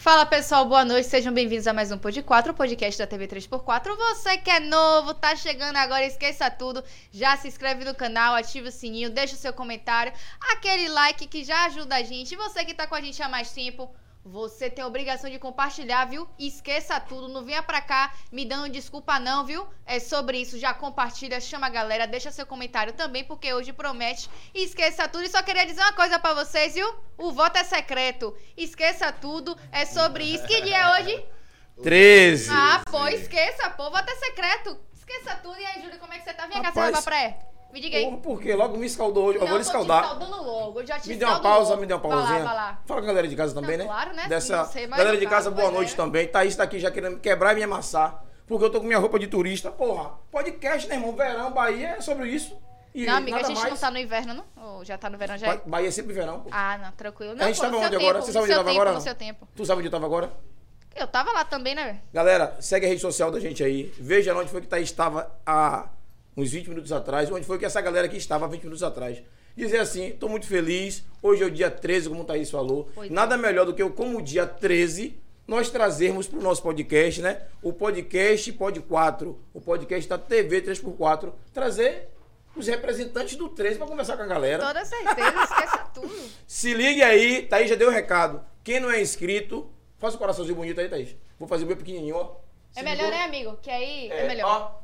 Fala pessoal, boa noite, sejam bem-vindos a mais um Pod 4, o podcast da TV 3x4. Você que é novo, tá chegando agora, esqueça tudo, já se inscreve no canal, ativa o sininho, deixa o seu comentário, aquele like que já ajuda a gente. E você que tá com a gente há mais tempo, você tem a obrigação de compartilhar, viu? Esqueça tudo, não venha pra cá me dando desculpa não, viu? É sobre isso, já compartilha, chama a galera, deixa seu comentário também, porque hoje promete. Esqueça tudo e só queria dizer uma coisa pra vocês, viu? O voto é secreto. Esqueça tudo, é sobre isso. Que dia é hoje? 13. Ah, pô, esqueça, pô, voto é secreto. Esqueça tudo. E aí, Júlio, como é que você tá? Vem cá, você vai pra praia. Me diga aí. Porra, por quê? Logo me escaldou hoje. eu vou lhe tô te escaldar. escaldando logo, eu já te Me dê uma pausa, logo. me dê uma Vai lá, pausinha. vai lá. Fala com a galera de casa também, Não, né? claro, né? Dessa sei, mas galera de casa, boa pois noite é. também. Thaís tá aqui já querendo me quebrar e me amassar. Porque eu tô com minha roupa de turista. Porra, podcast, né, irmão? Verão, Bahia é sobre isso. E Não, amiga, a gente mais. não tá no inverno, não? Ou já tá no verão já? é? Ba- Bahia é sempre verão, pô. Ah, não, tranquilo. Não, a gente pô, tava onde agora? tempo, Você no sabe onde seu tava tempo, agora? No não? seu tempo. Tu sabe onde eu tava agora? Eu tava lá também, né? Galera, segue a rede social da gente aí. Veja onde foi que Thaís estava há uns 20 minutos atrás. Onde foi que essa galera aqui estava há 20 minutos atrás. Dizer assim, tô muito feliz. Hoje é o dia 13, como o Thaís falou. É. Nada melhor do que eu, como dia 13, nós trazermos pro nosso podcast, né? O podcast Pod 4. O podcast da TV 3x4. Trazer os representantes do 13 para conversar com a galera. Toda certeza, esqueça tudo. Se ligue aí, Thaís já deu o recado. Quem não é inscrito, faz o coraçãozinho bonito aí, Thaís. Vou fazer o meu pequenininho, ó. É Se melhor, ligou? né, amigo? Que aí é, melhor. Ó.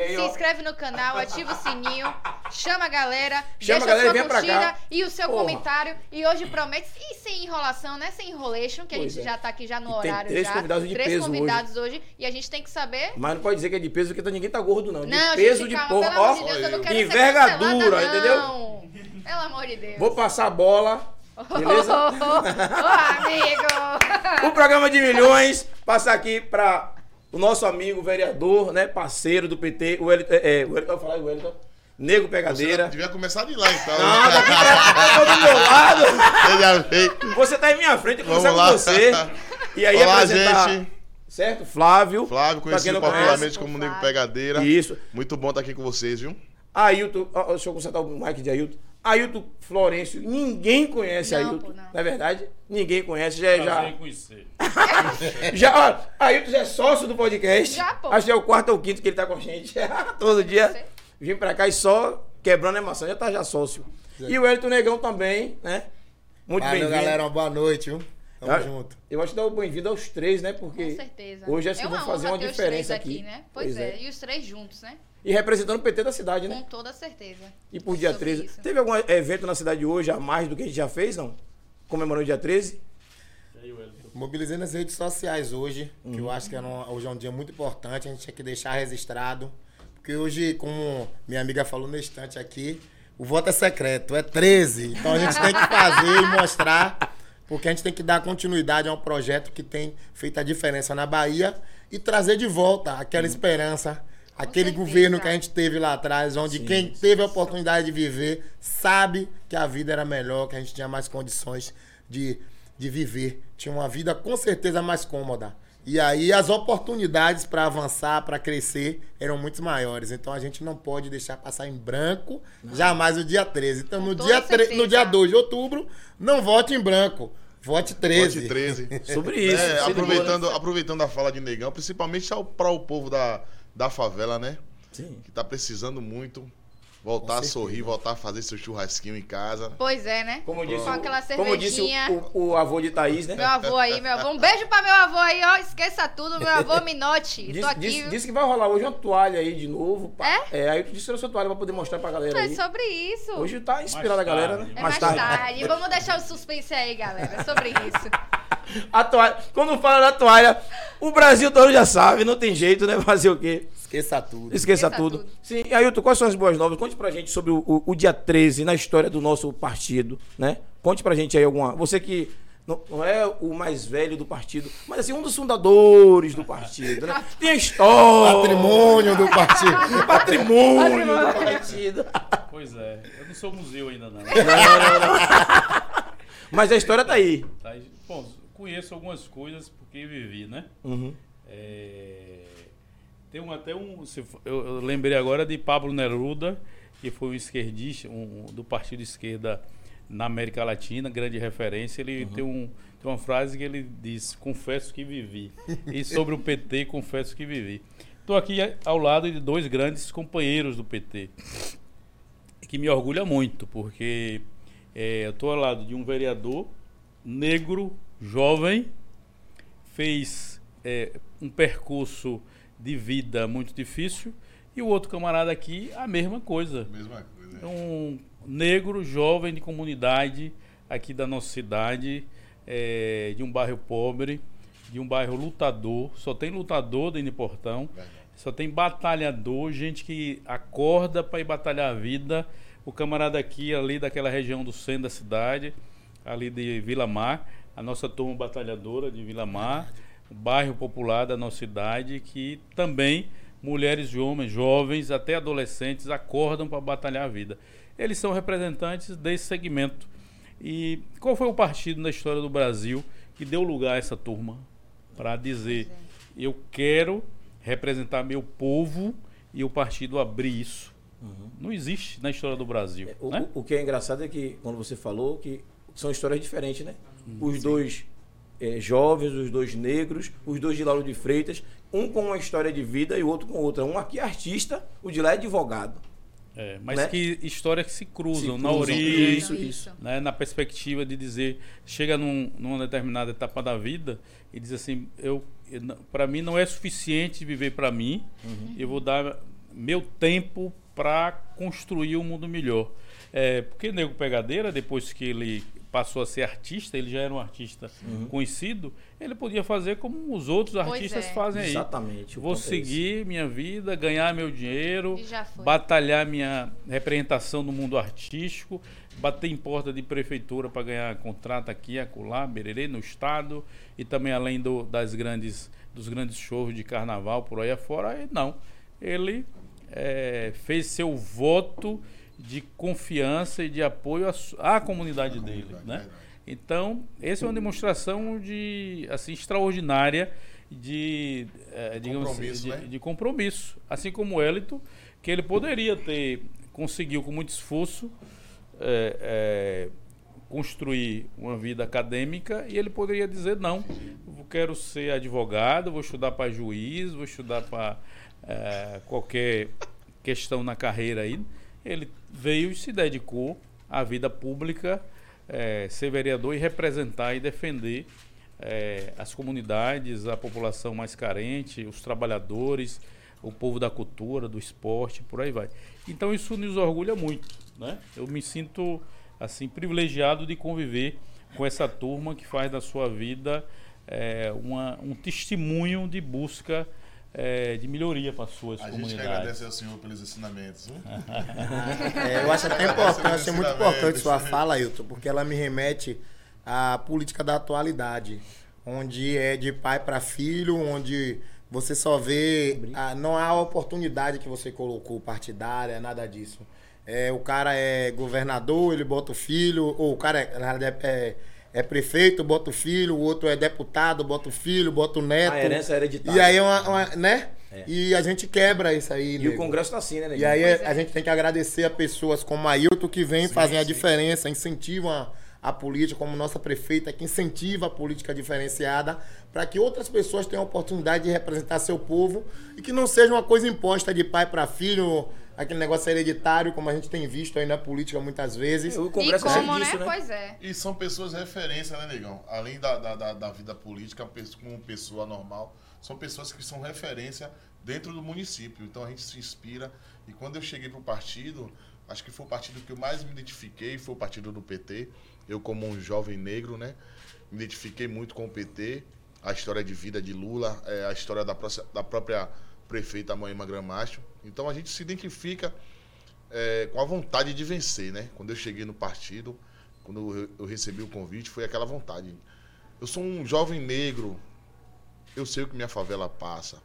Aí, Se ó. inscreve no canal, ativa o sininho, chama a galera, Chama a deixa galera e sua curtida e o seu Porra. comentário. E hoje promete, e sem enrolação, né? Sem enrolation, que a Pois gente é. já tá aqui já no E tem horário três já. convidados de três peso convidados hoje. E a gente tem que saber. Mas não pode dizer que é de peso, porque ninguém tá gordo, não. De Não, peso gente, de calma, porra. pelo amor de Ó, Deus, eu não quero envergadura, entendeu? cancelada, não. Pelo amor de Deus. Vou passar a bola. Beleza? Ô, amigo! o programa de milhões passa aqui pra o nosso amigo vereador, né? Parceiro do PT, o Wellington. É, é, o falar o Wellington. Nego Você Pegadeira. devia começar de lá, então. Não, daqui pra do meu lado. Você já veio. Você tá em minha frente, eu conversar com lá. você. E aí Olá, apresentar, gente. certo? Flávio. Flávio, conhecido popularmente conhece. como Flávio. Nego Pegadeira. Isso. Muito bom estar aqui com vocês, viu? Ailton, deixa eu consertar o mic de Ailton. Ailton Florencio, ninguém conhece Não, Ailton, pô, não. não é verdade? Ninguém conhece, já é já. Conhecer. Já, ó, Ailton já é sócio do podcast. Já, pô. Acho que é o quarto ou quinto que ele tá com a gente. Todo dia. Vim pra cá e só quebrando a maçã, já tá já sócio. E o Elton Negão também, né? Muito Valeu, bem-vindo. galera. Uma boa noite, viu? Tamo Ah, junto. Eu acho que dá o bem-vindo aos três, né? Porque Com certeza. hoje acho que é vão uma fazer uma diferença três aqui. né? Pois, é. e os três juntos, né? E representando o PT da cidade, né? Com toda certeza. E por dia Sobre 13. isso. Teve algum evento na cidade hoje a mais do que a gente já fez, não? Comemorando o dia 13? E aí, Wellington? Mobilizei nas redes sociais hoje, que Uhum. eu acho que é um- hoje é um dia muito importante, a gente tinha que deixar registrado. Porque hoje, como minha amiga falou no instante aqui, o voto é secreto, é 13. Então a gente tem que fazer e mostrar, porque a gente tem que dar continuidade a um projeto que tem feito a diferença na Bahia e trazer de volta aquela esperança. Aquele certeza. governo que a gente teve lá atrás, onde Sim, quem teve a oportunidade de viver sabe que a vida era melhor, que a gente tinha mais condições de, de viver. Tinha uma vida com certeza mais cômoda. E aí as oportunidades para avançar, para crescer, eram muito maiores. Então a gente não pode deixar passar em branco jamais o dia 13. Então no dia, certeza. no dia 2 de outubro, não vote em branco. Vote 13. Vote 13. Sobre isso. É, aproveitando, né? aproveitando a fala de Negão, principalmente para o povo da, da favela, né? Sim. Que tá precisando muito voltar a sorrir, voltar a fazer seu churrasquinho em casa. Pois é, né? Como disse, Com aquela o- como disse cervejinha. o, o- o avô de Thaís, né? Meu avô aí, meu avô. Um beijo pra meu avô aí, ó. Esqueça tudo, meu avô Minote. Tô aqui. disse- disse que vai rolar hoje uma toalha aí de novo. pá. É? É, aí tu disse que trouxe a toalha pra poder mostrar pra galera É aí. sobre isso. Hoje tá inspirada a Mais galera, tarde. né? É mais tarde. Vamos deixar o suspense aí, galera. É sobre isso. A toalha. Quando fala da toalha, o Brasil todo já sabe, não tem jeito, né? Fazer o quê? Esqueça tudo. Esqueça, Esqueça tudo. tudo. Sim, e Ailton, quais são as boas novas? Conte pra gente sobre o, o- o dia 13 na história do nosso partido, né? Conte pra gente aí alguma. Você que não, não é o mais velho do partido, mas assim, um dos fundadores do partido, né? Tem a história. Patrimônio do partido. Patrimônio do partido. Pois é, eu não sou museu ainda não. Mas a história tá aí. Tá? Bom, conheço algumas coisas porque vivi, né? Uhum. É, Tem um, até um. se Eu, eu lembrei agora de Pablo Neruda, que foi um esquerdista, um, do partido de esquerda na América Latina, grande referência. Ele tem, um, tem uma frase que ele diz: Confesso que vivi. E sobre o PT, confesso que vivi. Estou aqui ao lado de dois grandes companheiros do PT, que me orgulha muito, porque é, eu estou ao lado de um vereador negro, jovem, fez é, um percurso de vida muito difícil, e o outro camarada aqui, a mesma coisa. Mesma coisa. É um negro, jovem de comunidade aqui da nossa cidade, é, de um bairro pobre, de um bairro lutador. Só tem lutador dentro de Portão, Verdade. só tem batalhador, gente que acorda para ir batalhar a vida. O camarada aqui, ali daquela região do centro da cidade, ali de Vila Mar, a nossa turma batalhadora de Vila Mar, o bairro popular da nossa cidade, que também mulheres e homens, jovens, até adolescentes, acordam para batalhar a vida. Eles são representantes desse segmento. E qual foi o partido na história do Brasil que deu lugar a essa turma para dizer: eu quero representar meu povo e o partido abrir isso? Não existe na história do Brasil. O, né? o que é engraçado é que, quando você falou, que são histórias diferentes, né? Os dois eh, jovens, os dois negros, os dois de Lauro de Freitas, um com uma história de vida e o outro com outra. Um aqui é artista, o de lá é advogado. É, mas né? que histórias que se cruzam Se na cruzam. origem, Isso, isso. né, na perspectiva de dizer, chega num, numa determinada etapa da vida e diz assim, eu, para mim não é suficiente viver para mim, Uhum. eu vou dar meu tempo para construir um mundo melhor. É, porque Nego Pegadeira, depois que ele passou a ser artista, ele já era um artista Uhum. conhecido, ele podia fazer como os outros Pois artistas é. fazem aí. Exatamente. Vou é seguir minha vida, ganhar meu dinheiro, batalhar minha representação no mundo artístico, bater em porta de prefeitura para ganhar contrato aqui, acolá, bererê, no estado e também além do, das grandes, dos grandes shows de carnaval por aí afora. Não, ele eh, fez seu voto de confiança e de apoio à, à comunidade dele, né? verdade. Então, essa é uma demonstração de assim extraordinária de, eh, digamos assim, Compromisso, de, né? de compromisso, assim como o Elito, que ele poderia ter conseguiu com muito esforço eh, eh, construir uma vida acadêmica e ele poderia dizer não, eu quero ser advogado, vou estudar para juiz, vou estudar para qualquer questão na carreira aí. Ele veio e se dedicou à vida pública, eh, ser vereador e representar e defender eh, as comunidades, a população mais carente, os trabalhadores, o povo da cultura, do esporte, por aí vai. Então isso nos orgulha muito, né? Eu me sinto assim privilegiado de conviver com essa turma que faz da sua vida eh, uma- um testemunho de busca eh, de melhoria para suas A gente que comunidades. agradece ao senhor pelos ensinamentos. É, eu acho até importante, achei muito importante sua fala, Ailton, porque ela me remete à política da atualidade, onde é de pai para filho, onde você só vê, ah, não há a oportunidade que você colocou partidária, nada disso. É, o cara é governador, ele bota o filho, ou o cara é, realidade, é, é prefeito, bota o filho, o outro é deputado, bota o filho, bota o neto. A herança é hereditária. E aí é uma, uma- né? É. E a gente quebra isso aí. E o nego. Congresso tá assim, né, E Neguinho? aí é. a gente tem que agradecer a pessoas como a Ailton que vem Sim, fazem a sim. diferença, incentivam a, a política, como nossa prefeita que incentiva a política diferenciada para que outras pessoas tenham a oportunidade de representar seu povo e que não seja uma coisa imposta de pai para filho, aquele negócio hereditário como a gente tem visto aí na política muitas vezes. O E Congresso é como, cheio né? disso, né? Pois é. E são pessoas referência, né, Negão? Além da, da, da, da vida política, como pessoa normal, são pessoas que são referência dentro do município. Então a gente se inspira. E quando eu cheguei pro partido, acho que foi o partido que eu mais me identifiquei, foi o partido do PT. Eu, como um jovem negro, né, me identifiquei muito com o PT. A história de vida de Lula, é, a história da, pró- da própria prefeita Moema Gramacho. Então a gente se identifica é, com a vontade de vencer, né? Quando eu cheguei no partido, quando eu, recebi o convite, foi aquela vontade. Eu sou um jovem negro, eu sei o que minha favela passa.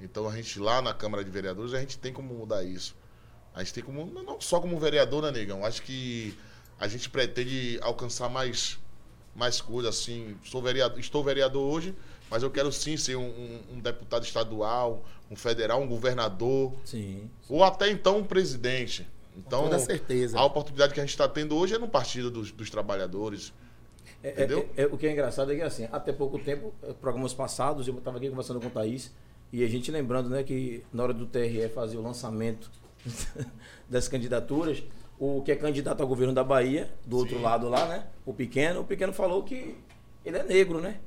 Então a gente lá na Câmara de Vereadores, a gente tem como mudar isso. A gente tem como, não só como vereador, né, Negão? Acho que a gente pretende alcançar mais, mais coisas, assim. Sou vereador, estou vereador hoje, mas eu quero sim ser um, um- um deputado estadual, um federal, um governador, Sim. ou até então um presidente. Então, toda certeza. a oportunidade que a gente está tendo hoje é no Partido dos, dos Trabalhadores. É, é, Entendeu? é, é, o que é engraçado é que assim, até pouco tempo, programas passados, eu estava aqui conversando com o Thaís, e a gente lembrando né, que na hora do TRE fazer o lançamento das candidaturas, o que é candidato ao governo da Bahia, do outro lado lá, né? O pequeno, o pequeno falou que ele é negro, né?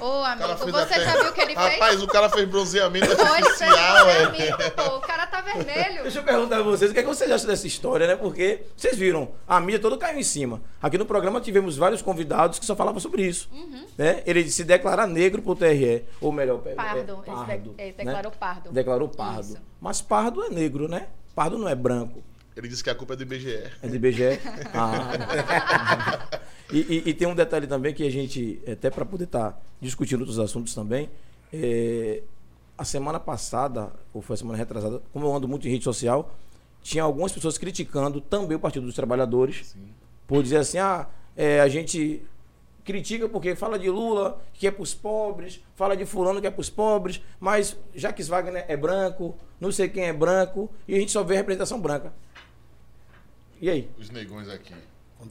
Ô, amigo, você já viu o que ele fez? Rapaz, o cara fez bronzeamento ele artificial, é. amigo, pô, o cara tá vermelho. Deixa eu perguntar a vocês o que, é que vocês acham dessa história, né? Porque vocês viram, a mídia toda caiu em cima. Aqui no programa tivemos vários convidados que só falavam sobre isso. Né? Ele se declarar negro pro TRE. Ou melhor, é, Uhum. Pardo, é, ele pardo, de- ele né? declarou pardo. Declarou pardo. Isso. Mas pardo é negro, né? Pardo não é branco. Ele disse que a culpa é do IBGE. É de IBGE. Ah. e, e- e tem um detalhe também que a gente, até para poder estar discutindo outros assuntos também, é, a semana passada, ou foi a semana retrasada, como eu ando muito em rede social, tinha algumas pessoas criticando também o Partido dos Trabalhadores, por dizer assim, ah, é, a gente critica porque fala de Lula, que é para os pobres, fala de fulano que é para os pobres, mas Jacques Wagner é branco, não sei quem é branco, e a gente só vê representação branca. E aí? Os negões aqui.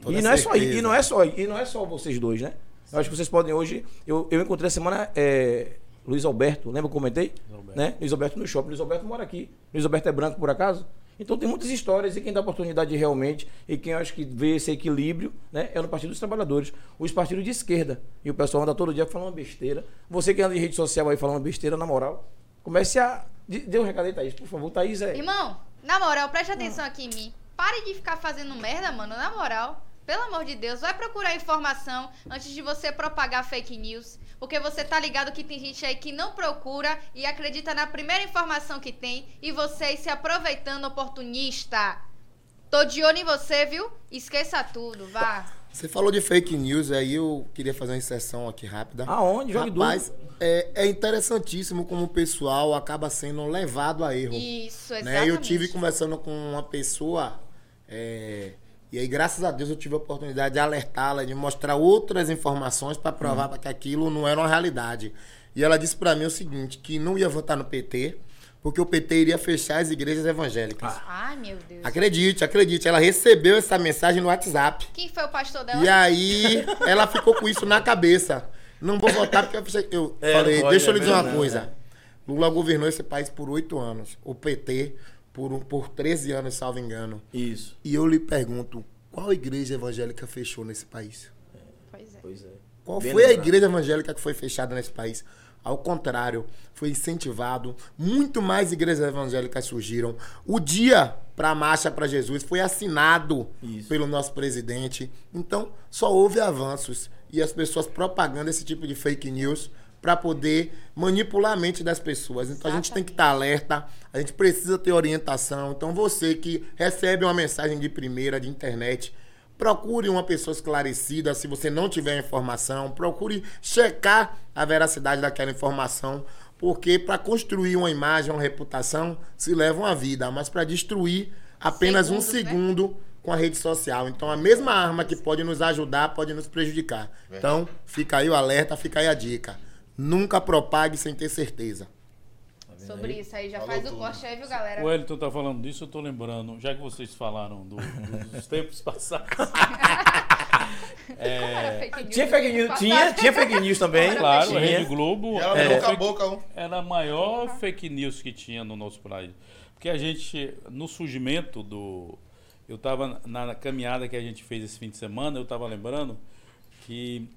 E não, é só, e, não é só, e não é só vocês dois, né? Eu acho que vocês podem hoje. Eu, eu encontrei a semana é, Luiz Alberto, lembra que eu comentei? Alberto. Né? Luiz Alberto no shopping. Luiz Alberto mora aqui. Luiz Alberto é branco, por acaso? Então tem muitas histórias e quem dá oportunidade realmente e quem eu acho que vê esse equilíbrio né, é no Partido dos Trabalhadores. Os partidos de esquerda. E o pessoal anda todo dia falando besteira. Você que anda em rede social aí falando besteira, na moral, comece a. Dê dê um recado aí, Thaís, por favor. Thaís é. Irmão, na moral, preste atenção aqui em mim. Pare de ficar fazendo merda, mano, na moral. Pelo amor de Deus, vai procurar informação antes de você propagar fake news. Porque você tá ligado que tem gente aí que não procura e acredita na primeira informação que tem e vocês se aproveitando oportunista. Tô de olho em você, viu? Esqueça tudo, vá. Você falou de fake news, aí eu queria fazer uma inserção aqui rápida. Aonde? Jogue Rapaz, é, é interessantíssimo como o pessoal acaba sendo levado a erro. Isso, né? exatamente. Eu tive conversando com uma pessoa é, e aí graças a Deus eu tive a oportunidade de alertá-la, de mostrar outras informações para provar Uhum. que aquilo não era uma realidade. E ela disse para mim o seguinte, que não ia votar no PT, porque o PT iria fechar as igrejas evangélicas. Ai, meu Deus. Acredite, acredite, ela recebeu essa mensagem no WhatsApp. Quem foi o pastor dela? E aí, ela ficou com isso na cabeça. Não vou votar porque eu fechei- eu É, falei, pode, deixa eu lhe é dizer uma verdade, coisa. Lula governou esse país por oito anos. O PT por, um- por 13 anos, salvo engano. Isso. E eu lhe pergunto, qual igreja evangélica fechou nesse país? Pois é. Pois é. Qual Bem foi a lembrado. igreja evangélica que foi fechada nesse país? Ao contrário, foi incentivado. Muito mais igrejas evangélicas surgiram. O dia para a marcha para Jesus foi assinado Isso. pelo nosso presidente. Então, só houve avanços e as pessoas propagando esse tipo de fake news para poder manipular a mente das pessoas. Então, a gente tem que estar alerta, a gente precisa ter orientação. Então, você que recebe uma mensagem de primeira de internet, Procure uma pessoa esclarecida se você não tiver informação. Procure checar a veracidade daquela informação. Porque para construir uma imagem, uma reputação, se leva uma vida. Mas para destruir, apenas um né? segundo com a rede social. Então, a mesma arma que pode nos ajudar pode nos prejudicar. Então, fica aí o alerta, fica aí a dica. Nunca propague sem ter certeza. Sobre isso aí, já Falou faz o tudo. corte aí, viu, galera? O Elton tá falando disso, eu tô lembrando, já que vocês falaram do- dos tempos passados. Como era fake news? Tinha fake news, tinha, tinha fake news também. Era Claro, a tinha. Rede Globo ela era, boca a boca, um. era a maior fake news que tinha no nosso país. Porque a gente, no surgimento do. Eu estava na, na caminhada que a gente fez esse fim de semana, eu estava lembrando que.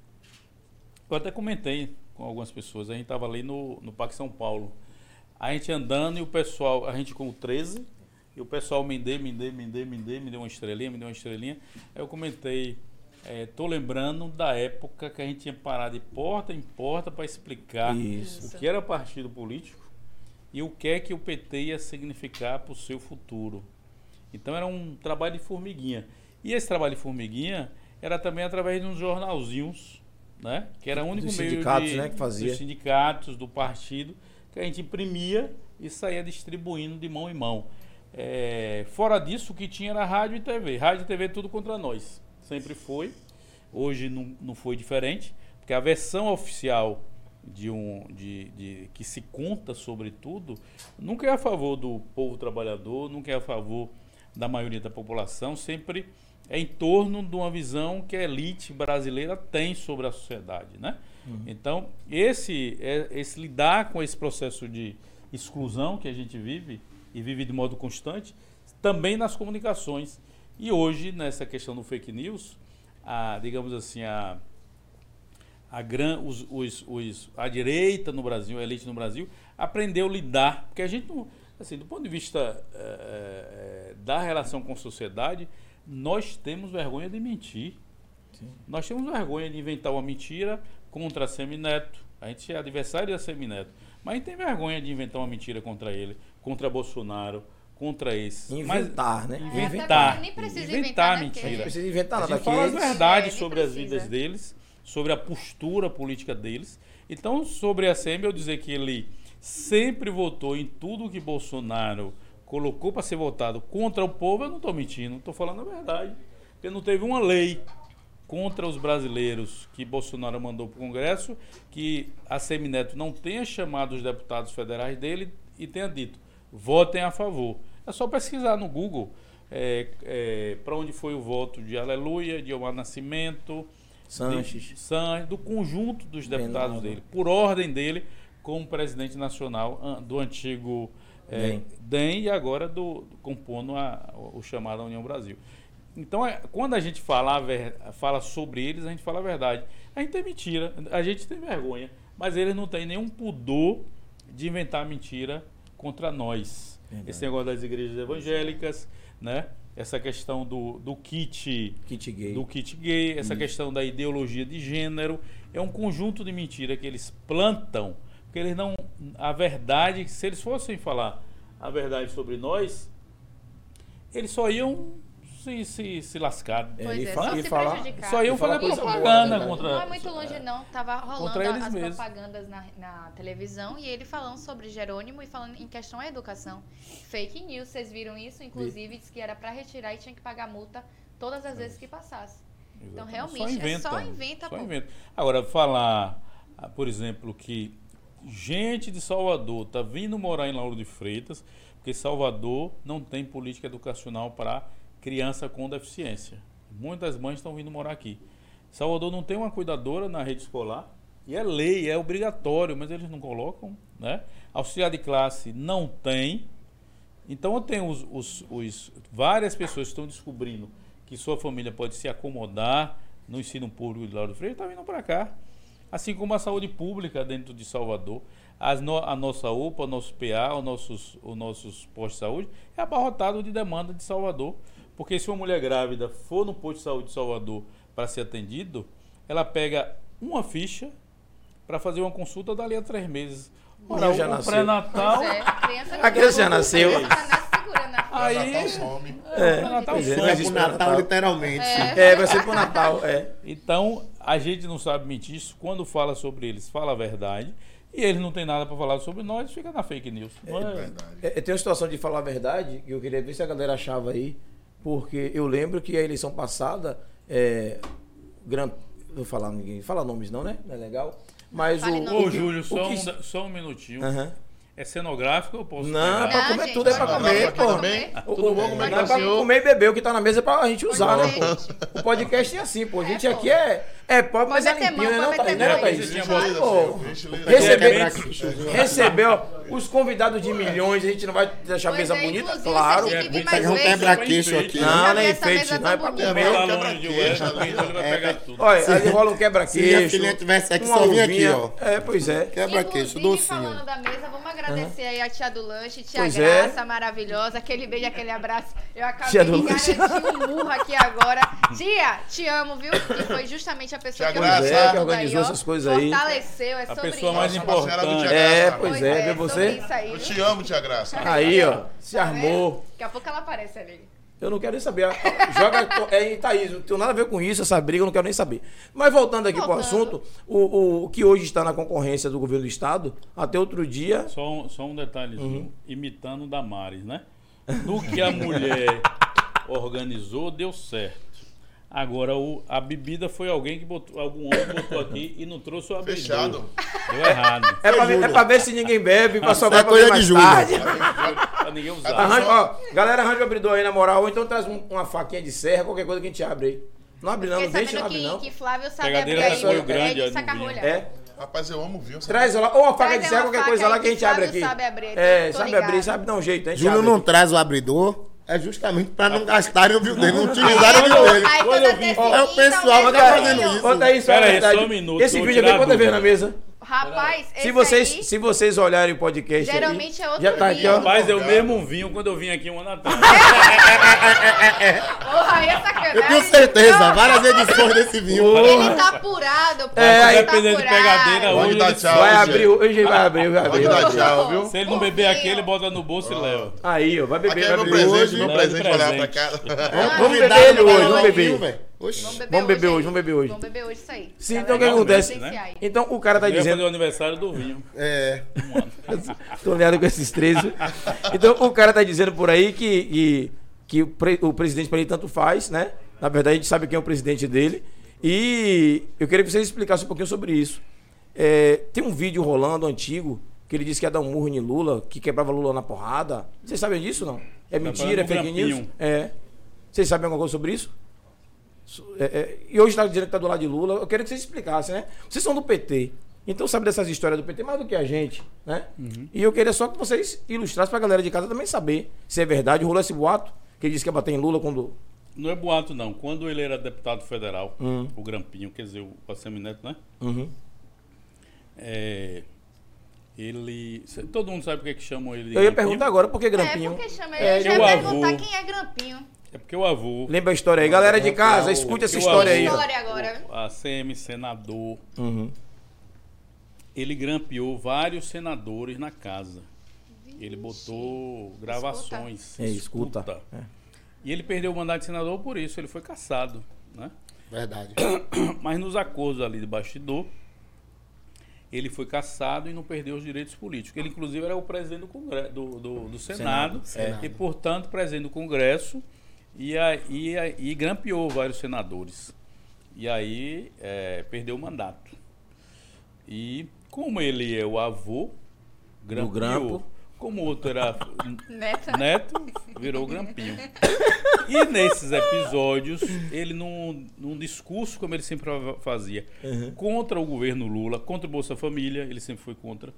Eu até comentei com algumas pessoas, a gente estava ali no, no Parque São Paulo. A gente andando e o pessoal, a gente com o 13, e o pessoal me dê, me dê, me dê, me dê, me deu uma estrelinha, me deu uma estrelinha. Aí eu comentei, é, tô lembrando da época que a gente tinha parado de porta em porta para explicar Isso. o que era partido político e o que é que o PT ia significar para o seu futuro. Então era um trabalho de formiguinha. E esse trabalho de formiguinha era também através de uns jornalzinhos, né? Que era o único Dos meio sindicatos, de, né, que fazia. dos sindicatos, do partido, que a gente imprimia e saía distribuindo de mão em mão. É, fora disso, o que tinha era rádio e TV. Rádio e TV tudo contra nós. Sempre foi. Hoje não, não foi diferente, porque a versão oficial de um de, de que se conta sobre tudo nunca é a favor do povo trabalhador, nunca é a favor da maioria da população sempre é em torno de uma visão que a elite brasileira tem sobre a sociedade, né? Então, esse, é- esse lidar com esse processo de exclusão que a gente vive e vive de modo constante, também nas comunicações. E hoje, nessa questão do fake news, a, digamos assim, a, a, gran, os, os, os, a direita no Brasil, a elite no Brasil, aprendeu a lidar, porque a gente não, assim, do ponto de vista eh, da relação com a sociedade, nós temos vergonha de mentir. Nós temos vergonha de inventar uma mentira contra a Semineto. A gente é adversário da Semineto. Mas a gente tem vergonha de inventar uma mentira contra ele, contra Bolsonaro, contra esse. Mas- Inventar, né? É, até Inventar. porque nem precisa Inventar inventar, né? Não mentira. precisa inventar A nada gente aqui. fala as verdades É, sobre as precisa. vidas deles, sobre a postura política deles. Então, sobre a SEMI, eu dizer que ele sempre votou em tudo que Bolsonaro colocou para ser votado contra o povo, eu não estou mentindo, estou falando a verdade. Porque não teve uma lei contra os brasileiros que Bolsonaro mandou para o Congresso que a Semineto não tenha chamado os deputados federais dele e tenha dito votem a favor. É só pesquisar no Google para onde foi o voto de Aleluia, de Omar Nascimento, Sanches. de Sanches, do conjunto dos deputados dele, por ordem dele, como presidente nacional do antigo eh, DEM. E agora do, do- compondo a- o chamado União Brasil. Então, é, quando a gente fala, ver- fala sobre eles, a gente fala a verdade. A gente tem mentira, a gente tem vergonha, mas eles não têm nenhum pudor de inventar mentira contra nós. Verdade. Esse negócio das igrejas evangélicas, né? essa questão do, do kit Kit gay. do kit gay, essa questão da ideologia de gênero, é um conjunto de mentira que eles plantam, porque eles não a verdade, se eles fossem falar a verdade sobre nós, eles só iam se, se, se lascar. É, Pois e é, fa- só e se falar- prejudicar. Só iam E falar fazer coisa boa, propaganda né, contra Não é muito longe, não. Tava rolando Contra eles as mesmos. propagandas na, na televisão e ele falando sobre Jerônimo e falando em questão à educação. Fake news, vocês viram isso? Inclusive, disse que era pra retirar e tinha que pagar multa todas as vezes que passasse. Então, realmente, é só inventa, só inventa. Agora, falar, ah, por exemplo, que gente de Salvador está vindo morar em Lauro de Freitas, porque Salvador não tem política educacional para criança com deficiência. Muitas mães estão vindo morar aqui. Salvador não tem uma cuidadora na rede escolar, e é lei, é obrigatório, mas eles não colocam. Né? Auxiliar de classe não tem. Então eu tenho os, os- os- várias pessoas que estão descobrindo que sua família pode se acomodar no ensino público de Lauro de Freitas, está vindo para cá. Assim como a saúde pública dentro de Salvador. As no- a nossa UPA, o nosso PA, os nossos, os nossos postos de saúde é abarrotado de demanda de Salvador. Porque se uma mulher grávida for no posto de saúde de Salvador para ser atendido, ela pega uma ficha para fazer uma consulta dali a três meses. Ora, menino já o nasceu. pré-natal. É, a criança A criança já nasceu. Aí, Natal some. É, é, some. mas É isso pro pra Natal, Natal. literalmente. É, vai ser pro Natal, é. Então, a gente não sabe mentir isso. Quando fala sobre eles, fala a verdade. E eles não têm nada para falar sobre nós, fica na fake news. É- Verdade. É, Tem uma situação de falar a verdade que eu queria ver se a galera achava aí, porque eu lembro que a eleição passada, é, Gran, vou falar ninguém, fala nomes não, né? Não é legal. Mas Fale o. Ô, Júlio, o só, que- um, só um minutinho. Aham. É cenográfico ou eu posso Não, é pegar? pra Não, comer gente, tudo, é pra não, comer, não, pô. também. O- Tudo bom, como é que não é tá, pra senhor? comer e beber, o que tá na mesa é pra gente usar, né, Gente. pô? O podcast é assim, pô. A gente É, aqui é, é pobre, mas é limpinho, né, não, Thaís? Né. Thaís? Aqui. recebeu os convidados de milhões, a gente não vai deixar a mesa é, bonita? Claro. É, Pegar um quebra-queixo aqui. Não, Pra não é enfeite, não é pra comer. Né? É, tudo. Olha, ali rola um Se quebra-queixo. minha filhinha tivesse aqui, só vinha aqui, ó. É, pois é. Quebra-queixo, docinho. falando da mesa, vamos agradecer aí a tia do lanche, tia Pois é. Graça, maravilhosa, aquele beijo, aquele abraço. Eu acabei Tia do de lanche. garantir um murro aqui agora. Tia, te amo, viu? E foi justamente a pessoa Tia que Graça. organizou É, que organizou aí, essas coisas aí. Fortaleceu, é A sobre pessoa isso. mais importante. Tia É, Graça. pois Pois é, vê sobre você. isso aí, Eu te amo, Tia Graça. Aí, ó, se Tá armou. Daqui a pouco ela aparece ali. Eu não quero nem saber. Joga. É, em Thaís, não tem nada a ver com isso, essa briga, eu não quero nem saber. Mas voltando aqui Voltando. pro assunto, o, o que hoje está na concorrência do governo do Estado, até outro dia. Só um, só um detalhezinho, Uhum. imitando o Damares, né? No que a mulher organizou, deu certo. Agora, o, a bebida foi alguém que botou, algum homem botou aqui e não trouxe o abridor. Fechado. Deu errado. É pra, ver, é pra ver se ninguém bebe, pra sobrar é pra coisa de mais Júlio. tarde. pra ninguém usar. Arranja, ó, galera, arranja o abridor aí, na moral. Ou então traz um- uma faquinha de serra, qualquer coisa que a gente abre aí. Não abre não, Fiquei não deixa, não abre que, não. que Flávio sabe Pegadeira abrir aí é Grande, de no saca-rolha. É, Rapaz, eu amo vinho. traz lá. Ou uma faca Traz de serra, qualquer faca coisa lá que a gente Flávio abre aqui. sabe abrir, É, sabe abrir, sabe dar um jeito, hein? Júlio não traz o abridor, é justamente pra não gastarem o vinho dele, não utilizarem o vinho dele. Aí Quando toda eu vi- terça É o pessoal que tá um fazendo isso. Conta aí, só Pera aí, só um minuto, Esse vídeo aqui, tirar a quanto ver na mesa? Rapaz, esse Se vocês, aí, se vocês olharem o podcast aí, geralmente é outro já tá aqui, vinho. ó. Rapaz, é o mesmo vinho quando eu vim aqui um ano atrás. Porra, aí é sacanagem. Eu tenho certeza, Não, várias edições desse vinho. Ele tá apurado, pô. É, aí- tá Dependendo de pegadeira, hoje dar ele- tchau. Vai abrir, hoje vai abrir, vai abrir. Pode dar abrir. tchau, viu? Se ele não beber aqui, ele bota no bolso e leva. Aí, ó, vai Aqui beber, é vai meu beber presente, hoje. meu presente pra levar pra presente. casa. Vamos Convidado beber ele pra hoje, vamos beber. Vamos beber, Vamos beber hein? hoje, vamos beber hoje. Vamos beber hoje isso aí. Sim, então o que acontece? aí. Então o cara tá Eu dizendo. o aniversário do vinho. É. Tô ligado com esses três. Então o cara tá dizendo por aí que, que, que o, pre- o presidente pra ele tanto faz, né? Na verdade, a gente sabe quem é o presidente dele. E eu queria que vocês explicassem um pouquinho sobre isso. É, tem um vídeo rolando antigo que ele disse que ia dar um murro em Lula, que quebrava Lula na porrada. Vocês sabem disso não? É mentira, é fake news? É. Vocês sabem alguma coisa sobre isso? É, é, e hoje está dizendo que tá do lado de Lula. Eu queria que vocês explicassem, né? Vocês são do PT. Então sabe dessas histórias do PT mais do que a gente, né? E eu queria só que vocês ilustrassem pra galera de casa também saber se é verdade. Rolou esse boato que ele disse que ia bater em Lula quando. Não é boato, não. Quando ele era deputado federal, Hum. o Grampinho, quer dizer, o Assemineto, né? Uhum. É, ele. Todo mundo sabe por que que chamam ele de Eu ia Grampinho? perguntar agora por que É, Grampinho. porque chama É, ele. Já que ia o perguntar avô- quem é Grampinho. É porque o avô, Lembra a história aí. Galera de casa, escute essa história aí. História agora. a CM senador, Uhum. ele grampeou vários senadores na casa. Ele botou gravações. É, escuta. É. E ele perdeu o mandato de senador por isso, ele foi caçado. Né? Verdade. Mas nos acordos ali de bastidor, ele foi caçado e não perdeu os direitos políticos. Ele, inclusive, era o presidente do, Congresso, do, do- do Senado, Senado. e, portanto, presidente do Congresso, e, a, e, e grampeou vários senadores. E aí é, perdeu o mandato. E como ele é o avô, grampeou. grampo. Como o outro era Neta. Neto virou grampinho. E nesses episódios, ele num, num discurso, como ele sempre fazia, contra o governo Lula, contra o Bolsa Família, ele sempre foi contra,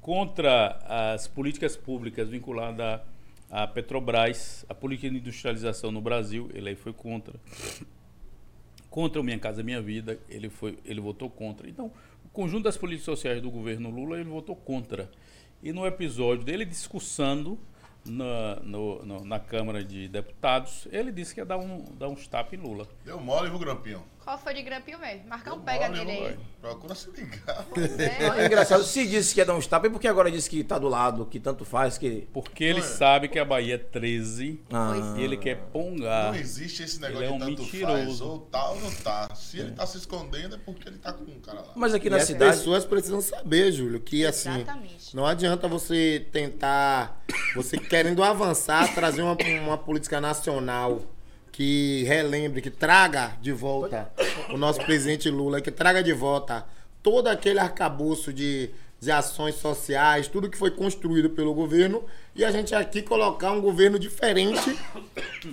contra as políticas públicas vinculadas à Petrobras, a política de industrialização no Brasil, ele aí foi contra. Contra o Minha Casa Minha Vida, ele, foi, ele votou contra. Então, o conjunto das políticas sociais do governo Lula, ele votou contra. E no episódio dele discussando na, no- no- na Câmara de Deputados, ele disse que ia dar, um, dar uns tapas em Lula. Deu mole, viu, Grampinho? Qual foi de Grampinho mesmo? Marcão pega nele aí. Procura se ligar. É É. engraçado, se disse que ia dar uns tapas, e por que agora disse que tá do lado, que tanto faz, que. Porque ele sabe que a Bahia é 13 Ah, e ele quer pongar. Não existe esse Ele negócio é um de tanto mentiroso. faz, ou tá ou não tá. Se ele tá se escondendo é porque ele tá com um cara lá. Mas aqui E na as cidade. pessoas precisam saber, Júlio, que assim, Exatamente. não adianta você tentar, você querendo avançar, trazer uma, uma política nacional que relembre, que traga de volta o nosso presidente Lula, que traga de volta todo aquele arcabouço de, de ações sociais, tudo que foi construído pelo governo, e a gente aqui colocar um governo diferente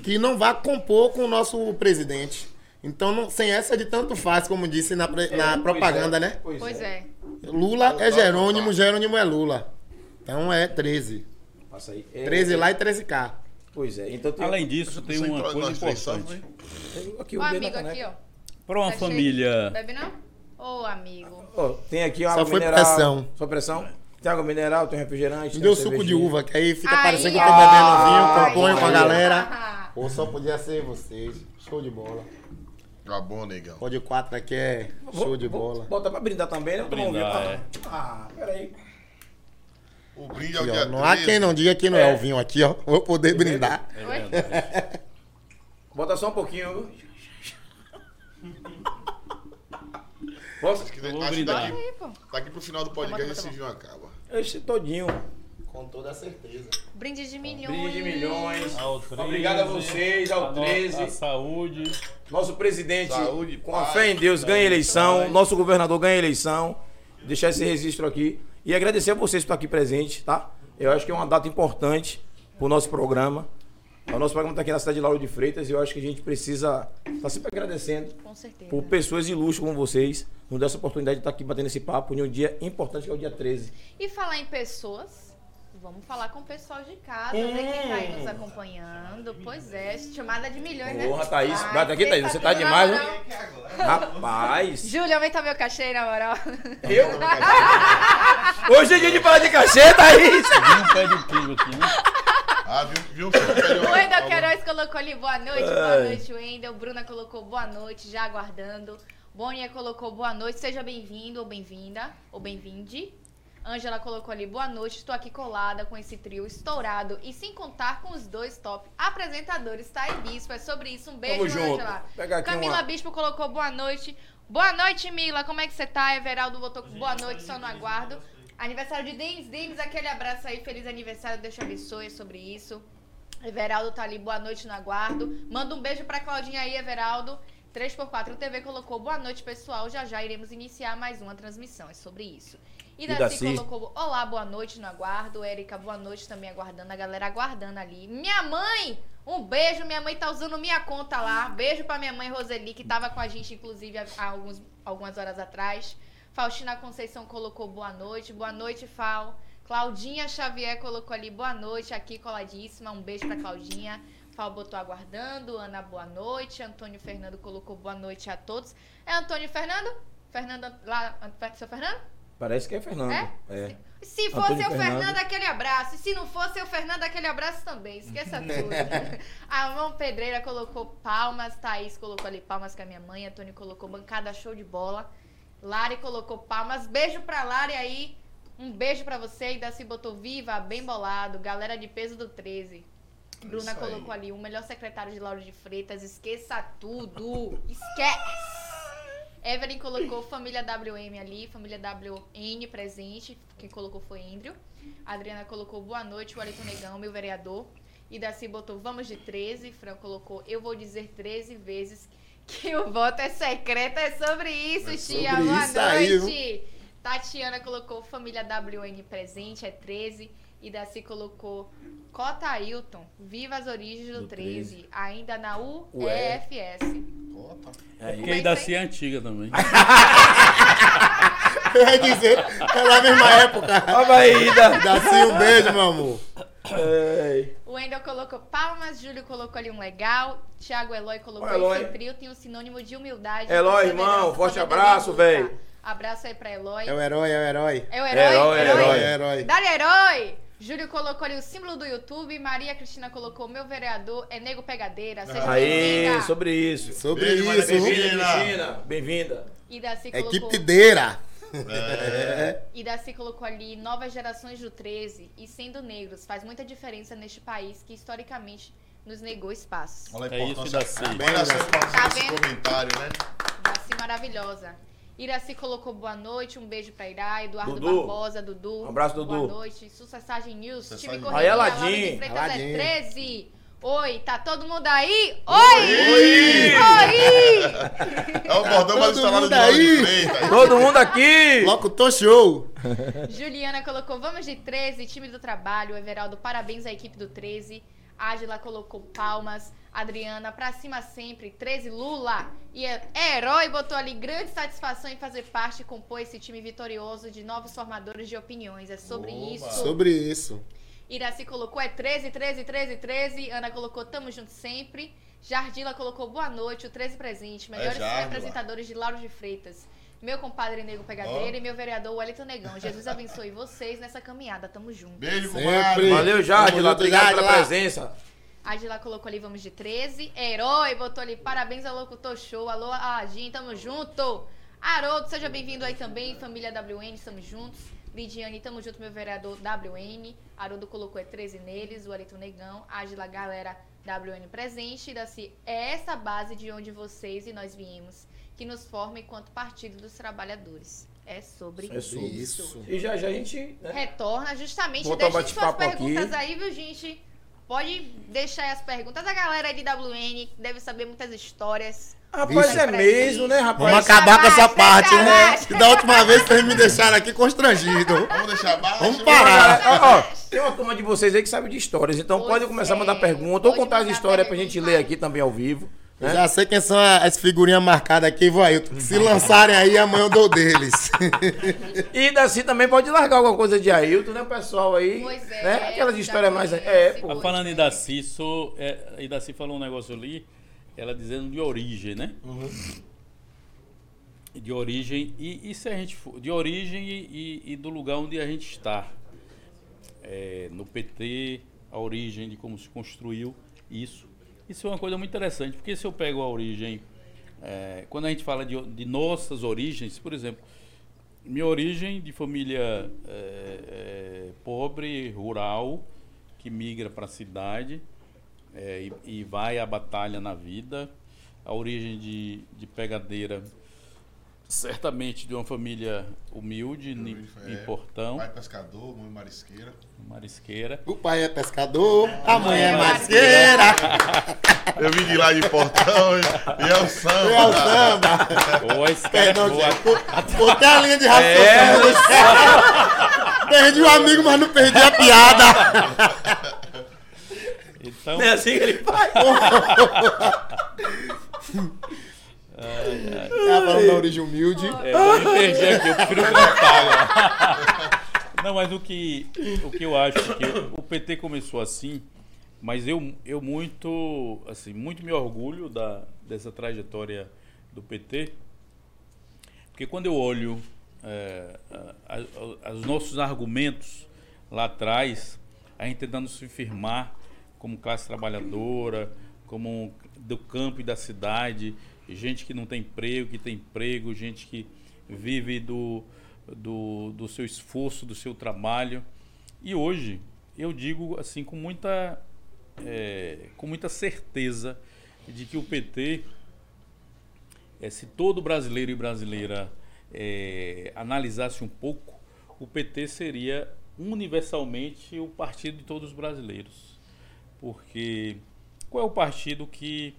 que não vá compor com o nosso presidente. Então, não- sem essa de tanto faz, como disse na, na propaganda, né? Pois é. Lula é Jerônimo, Jerônimo é Lula. Então é 13. Passa aí. É, 13 lá e 13 cá. Pois é. Então tem. Além disso, tem uma coisa só, importante. aqui dedo amigo aqui, ó. Para uma Tá cheio. família. Bebe não? Ô, amigo. Ó, tem aqui uma Só água foi mineral. pressão. Só pressão? Tem água mineral, tem refrigerante. Me deu suco de cervejinha. uva, que aí fica Aí, parecendo que eu tô bebendo vinho, componho com a galera. Ou só podia ser vocês. Show de bola. Tá bom, negão. Pode 4 aqui é Vou- show de vou- bola. Bota pra brindar também, né? Um. Brindar, Ah, é. Ah, peraí. O brinde é o Aqui, dia ó. Não há 13. quem não diga que não é É. o vinho aqui, ó. Vou poder brindar. É Oi? verdade. Bota só um pouquinho. Posso? Acho que, vou acho que brindar. daqui, daqui pro final do podcast Toma, esse vinho acaba. Esse todinho. Com toda certeza. Brinde de milhões. Brinde de milhões. Ao 13, Obrigado a vocês, ao a no- 13. A saúde. Nosso presidente, Saúde, com a fé em Deus, ganha eleição. Nosso governador ganha eleição. Deixar esse registro aqui. E agradecer a vocês por estar aqui presente, tá? Eu acho que é uma data importante. pro nosso programa. O nosso programa está aqui na cidade de Lauro de Freitas e eu acho que a gente precisa estar sempre agradecendo Com certeza. por pessoas ilustres como vocês, nos dar essa oportunidade de estar aqui batendo esse papo em um dia importante que é o dia 13. E falar em pessoas, vamos falar com o pessoal de casa, né? Quem tá aí nos acompanhando. Pois é, chamada de milhões, né? Porra, Thaís. Bate aqui, Thaís. Você tá na demais, moral. né? Rapaz. Júlio, aumenta meu cachê, na moral. Eu? Hoje é dia de falar de cachê, Thaís. Vem um pé de aqui, né? Ah, viu? viu o Wendel Queiroz colocou ali boa noite, boa Ai. noite, Wendel. Bruna colocou boa noite, já aguardando. Bonia colocou boa noite, seja bem-vindo ou bem-vinda, ou bem-vinde. Ângela colocou ali boa noite, estou aqui colada com esse trio estourado e sem contar com os dois top apresentadores, tá? E Bispo, é sobre isso. Um beijo, Tamo junto. Ângela. Pega aqui Camila uma- Bispo colocou boa noite. Boa noite, Mila, como é que você tá? Everaldo botou boa noite, só no aguardo. Aniversário de Denis, Denis, aquele abraço aí, feliz aniversário, Deus te abençoe é sobre isso. Everaldo tá ali, boa noite no aguardo. Manda um beijo pra Claudinha aí, Everaldo. 3x4 TV colocou boa noite, pessoal. Já já iremos iniciar mais uma transmissão. É sobre isso. E Daci colocou olá, boa noite no aguardo. Érica, boa noite também aguardando. A galera aguardando ali. Minha mãe, um beijo. Minha mãe tá usando minha conta lá. Beijo pra minha mãe Roseli, que tava com a gente, inclusive, há há alguns, algumas horas atrás. Faustina Conceição colocou boa noite. Boa noite, Fal. Claudinha Xavier colocou ali boa noite, aqui coladíssima. Um beijo pra Claudinha. Fal botou aguardando. Ana, boa noite. Antônio Fernando colocou boa noite a todos. É Antônio Fernando? Fernando lá, seu Fernando? Parece que é Fernando. É? É. Se Antônio fosse o Fernando. Fernando, aquele abraço. E se não fosse o Fernando, aquele abraço também. Esqueça tudo. a mão pedreira colocou palmas. Thaís colocou ali palmas com a minha mãe. Antônio colocou bancada show de bola. Lari colocou palmas. Beijo pra Lari aí. Um beijo pra você. E Daci botou viva, bem bolado. Galera de peso do 13. Bruna Isso aí. colocou ali o melhor secretário de Lauro de Freitas. Esqueça tudo. Esquece. Evelyn colocou família WM ali, família WN presente. Quem colocou foi Andrew. A Adriana colocou boa noite, o Alito Negão, meu vereador. E Daci botou vamos de 13. Fran colocou eu vou dizer 13 vezes que o voto é secreto. É sobre isso, É tia. sobre boa isso aí, noite. Tatiana colocou família WN presente, é 13. E Daci colocou Cota Ailton, viva as origens do, Do 13. Ainda na. UEFS. Tá. É, Porque aí Daci é antiga também. Eu ia dizer, é na mesma época. Ó, aí, da... Daci, um beijo, meu amor. Ei. O Wendel colocou palmas, Júlio colocou ali um legal, Thiago Eloy colocou Ó, Eloy. esse trio tem um sinônimo de humildade. Eloy, irmão, forte abraço, e véi. Abraço aí pra Eloy. É o herói, é o herói. É o herói, Herói, herói. É herói. Dali, herói! Júlio colocou ali o símbolo do YouTube, Maria Cristina colocou meu vereador é nego pegadeira, seja Aí, bem-vinda. sobre isso. Sobre Beijo, Maria isso. Cristina. Bem-vinda. Bem-vinda. E Daci colocou, Equipe deira. É. e Daci colocou ali novas gerações do 13 e sendo negros faz muita diferença neste país que historicamente nos negou espaço. Olha a É isso, importância. Daci. Olha a importância Tá desse vendo? comentário, né? Daci maravilhosa. Iraci colocou boa noite, um beijo pra Irá, Eduardo Dudu. Barbosa, Dudu. Um abraço, Dudu. Boa noite. Sucessagem News, Sucessagem time correria, Aladim. de Freitas Aladim. é 13. Oi, tá todo mundo aí? Oi! Oi! Oi! É o bordão mais instalado de de aí. Todo mundo aqui! Locutor show. Juliana colocou vamos de 13, time do trabalho. Everaldo, parabéns à equipe do 13. Ágila colocou palmas. Adriana, pra cima sempre. 13, Lula. E é é herói botou ali grande satisfação em fazer parte e compor esse time vitorioso de novos formadores de opiniões. É sobre Oba. isso. Sobre isso. Iraci colocou é 13, 13, 13, 13. Ana colocou tamo junto sempre. Jardila colocou boa noite, o 13 presente. Melhores Jardila. apresentadores de Lauro de Freitas. Meu compadre Nego Pegadeira e meu vereador Wellington Negão. Jesus abençoe vocês nessa caminhada. Tamo junto. Beijo, Sempre. comadre. Valeu, Jade. Tamo junto, Obrigado pela Jadila. presença. A Adila colocou ali, vamos de 13. Herói botou ali, parabéns ao locutor show. Alô, Agim, tamo junto. Haroldo, seja bem-vindo aí também. Família WN, estamos juntos. Lidiane, tamo junto, meu vereador WN. Haroldo colocou é 13 neles, o Arito Negão. Adila, galera WN presente. Daci, é essa base de onde vocês e nós viemos, que nos forma enquanto Partido dos Trabalhadores. É sobre É sobre Isso. E já já a gente. Né? Retorna justamente. Deixem suas bate-papo aqui. perguntas aí, viu, gente? Pode deixar aí as perguntas. A galera aí de WN deve saber muitas histórias. Rapaz, Vixe. é mesmo, né, rapaz? Vamos acabar com essa parte, né? Que da última vez vocês me deixaram aqui constrangido. Vamos deixar abaixo? Vamos parar. ó, ó, tem uma turma de vocês aí que sabe de histórias, então Pois pode começar a mandar é, pergunta ou pode contar as histórias pra gente ler aqui também ao vivo. Eu né? já sei quem são as figurinhas marcadas aqui, vou aí. Se lançarem aí, amanhã eu dou deles. E Daci também pode largar alguma coisa de Ailton, né, o pessoal aí? Pois é, né? Aquelas já histórias mais. conhece, É, pô. Falando em Daci, sou, é, Daci falou um negócio ali, ela dizendo de origem, né? De origem, e, e se a gente for, de origem e, e- e do lugar onde a gente está. É, no PT, a origem de como se construiu isso. Isso é uma coisa muito interessante, porque se eu pego a origem, é, quando a gente fala de, de nossas origens, por exemplo, minha origem de família é, é, pobre, rural, que migra para a cidade é, e, e vai à batalha na vida. A origem de, de pegadeira, certamente de uma família humilde, em, em É, Portão, Pai pescador, mãe marisqueira. marisqueira. O pai é pescador, a mãe é marisqueira, Eu vim de lá de Portão e, e é o samba. é o samba. Ou a esquerda, Perdão, ou a- gente. Co- Botei a linha de raciocínio. Perdi o amigo, mas não perdi a piada. Então, Não é assim que ele faz. Tava falando da origem humilde. É, eu me perdi aqui, eu prefiro cantar. Não, mas o que, o que eu acho é que o PT começou assim, mas eu, eu muito, assim, muito me orgulho da, dessa trajetória do PT, porque quando eu olho é, os nossos argumentos lá atrás, a gente tentando se firmar como classe trabalhadora, como do campo e da cidade, gente que não tem emprego, que tem emprego, gente que vive do, do, do seu esforço, do seu trabalho. E hoje, eu digo assim com muita, é, com muita certeza de que o PT é, se todo brasileiro e brasileira é, analisasse um pouco, o PT seria universalmente o partido de todos os brasileiros. Porque qual é o partido que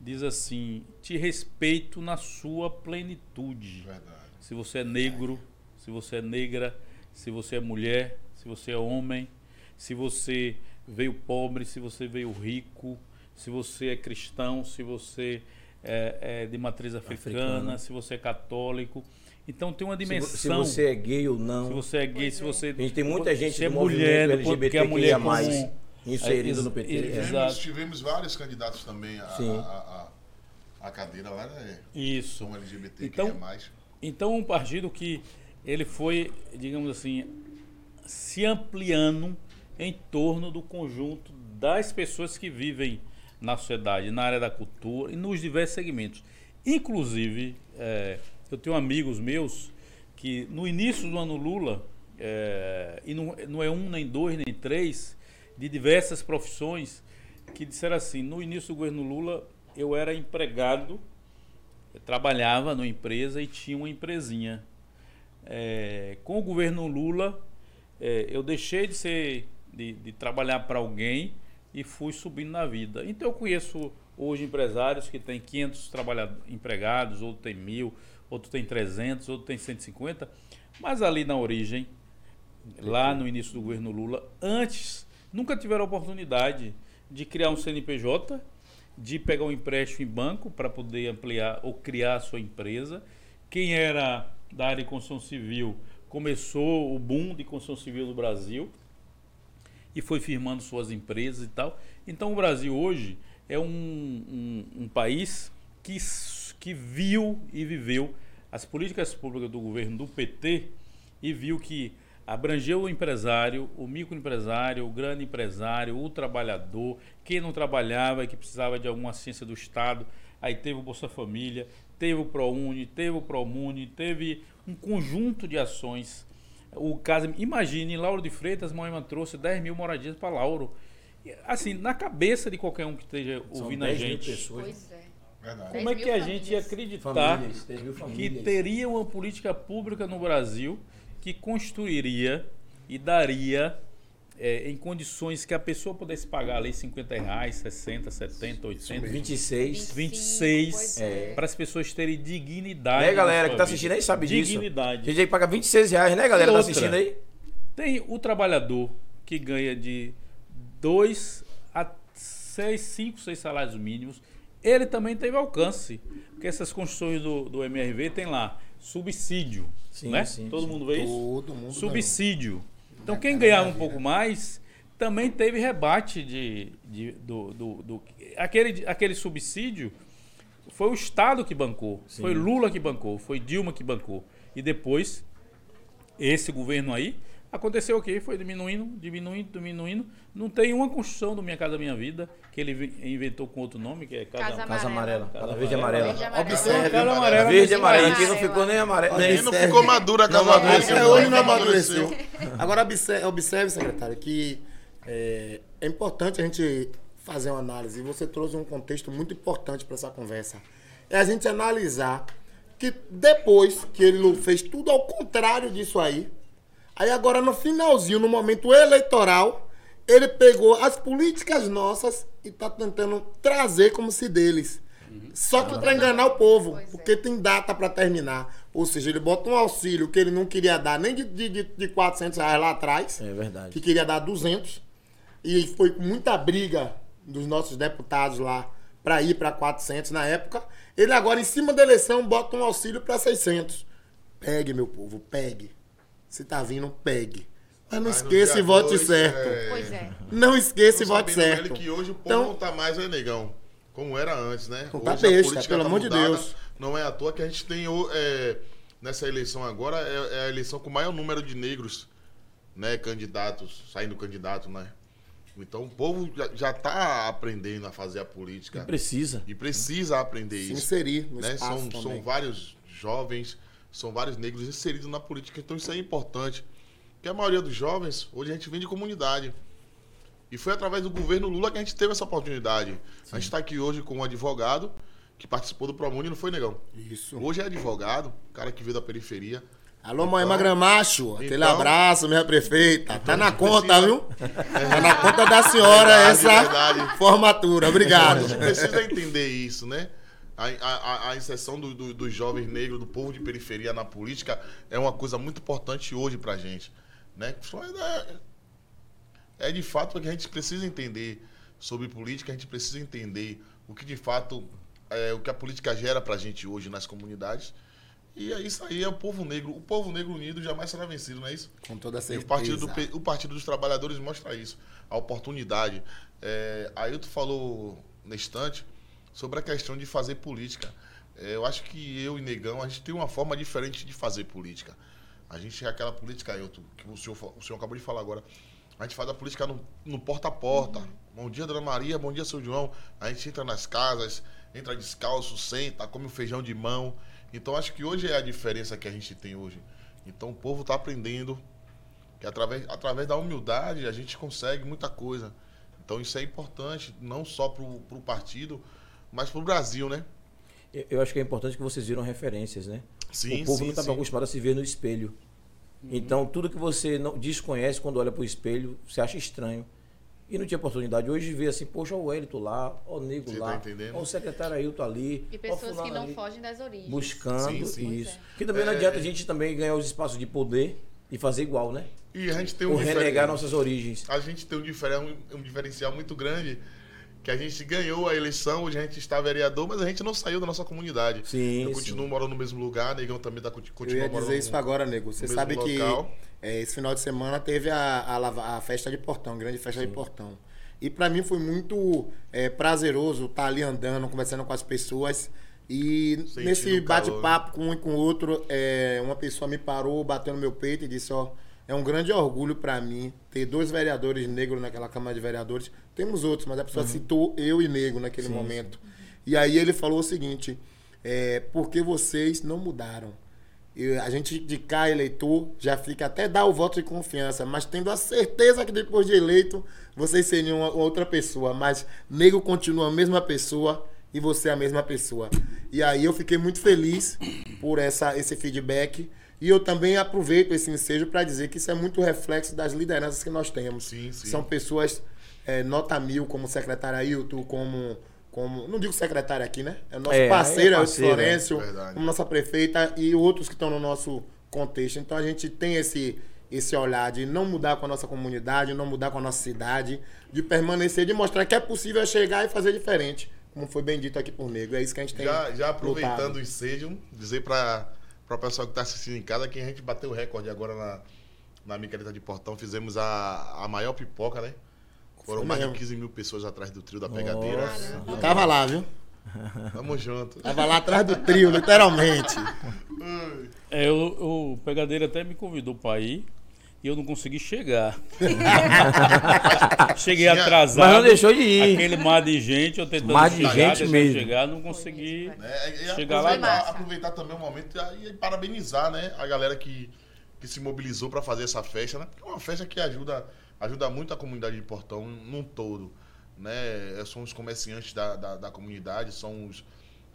diz assim, te respeito na sua plenitude? Verdade. Se você é negro, se você é negra, se você é mulher, se você é homem, se você veio pobre, se você veio rico, se você é cristão, se você é, é de matriz africana, Africana. se você é católico. Então tem uma dimensão. se você é gay ou não. se você é gay, se você. A gente tem muita gente se é mulher, do- porque a mulher LGBTQIA+, como- inserido É, no PT. ex- é. ex- Tivemos, Exato. tivemos vários candidatos também a, Sim. a, a, a- a cadeira lá, né? Isso. São LGBT, Então- é mais. Então, um partido que ele foi, digamos assim, se ampliando em torno do conjunto das pessoas que vivem na sociedade, na área da cultura e nos diversos segmentos. Inclusive, eh, eu tenho amigos meus que no início do ano Lula, eh, e não, não é um, nem dois, nem três, de diversas profissões, que disseram assim: no início do governo Lula, eu era empregado eu trabalhava numa empresa e tinha uma empresinha. É, com o governo Lula, é, eu deixei de ser de, de trabalhar para alguém e fui subindo na vida. Então eu conheço hoje empresários que têm 500 trabalhadores, empregados, outro tem mil, outro tem 300, outro tem 150, mas ali na origem, lá no início do governo Lula, antes nunca tiveram a oportunidade de criar um CNPJ, de pegar um empréstimo em banco para poder ampliar ou criar a sua empresa. Quem era da área de construção civil começou o boom de construção civil no Brasil e foi firmando suas empresas e tal. Então o Brasil hoje é um, um, um país que, que viu e viveu as políticas públicas do governo do PT e viu que abrangeu o empresário, o microempresário, o grande empresário, o trabalhador, quem não trabalhava e que precisava de alguma assistência do Estado. Aí teve o Bolsa Família, teve o ProUni, teve o ProMuni, teve um conjunto de ações. O caso, imagine, Lauro de Freitas, Moema trouxe 10 mil moradias para Lauro. Assim, na cabeça de qualquer um que esteja São ouvindo a 10 mil gente, pessoas. Pois é. Verdade. como é 10 que a gente ia acreditar Famílias, 10 mil que teria uma política pública no Brasil que construiria e daria é, em condições que a pessoa pudesse pagar ali 50 reais, 60, 70, 80, 26. 26, pois é. para as pessoas terem dignidade. É, na galera que tá vida. assistindo aí sabe disso. Dignidade. A gente aí paga 26 reais, né, galera? Tá outra? assistindo aí? Tem o trabalhador que ganha de 2 a 6, 5, 6 salários mínimos. Ele também teve alcance. Porque essas construções do, do MRV tem lá subsídio. Sim, né? sim, Todo sim. mundo vê isso? Todo mundo subsídio. Então, quem ganhava um pouco mais também teve rebate de, de- do, do, do- aquele, aquele subsídio. Foi o Estado que bancou, foi Lula que bancou, foi Dilma que bancou. E depois, esse governo aí, aconteceu o quê? Foi diminuindo, diminuindo, diminuindo. Não tem uma construção do Minha Casa Minha Vida, que ele inventou com outro nome, que é Casa, Casa Casa Amarela. amarela. Casa verde amarela. amarela. Verde e amarela. Observe, Casa amarela. Verde e amarela. Aqui não Amarela. ficou nem amarelo. Olha nem- não ficou madura a casa Não amarela, Até hoje não amadureceu. Agora, observe, observe, secretário, que é, é importante a gente fazer uma análise. E você trouxe um contexto muito importante para essa conversa. É a gente analisar que depois que ele fez tudo ao contrário disso aí, aí agora no finalzinho, no momento eleitoral, ele pegou as políticas nossas e está tentando trazer como se deles. Só que para enganar o povo, Pois é. porque tem data para terminar. Ou seja, ele bota um auxílio que ele não queria dar nem de, de, de- de 400 reais lá atrás, É verdade. que queria dar 200. E foi com muita briga dos nossos deputados lá para ir para 400 na época. Ele agora, em cima da eleição, bota um auxílio para 600. Pegue, meu povo, pegue. Se tá vindo, pegue. Mas não Mas esqueça e vote dois, certo. é, Pois é. Não esqueça e vote certo. que hoje o povo Então- não tá mais, é negão, como era antes, né? Não tá Hoje besta, pelo amor de Deus. Não é à toa que a gente tem é, nessa eleição agora, é, é a eleição com o maior número de negros, né? Candidatos, saindo candidato, né? Então o povo já, já tá aprendendo a fazer a política. Precisa. E precisa aprender Se isso. inserir no né? São, são vários jovens, são vários negros inseridos na política. Então isso é importante. Porque a maioria dos jovens, hoje a gente vem de comunidade. E foi através do governo Lula que a gente teve essa oportunidade. A gente está aqui hoje com um advogado que participou do Promuni, não foi, negão? Isso. Hoje é advogado, cara que veio da periferia. Alô, Moema Gramacho. Aquele então- abraço, minha prefeita. Tá na conta, precisa- viu? Tá na conta da senhora Verdade, essa verdade. formatura. Obrigado. Então, a gente precisa entender isso, né? A, a, a- a inserção do- do- dos jovens negros, do povo de periferia na política é uma coisa muito importante hoje pra gente. Né? Só É, é de fato o que a gente precisa entender sobre política, a gente precisa entender o que de fato é o que a política gera pra gente hoje nas comunidades. E é isso aí, é o povo negro. O povo negro unido jamais será vencido, não é isso? Com toda E certeza. o partido, do, o partido dos Trabalhadores mostra isso, a oportunidade. É, aí tu falou na instante sobre a questão de fazer política. É, eu acho que eu e Negão, a gente tem uma forma diferente de fazer política. A gente é aquela política, Ailton, que o senhor, o senhor acabou de falar agora. A gente faz a política no, no porta a porta. Bom dia, Dona Maria, bom dia, seu João. A gente entra nas casas, entra descalço, senta, come um feijão de mão. Então acho que hoje é a diferença que a gente tem hoje. Então o povo está aprendendo que através, através da humildade a gente consegue muita coisa. Então isso é importante, não só para o partido, mas para o Brasil, né? Eu- Eu acho que é importante que vocês viram referências, né? Sim, o povo sim, não está acostumado a se ver no espelho. Então, tudo que você não desconhece quando olha para o espelho, você acha estranho. E não tinha oportunidade. Hoje vê assim, poxa, o Wellington lá, o Nego Você lá, tá o secretário Ailton ali. E pessoas que não ali, fogem das origens. Buscando Sim, sim. isso. É. Que também não É. adianta a gente também ganhar os espaços de poder e fazer igual, né? E a gente tem um Ou diferen- renegar nossas origens. a gente tem um, diferen- um diferencial muito grande que a gente ganhou a eleição, hoje a gente está vereador, mas a gente não saiu da nossa comunidade. Sim, Eu sim. continuo morando no mesmo lugar, Negão também tá, continua Eu ia morando dizer isso agora, nego. Você sabe que é, esse final de semana teve a, a, a festa de portão, a grande festa de portão. E pra mim foi muito é, prazeroso estar ali andando, conversando com as pessoas. E Sentindo nesse bate-papo com um e com o outro, é, uma pessoa me parou, bateu no meu peito e disse: Ó, é um grande orgulho pra mim ter dois vereadores negros naquela Câmara de Vereadores. Temos outros, mas a pessoa citou eu e negro naquele momento. E aí ele falou o seguinte: é, porque vocês não mudaram. E a gente de cá, eleitor, já fica até dar o voto de confiança, mas tendo a certeza que depois de eleito vocês seriam uma outra pessoa. Mas nego continua a mesma pessoa e você a mesma pessoa. E aí eu fiquei muito feliz por essa, esse feedback E eu também aproveito esse ensejo para dizer que isso é muito reflexo das lideranças que nós temos. Sim, sim. São pessoas é, nota mil, como o secretário Ailton, como, como. Não digo secretário aqui, né? É o nosso É, é parceiro, é o parceiro, Florencio, Verdade. como nossa prefeita e outros que estão no nosso contexto. Então a gente tem esse, esse olhar de não mudar com a nossa comunidade, não mudar com a nossa cidade, de permanecer, de mostrar que é possível chegar e fazer diferente. Como foi bem dito aqui por Nego. É isso que a gente tem. Já, já aproveitando lutado. o ensejo, dizer para o pessoal que está assistindo em casa que a gente bateu o recorde agora na, na Micareta de Portão. Fizemos a, a maior pipoca, né? Foram mais de 15 mil pessoas atrás do trio da pegadeira. Caramba. Eu tava lá, viu? Tamo junto. Tava lá atrás do trio, literalmente. É, o, o Pegadeiro até me convidou para ir e eu não consegui chegar. Cheguei atrasado. Mas não deixou de ir. Aquele mar de gente, eu tentando Mar de chegar, gente mesmo. chegar, não consegui. É, e Chegar lá aproveitar, e massa. aproveitar também o momento e parabenizar né, a galera que, que se mobilizou para fazer essa festa, né? Porque é uma festa que ajuda, ajuda muito a comunidade de Portão num todo. Né? São os comerciantes da, da, da comunidade, são os,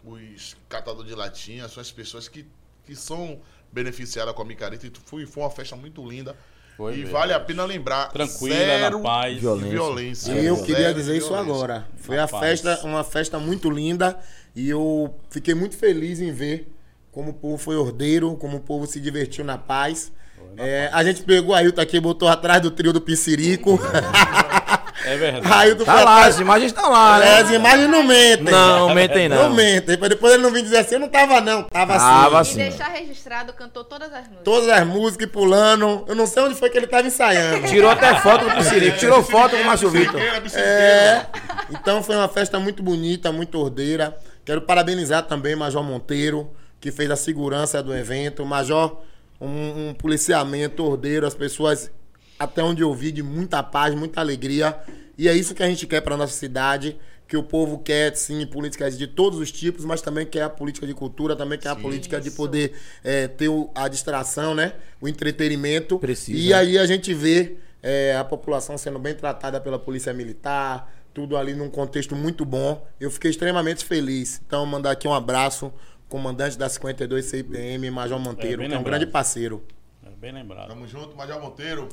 os catadores de latinha, são as pessoas que, que são beneficiadas com a micareta. E foi, foi uma festa muito linda. Foi e mesmo. vale a pena lembrar. Tranquila, zero na paz. Violência. violência. E eu Zero queria de dizer isso agora. Foi a festa, uma festa muito linda e eu fiquei muito feliz em ver como o povo foi ordeiro, como o povo se divertiu na paz. É, a gente pegou a Ailton aqui, botou atrás do trio do Piscirico. É verdade. Ailton Tá lá, as imagens estão lá, É, as né? imagens não mentem. Não, mentem não. Não mentem. Pra depois ele não vir dizer assim, eu não tava não, tava assim. Tava E assim. deixar registrado, cantou todas as músicas. Todas as músicas pulando. Eu não sei onde foi que ele tava ensaiando. Tirou até foto do Piscirico. Tirou foto com o Márcio Vitor. É. Então foi uma festa muito bonita, muito ordeira. Quero parabenizar também Major Monteiro, que fez a segurança do evento. Major, um, um policiamento ordeiro, as pessoas, até onde eu vi, de muita paz, muita alegria. E é isso que a gente quer para nossa cidade. Que o povo quer, sim, políticas de todos os tipos, mas também quer a política de cultura, também quer a política de Isso. poder é, ter a distração, né? O entretenimento. Precisa. E aí a gente vê é, a população sendo bem tratada pela polícia militar, tudo ali num contexto muito bom. Eu fiquei extremamente feliz. Então, mandar aqui um abraço, comandante da 52 CIPM, Major Monteiro, bem que é um lembrado. grande parceiro. É bem lembrado. Tamo junto, Major Monteiro.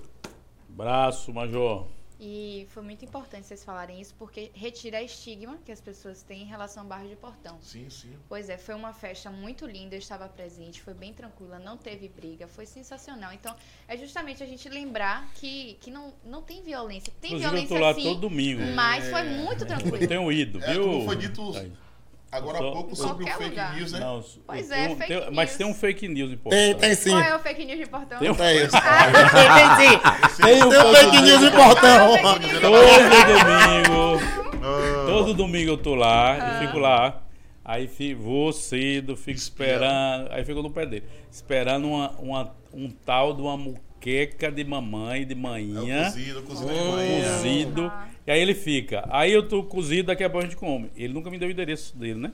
Braço, Major. E foi muito importante vocês falarem isso, porque retira a estigma que as pessoas têm em relação ao bairro de Portão. Sim, sim. Pois é, foi uma festa muito linda, eu estava presente, foi bem tranquila, não teve briga, foi sensacional. Então, é justamente a gente lembrar que, que não, não tem violência. Tem Inclusive, eu violência tô lá sim, todo domingo. mas foi muito Eu tranquilo. tenho ido, É, viu? como foi dito Aí. Agora há pouco sobre o Qualquer fake lugar. news, né? Não, Pois é, fake Mas news. tem um fake news importante. Tem, tem sim. Qual é o fake news de Portão? Tem um- Tem, Ah, Tem um tem um fake news em Portão. Todo domingo. Ah, Todo domingo eu tô lá, eu fico lá. Aí fi- vou cedo, fico esperando. Aí fico no pé dele. Esperando uma, uma- um tal de uma muqueca de mamãe, de é o manhã. cozido, cozido de manhã. Cozido. E aí ele fica. Aí eu tô cozido, daqui a pouco a gente come. Ele nunca me deu o endereço dele, né?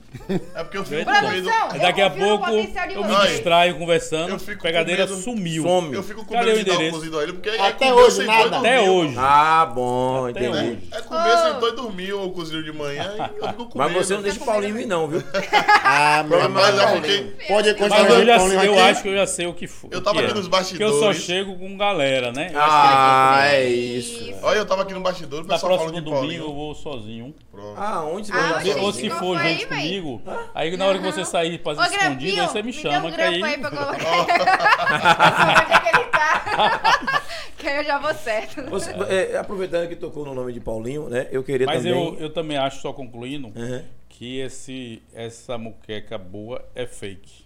É porque eu fico com medo. Produção, Aí daqui a eu confio no pouco potencial de eu me vocês. distraio conversando. Eu fico com pegadeira medo. sumiu. Some. Eu fico com Cadê medo o de dar o endereço? cozido a ele, porque Até é comer hoje, nada. Até hoje. Ah, bom, Até entendi. hoje. É comer sem dois dormir ou cozido de manhã e eu fico com Mas medo. você não deixa o Paulinho ir, não, viu? Ah, meu Problema Mas irmão. é porque Pode Mas continuar. eu, já, Paulinho, sei- eu aqui. acho que eu já sei o que foi. Eu tava aqui é. nos Porque eu só chego com galera, né? Eu acho Ah, é isso. Olha, eu tava aqui no bastidor, o Na pessoal próxima de domingo eu vou sozinho. Pronto. Ah, onde você Ah, vai Ou se qual for foi gente aí, véi? comigo, aí na hora que você sair pra Ô, escondido, aí Grampinho, você me chama, dá um que aí... grampo aí pra colocar. É que ele tá? que aí eu já vou certo. Você- é, aproveitando que tocou no nome de Paulinho, né? Eu queria Mas também. eu, eu também acho, só concluindo, Uhum. que esse, essa muqueca boa é fake.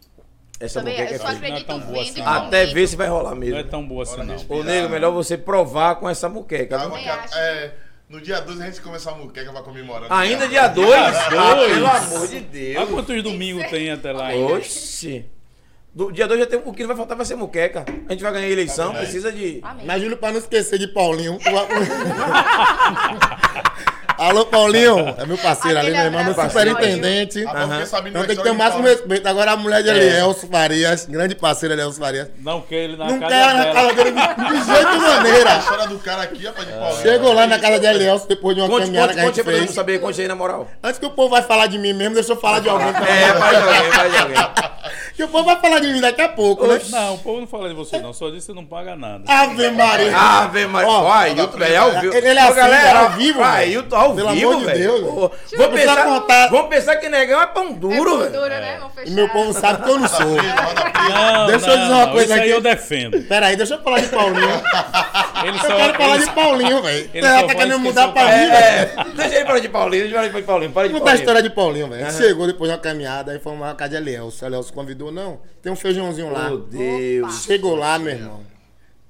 Essa Também, moqueca eu é só fake. Não é tão boa vendo assim, não. Até ver se vai rolar Não mesmo. é tão boa assim, Bora não. Ô, nego, melhor você provar com essa muqueca. Calma viu? que Também acho. é, no dia 12 a gente começa a muqueca pra comemorar. Ainda dia 2? Ah, dois? pelo amor de Deus. quantos domingos tem até lá ainda? Oxi. Do dia 2 já tem. O que não vai faltar vai ser muqueca. A gente vai ganhar a eleição, precisa de. Amém. Mas, Júlio, pra não esquecer de Paulinho. Alô, Paulinho. É meu parceiro ali, meu irmão, meu superintendente. Sabendo Não da tem que ter o de máximo respeito. Agora a mulher de É. Elielso Farias, grande parceiro Elielso Farias. Não quer ele na Não casa quer na dela. casa dele de, de jeito A maneira. história do cara aqui, rapaz, de Paulinho. Chegou lá na casa de Elielso depois de uma Conte, caminhada conte, que a conte gente fez. mundo saber, conte aí na moral. Antes que o povo vai falar de mim mesmo, deixa eu falar de alguém. É, vai de alguém, vai de alguém. Que o povo vai falar de mim daqui a pouco, né? Não, o povo não fala de você não, só disse que você não paga nada. Ave Maria. Ave Maria. Ó, Ó, Ailton, velho, é ao vivo. Ele- é assim, galera, é ao vivo, velho. Ailton, ao Pelo vivo, amor de velho. Deus. Pô, Eu Vamos pensar, contar- vamos pensar que negão é pão É duro, velho. gordura, né? Vamos fechar. E meu povo sabe que eu não sou. Não, Deixa eu não, dizer uma não, coisa isso aí aqui. eu defendo. Pera aí, deixa eu falar de Paulinho. Ele Eu só, quero falar ele- de Paulinho, velho. ele Ela tá querendo mudar pra mim, velho. É, deixa ele falar de Paulinho, deixa ele falar de Paulinho. Para de Vou contar a Paulinho. história de Paulinho, velho. Chegou depois de uma caminhada, aí fomos na casa de Elielso. Elielso convidou, não, tem um feijãozinho lá. Meu Deus. Chegou lá, meu irmão.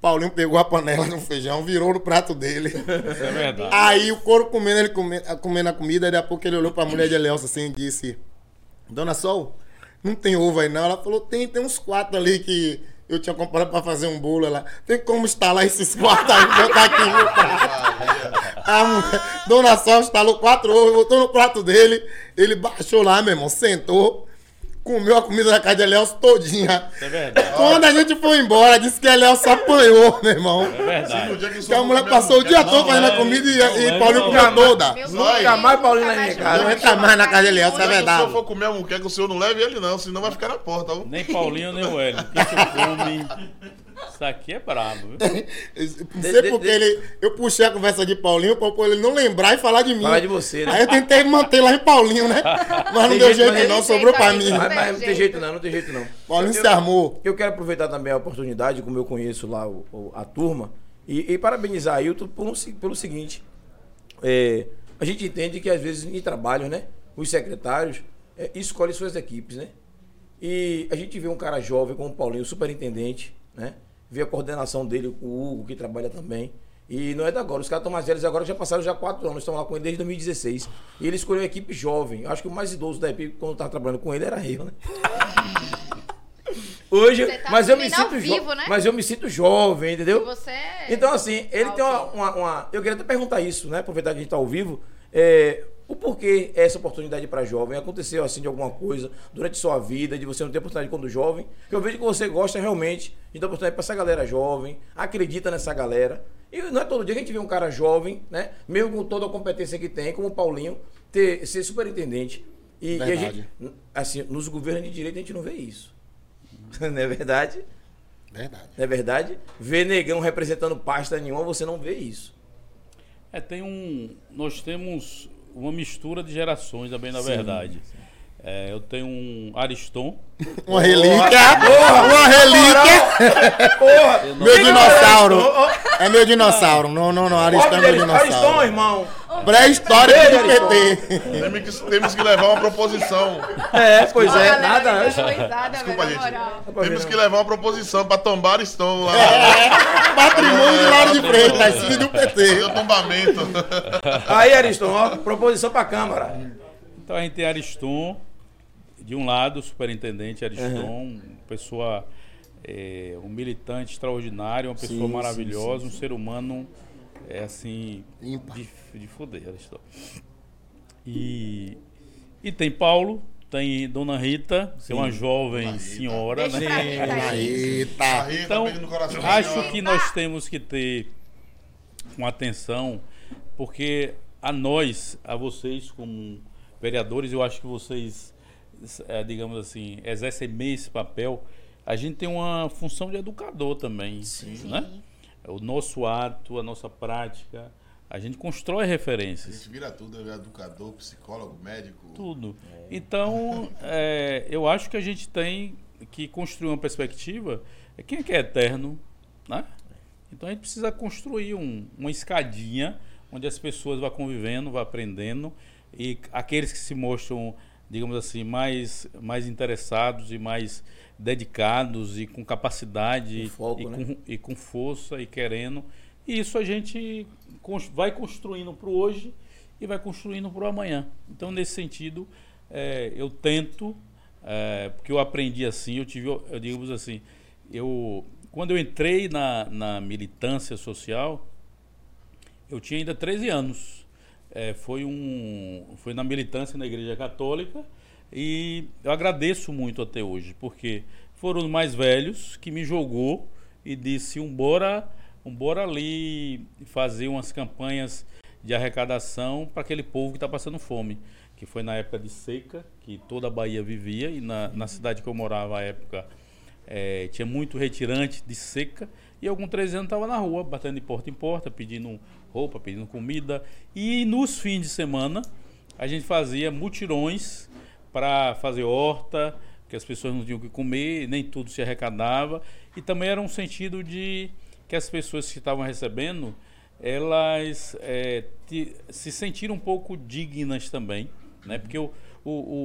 Paulinho pegou a panela do feijão, virou no prato dele. Isso é verdade. Aí o couro comendo, ele comendo, comendo a comida, daqui a pouco ele olhou pra mulher de Elielso assim e disse: Dona Sol, não tem ovo aí não? Ela falou: tem, tem uns quatro ali que eu tinha comprado pra fazer um bolo. Ela, tem como instalar esses quatro aí e botar aqui no prato? A mulher, Dona Sol instalou quatro ovos, botou no prato dele, ele baixou lá, meu irmão, sentou, comeu a comida da casa de Elielso todinha. É verdade. Quando a gente foi embora, disse que Elielso apanhou, meu irmão. É verdade. Que a mulher passou o dia todo fazendo a comida e, e não, Paulinho não, comeu não. toda. Nunca mais Paulinho na minha casa. Não Paulinho. entra mais na casa de Elielso, é Se o verdade. senhor for comer a muqueca, que o senhor não leve ele não, senão vai ficar na porta. viu? Nem Paulinho, nem o Hélio. Que isso come. Isso aqui é brabo, viu? Não sei porque ele. Eu puxei a conversa de Paulinho pra ele não lembrar e falar de mim. Falar de você, né? Aí eu tentei manter lá em Paulinho, né? Mas não Tem deu jeito, jeito, não, sobrou pra mim. Mas, mas não tem jeito. não, não tem jeito não. Paulinho Eu- se armou. Eu quero aproveitar também a oportunidade, como eu conheço lá o- o- a turma, e, e parabenizar Ailton por um se- pelo seguinte. é, a gente entende que às vezes em trabalho, né? Os secretários é, escolhem suas equipes, né? E a gente vê um cara jovem como o Paulinho, superintendente, né? Vê a coordenação dele, o Hugo, que trabalha também. E não é da agora, os caras estão mais velhos agora, já passaram já quatro anos, estão lá com ele desde 2016. E ele escolheu uma equipe jovem. Eu acho que o mais idoso da equipe, quando eu estava trabalhando com ele, era eu, né? Hoje, tá mas eu me sinto jo- vivo, né? mas eu me sinto jovem, entendeu? Você é- Então, assim, ele tem uma, uma- uma- Eu queria até perguntar isso, né? Aproveitar que a gente está ao vivo. É, o porquê essa oportunidade para jovem? Aconteceu assim de alguma coisa durante sua vida, de você não ter oportunidade quando jovem? Que eu vejo que você gosta realmente de dar oportunidade para essa galera jovem, acredita nessa galera. E não é todo dia que a gente vê um cara jovem, né? Mesmo com toda a competência que tem, como o Paulinho, ter, ser superintendente. E, e a Verdade. gente, assim, nos governos de direito a gente não vê isso. não é verdade? Verdade. Não é verdade? Ver negão representando pasta nenhuma, você não vê isso. É, tem um. Nós temos uma mistura de gerações, também, na Sim, verdade. É, eu tenho um Ariston. Uma relíquia. Porra! Uma relíquia. Porra! Meu dinossauro. É meu dinossauro. Não, não, não. Aristão é meu Ariston, dinossauro. irmão. Pré-histórico do PT. Temos que, temos que levar uma proposição. É, pois é, nada. Desculpa, gente. pra Temos que levar uma proposição para tombar Aristão lá. Patrimônio de Lauro de Freitas, filho do PT. o tombamento. Aí, Ariston, ó, proposição pra Câmara. Então a gente tem Ariston, de um lado, o superintendente Ariston, pessoa, é, um militante extraordinário, uma pessoa Sim, maravilhosa, um ser humano, é assim, de, de fuder, Ariston. E, e tem Paulo, tem Dona Rita, que é uma jovem Dona Rita. senhora, Deixa né? pra Rita. Rita. Então, acho que nós temos que ter uma atenção, porque a nós, a vocês como vereadores, eu acho que vocês, digamos assim, exercem bem esse papel. A gente tem uma função de educador também, né? O nosso ato, a nossa prática, a gente constrói A referências. gente vira tudo, é educador, psicólogo, médico. Tudo. Então, é, eu acho que a gente tem que construir uma perspectiva. é Quem é que é eterno? Né? Então a gente precisa construir um- uma escadinha onde as pessoas vão convivendo, vão aprendendo e aqueles que se mostram, digamos assim, mais, mais interessados e mais dedicados e com capacidade Com foco, e, né? com, e com força e querendo. E isso a gente vai construindo para o hoje e vai construindo para o amanhã. Então, nesse sentido, eh, eu tento, eh, porque eu aprendi assim, eu tive, eu digo assim, eu quando eu entrei na, na militância social, eu tinha ainda 13 anos. É, foi, um, foi na militância na Igreja Católica e eu agradeço muito até hoje, porque foram os mais velhos que me jogou e disse, embora, embora ali fazer umas campanhas de arrecadação para aquele povo que está passando fome, que foi na época de seca, que toda a Bahia vivia, e na, na cidade que eu morava à época é, tinha muito retirante de seca, e algum 13 anos estava na rua, batendo de porta em porta, pedindo roupa, pedindo comida. E nos fins de semana a gente fazia mutirões para fazer horta, que as pessoas não tinham o que comer, nem tudo se arrecadava. E também era um sentido de que as pessoas que estavam recebendo, elas é, te, se sentiram um pouco dignas também, né? Porque o, o,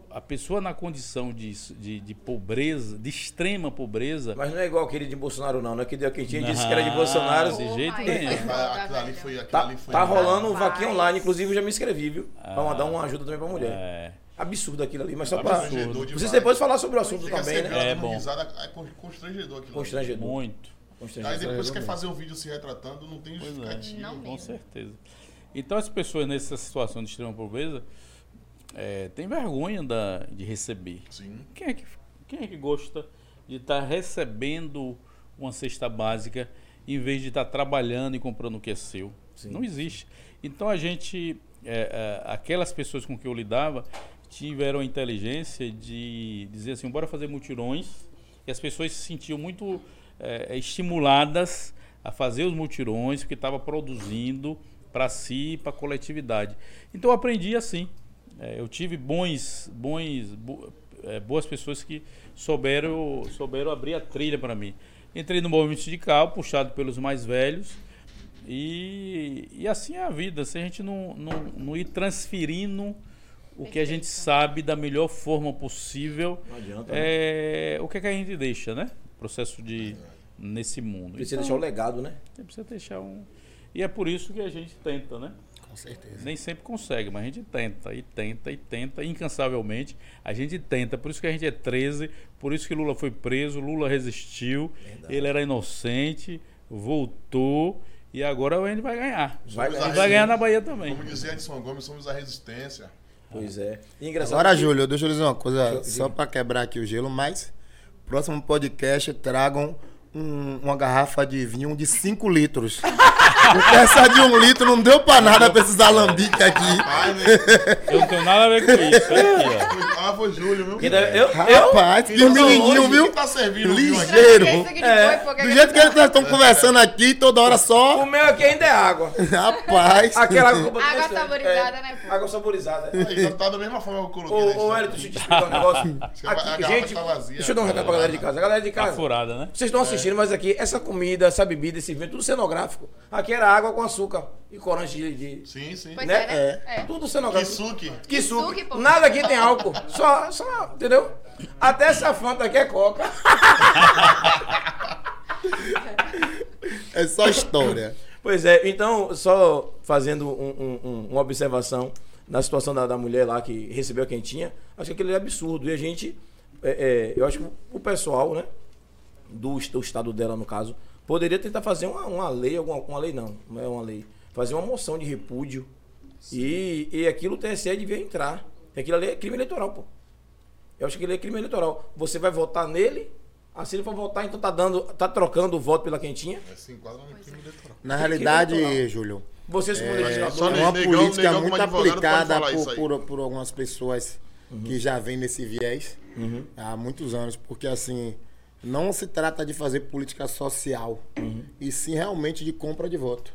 o, a pessoa na condição de, de, de, pobreza, de extrema pobreza. Mas não é igual aquele de Bolsonaro, não. Não é que deu quem tinha disse que era de Bolsonaro. Desse jeito nenhum. foda, Aquilo ali Tá, ali foi tá rolando um vaquinha online, inclusive eu já me inscrevi, viu? Pra mandar uma ajuda também pra mulher. É, Absurdo aquilo ali, mas só pra. Vocês depois falar sobre o assunto também, né? ela É bom. risada, é con- constrangedor aquilo. ali. Constrangedor. muito. Constrangedor. Aí depois quer mesmo. fazer um vídeo se retratando, não tem é. justificativa. Não Com certeza. Então as pessoas nessa situação de extrema pobreza é, têm vergonha da, de receber. Sim. Quem é que, quem é que gosta de estar recebendo uma cesta básica em vez de estar trabalhando e comprando o que é seu? Sim. Não existe. Então a gente, é, é, aquelas pessoas com que eu lidava, tiveram a inteligência de dizer assim, bora fazer mutirões. E as pessoas se sentiam muito é, estimuladas a fazer os mutirões, porque estava produzindo para si e para a coletividade. Então eu aprendi assim. É, eu tive bons, bons, bo- é, boas pessoas que souberam, souberam abrir a trilha para mim. Entrei no movimento sindical, puxado pelos mais velhos, e, e assim é a vida. Se a gente não, não, não ir transferindo o que a gente sabe da melhor forma possível, Não adianta. né? é, o que, é que a gente deixa, né? Processo de nesse mundo. Precisa Então, deixar o legado, né? precisa deixar um. E é por isso que a gente tenta, né? Certeza. Nem sempre consegue, mas a gente tenta, e tenta, e tenta, incansavelmente. A gente tenta, por isso que a gente é 13, por isso que Lula foi preso, Lula resistiu, ele era inocente, voltou, e agora a gente vai ganhar. Vai ganhar. vai ganhar na Bahia também. Como dizia Edson Gomes, somos a resistência. Pois é. E engraçado. Agora, que- Júlio, deixa eu dizer uma coisa, eu- só pra quebrar aqui o gelo, mas próximo podcast tragam um- uma garrafa de vinho de 5 litros. Porque essa de um litro não deu pra nada pra esses alambiques aqui. Eu não tenho nada a ver com isso. Aqui, Ah, foi Júlio, viu? Que deve- eu, eu, Rapaz, que Então, menininho, viu? tá servindo o? Ligeiro. É, Do jeito que eles estão conversando aqui, toda hora o só. meu aqui ainda é água. Rapaz. Aquela Água saborizada, né, pô? Água saborizada. Aí, já tá da mesma forma que eu coloquei. Ô, história. Elton, deixa eu te explicar um negócio. Aqui, gente, tá vazia. deixa eu dar um recado pra galera de casa. A galera de Tá casa, furada, né? vocês estão assistindo, mas aqui, essa comida, essa bebida, esse vinho, tudo cenográfico. Aqui era água com açúcar e corante de... de- Sim, sim. Pois né? é, né? É. Tudo cenográfico. Kisuke. Que suco. Kisuke, pô. Nada aqui tem álcool. Só, só, entendeu? Até essa Fanta aqui é coca. É só história. Pois é, então, só fazendo um- um- um- uma observação na situação da, da mulher lá que recebeu a quentinha, acho que aquilo é absurdo. E a gente, é, é, eu acho que o pessoal, né, do, do estado dela, no caso, poderia tentar fazer uma, uma lei, alguma uma lei não, não é uma lei, fazer uma moção de repúdio. E, e aquilo o TSE devia entrar. Aquilo ali é crime eleitoral, pô. Eu acho que ele é crime eleitoral. Você vai votar nele, assim ele for votar, então tá dando, tá trocando o voto pela quentinha. É, se enquadra no crime eleitoral. Na Que realidade, eleitoral. Júlio, Vocês como é só né? uma Negão- política negão muito aplicada por, por, por algumas pessoas Uhum. que já vêm nesse viés há muitos anos, porque assim, não se trata de fazer política social, Uhum. e sim realmente de compra de voto.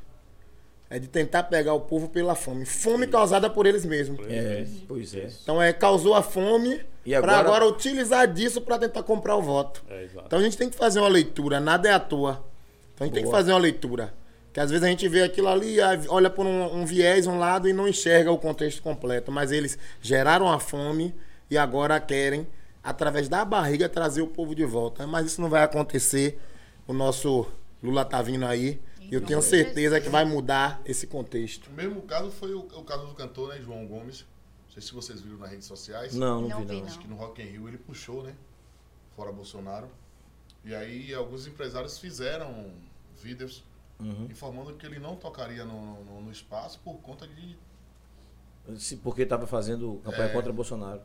É de tentar pegar o povo pela fome. Fome causada por eles mesmos. É, pois é. Então é, causou a fome para agora- agora utilizar disso para tentar comprar o voto. É. Então a gente tem que fazer uma leitura, nada é à toa. Então a gente tem que Boa. fazer uma leitura. Que às vezes a gente vê aquilo ali, olha por um, um viés, um lado e não enxerga o contexto completo. Mas eles geraram a fome e agora querem, através da barriga, trazer o povo de volta. Mas isso não vai acontecer. O nosso Lula tá vindo aí. E eu tenho certeza que vai mudar esse contexto. O mesmo caso foi o, o caso do cantor, né, João Gomes. Não sei se vocês viram nas redes sociais. Não, não, Não vi não. Acho que no Rock in Rio ele puxou, né? Fora Bolsonaro. E aí alguns empresários fizeram vídeos Uhum. informando que ele não tocaria no, no, no espaço por conta de. Se- Porque estava fazendo campanha É. contra Bolsonaro.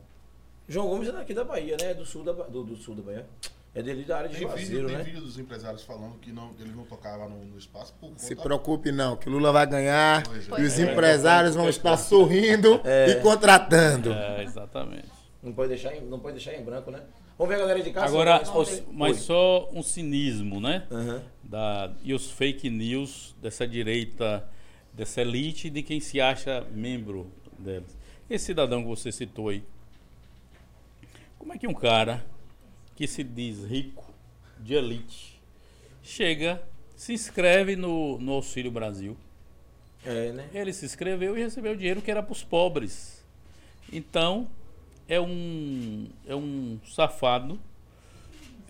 João Gomes é daqui da Bahia, né? É do sul da, do, do sul da Bahia. É dele da área de Tem vídeo, Juazeiro, tem né? vídeo dos empresários falando que não, ele não tocava no, no espaço por conta Se preocupe não, que Lula vai ganhar Pois e é. os empresários vão estar sorrindo e contratando. É, exatamente. Não pode deixar em, não pode deixar em branco, né? Vamos ver a galera de casa. Agora, mas Oi. só um cinismo, né? Aham. Da, e os fake news dessa direita, dessa elite de quem se acha membro delas. Esse cidadão que você citou aí, como é que um cara que se diz rico, de elite, chega, se inscreve no, no Auxílio Brasil? É, né? Ele se inscreveu e recebeu dinheiro que era para os pobres. Então, é um, é um safado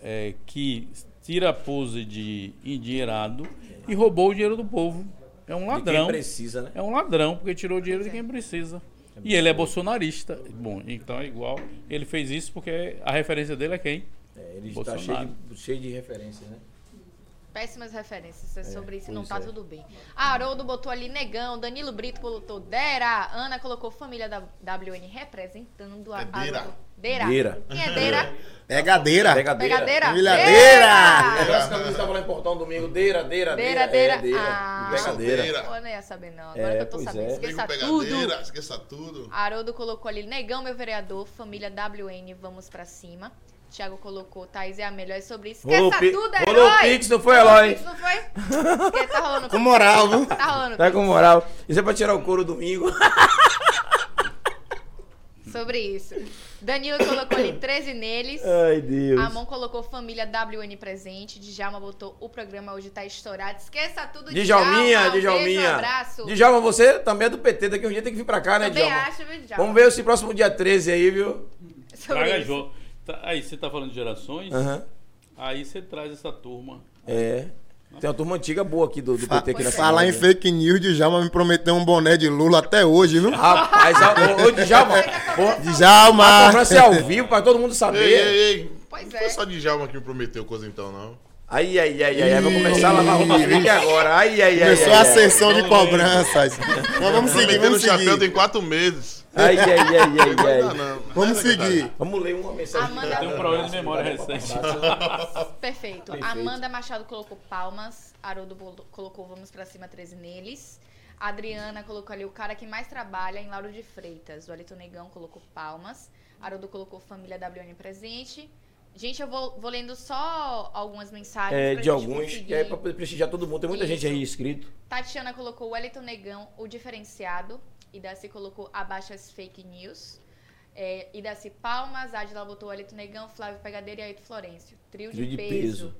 é, que tira a pose de endinheirado e roubou o dinheiro do povo. É um De ladrão. quem precisa, né? É um ladrão, porque tirou o dinheiro de quem precisa. E ele é bolsonarista. Bom, então é igual. Ele fez isso porque a referência dele é quem? É, ele está cheio de, cheio de referências, né? Péssimas referências. É sobre isso não pois tá é. tudo bem. Haroldo botou ali negão, Danilo Brito botou Dera, Ana colocou família da WN representando a É Deira. Haroldo. Deira. Deira. Quem é Deira? Pegadeira. Pegadeira. Pegadeira. Humilhadeira. Parece que a música tava lá em Portão domingo. Deira, deira, Deira, deira. deira. É, deira. Ah. Pegadeira. Deira. Eu não ia saber não. Agora É, que eu tô sabendo. é. Esqueça Amigo tudo. pegadeira, esqueça tudo. Haroldo colocou ali, negão, meu vereador, família WN, vamos pra cima. Thiago colocou, Thaís é a melhor é sobre isso. Rolou Esqueça pi- tudo, rolou herói! Pix, não foi, Rolou Eloy? Pix, não foi? Porque tá rolando Com moral, viu? Tá rolando Tá com moral. Isso é pra tirar o couro domingo. sobre isso. Danilo colocou ali 13 neles. Ai, Deus. Amon colocou família WN presente. Djalma botou o programa hoje tá estourado. Esqueça tudo, Djalminha, Djalma. Djalminha. um abraço. Djalma, você também é do PT, daqui um dia tem que vir pra cá, né, Também Djalma? acho, viu, Djalma? Vamos ver esse próximo dia 13 aí, viu? Sobre Traga isso. João. Tá- Aí você tá falando de gerações, Aham. aí você traz essa turma. É. Tem uma turma antiga boa aqui do, do PT aqui na Falar em cidade. fake news, Djalma me prometeu um boné de Lula até hoje, viu? Rapaz, a- ô, ô, Djalma, pô, a Djalma! cobrança é ao vivo pra todo mundo saber. Ei, ei, ei. Pois não é. foi só de Djalma que me prometeu coisa então, não. Ai, ai, ai, ai, ai, vou começar a lavar roupa suja agora. Ai, ai, ai, Começou ai, a sessão de cobranças. Mas vamos seguir, Prometeu no vamos chapéu seguir. tem quatro meses. Ai, ai, ai, ai, ai. não. Vamos Não verdade. seguir. Vamos ler uma mensagem. Amanda- Tem um problema de memória recente. Perfeito. Perfeito. Amanda Machado colocou palmas. Haroldo colocou vamos pra cima 13 neles. Adriana colocou ali o cara que mais trabalha em Lauro de Freitas. O Alito Negão colocou palmas. Haroldo colocou família WN presente. Gente, eu vou, vou lendo só algumas mensagens. É, pra de alguns, conseguir. que é pra prestigiar todo mundo. Tem muita gente aí inscrito. Tatiana colocou o Wellington Negão, o diferenciado. E Daci colocou abaixa as fake news. É, e Daci Palmas, Adila botou o Wellington Negão, Flávio Pegadeira e Aito Florencio. Trio de, Trio de peso. peso.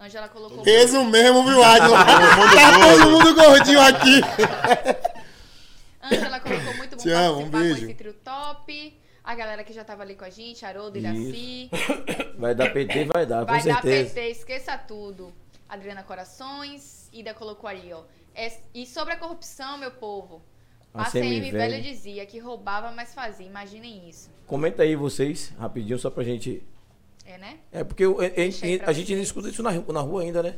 Ângela colocou. Peso mesmo, viu, Adila? Tá todo mundo gordinho aqui. Ângela colocou muito bom Te amo, um beijo. com esse trio top. A galera que já tava ali com a gente, Haroldo e Daci. Vai dar PT, vai dar, Vai com dar certeza. PT, esqueça tudo. Adriana Corações, Ida colocou ali, ó. É- e sobre a corrupção, meu povo. A A CM velha dizia que roubava, mas fazia. Imaginem isso. Comenta aí vocês, rapidinho, só pra gente. É, né? É porque a, Deixa aí a, gente ainda escuta isso na, na rua ainda, né?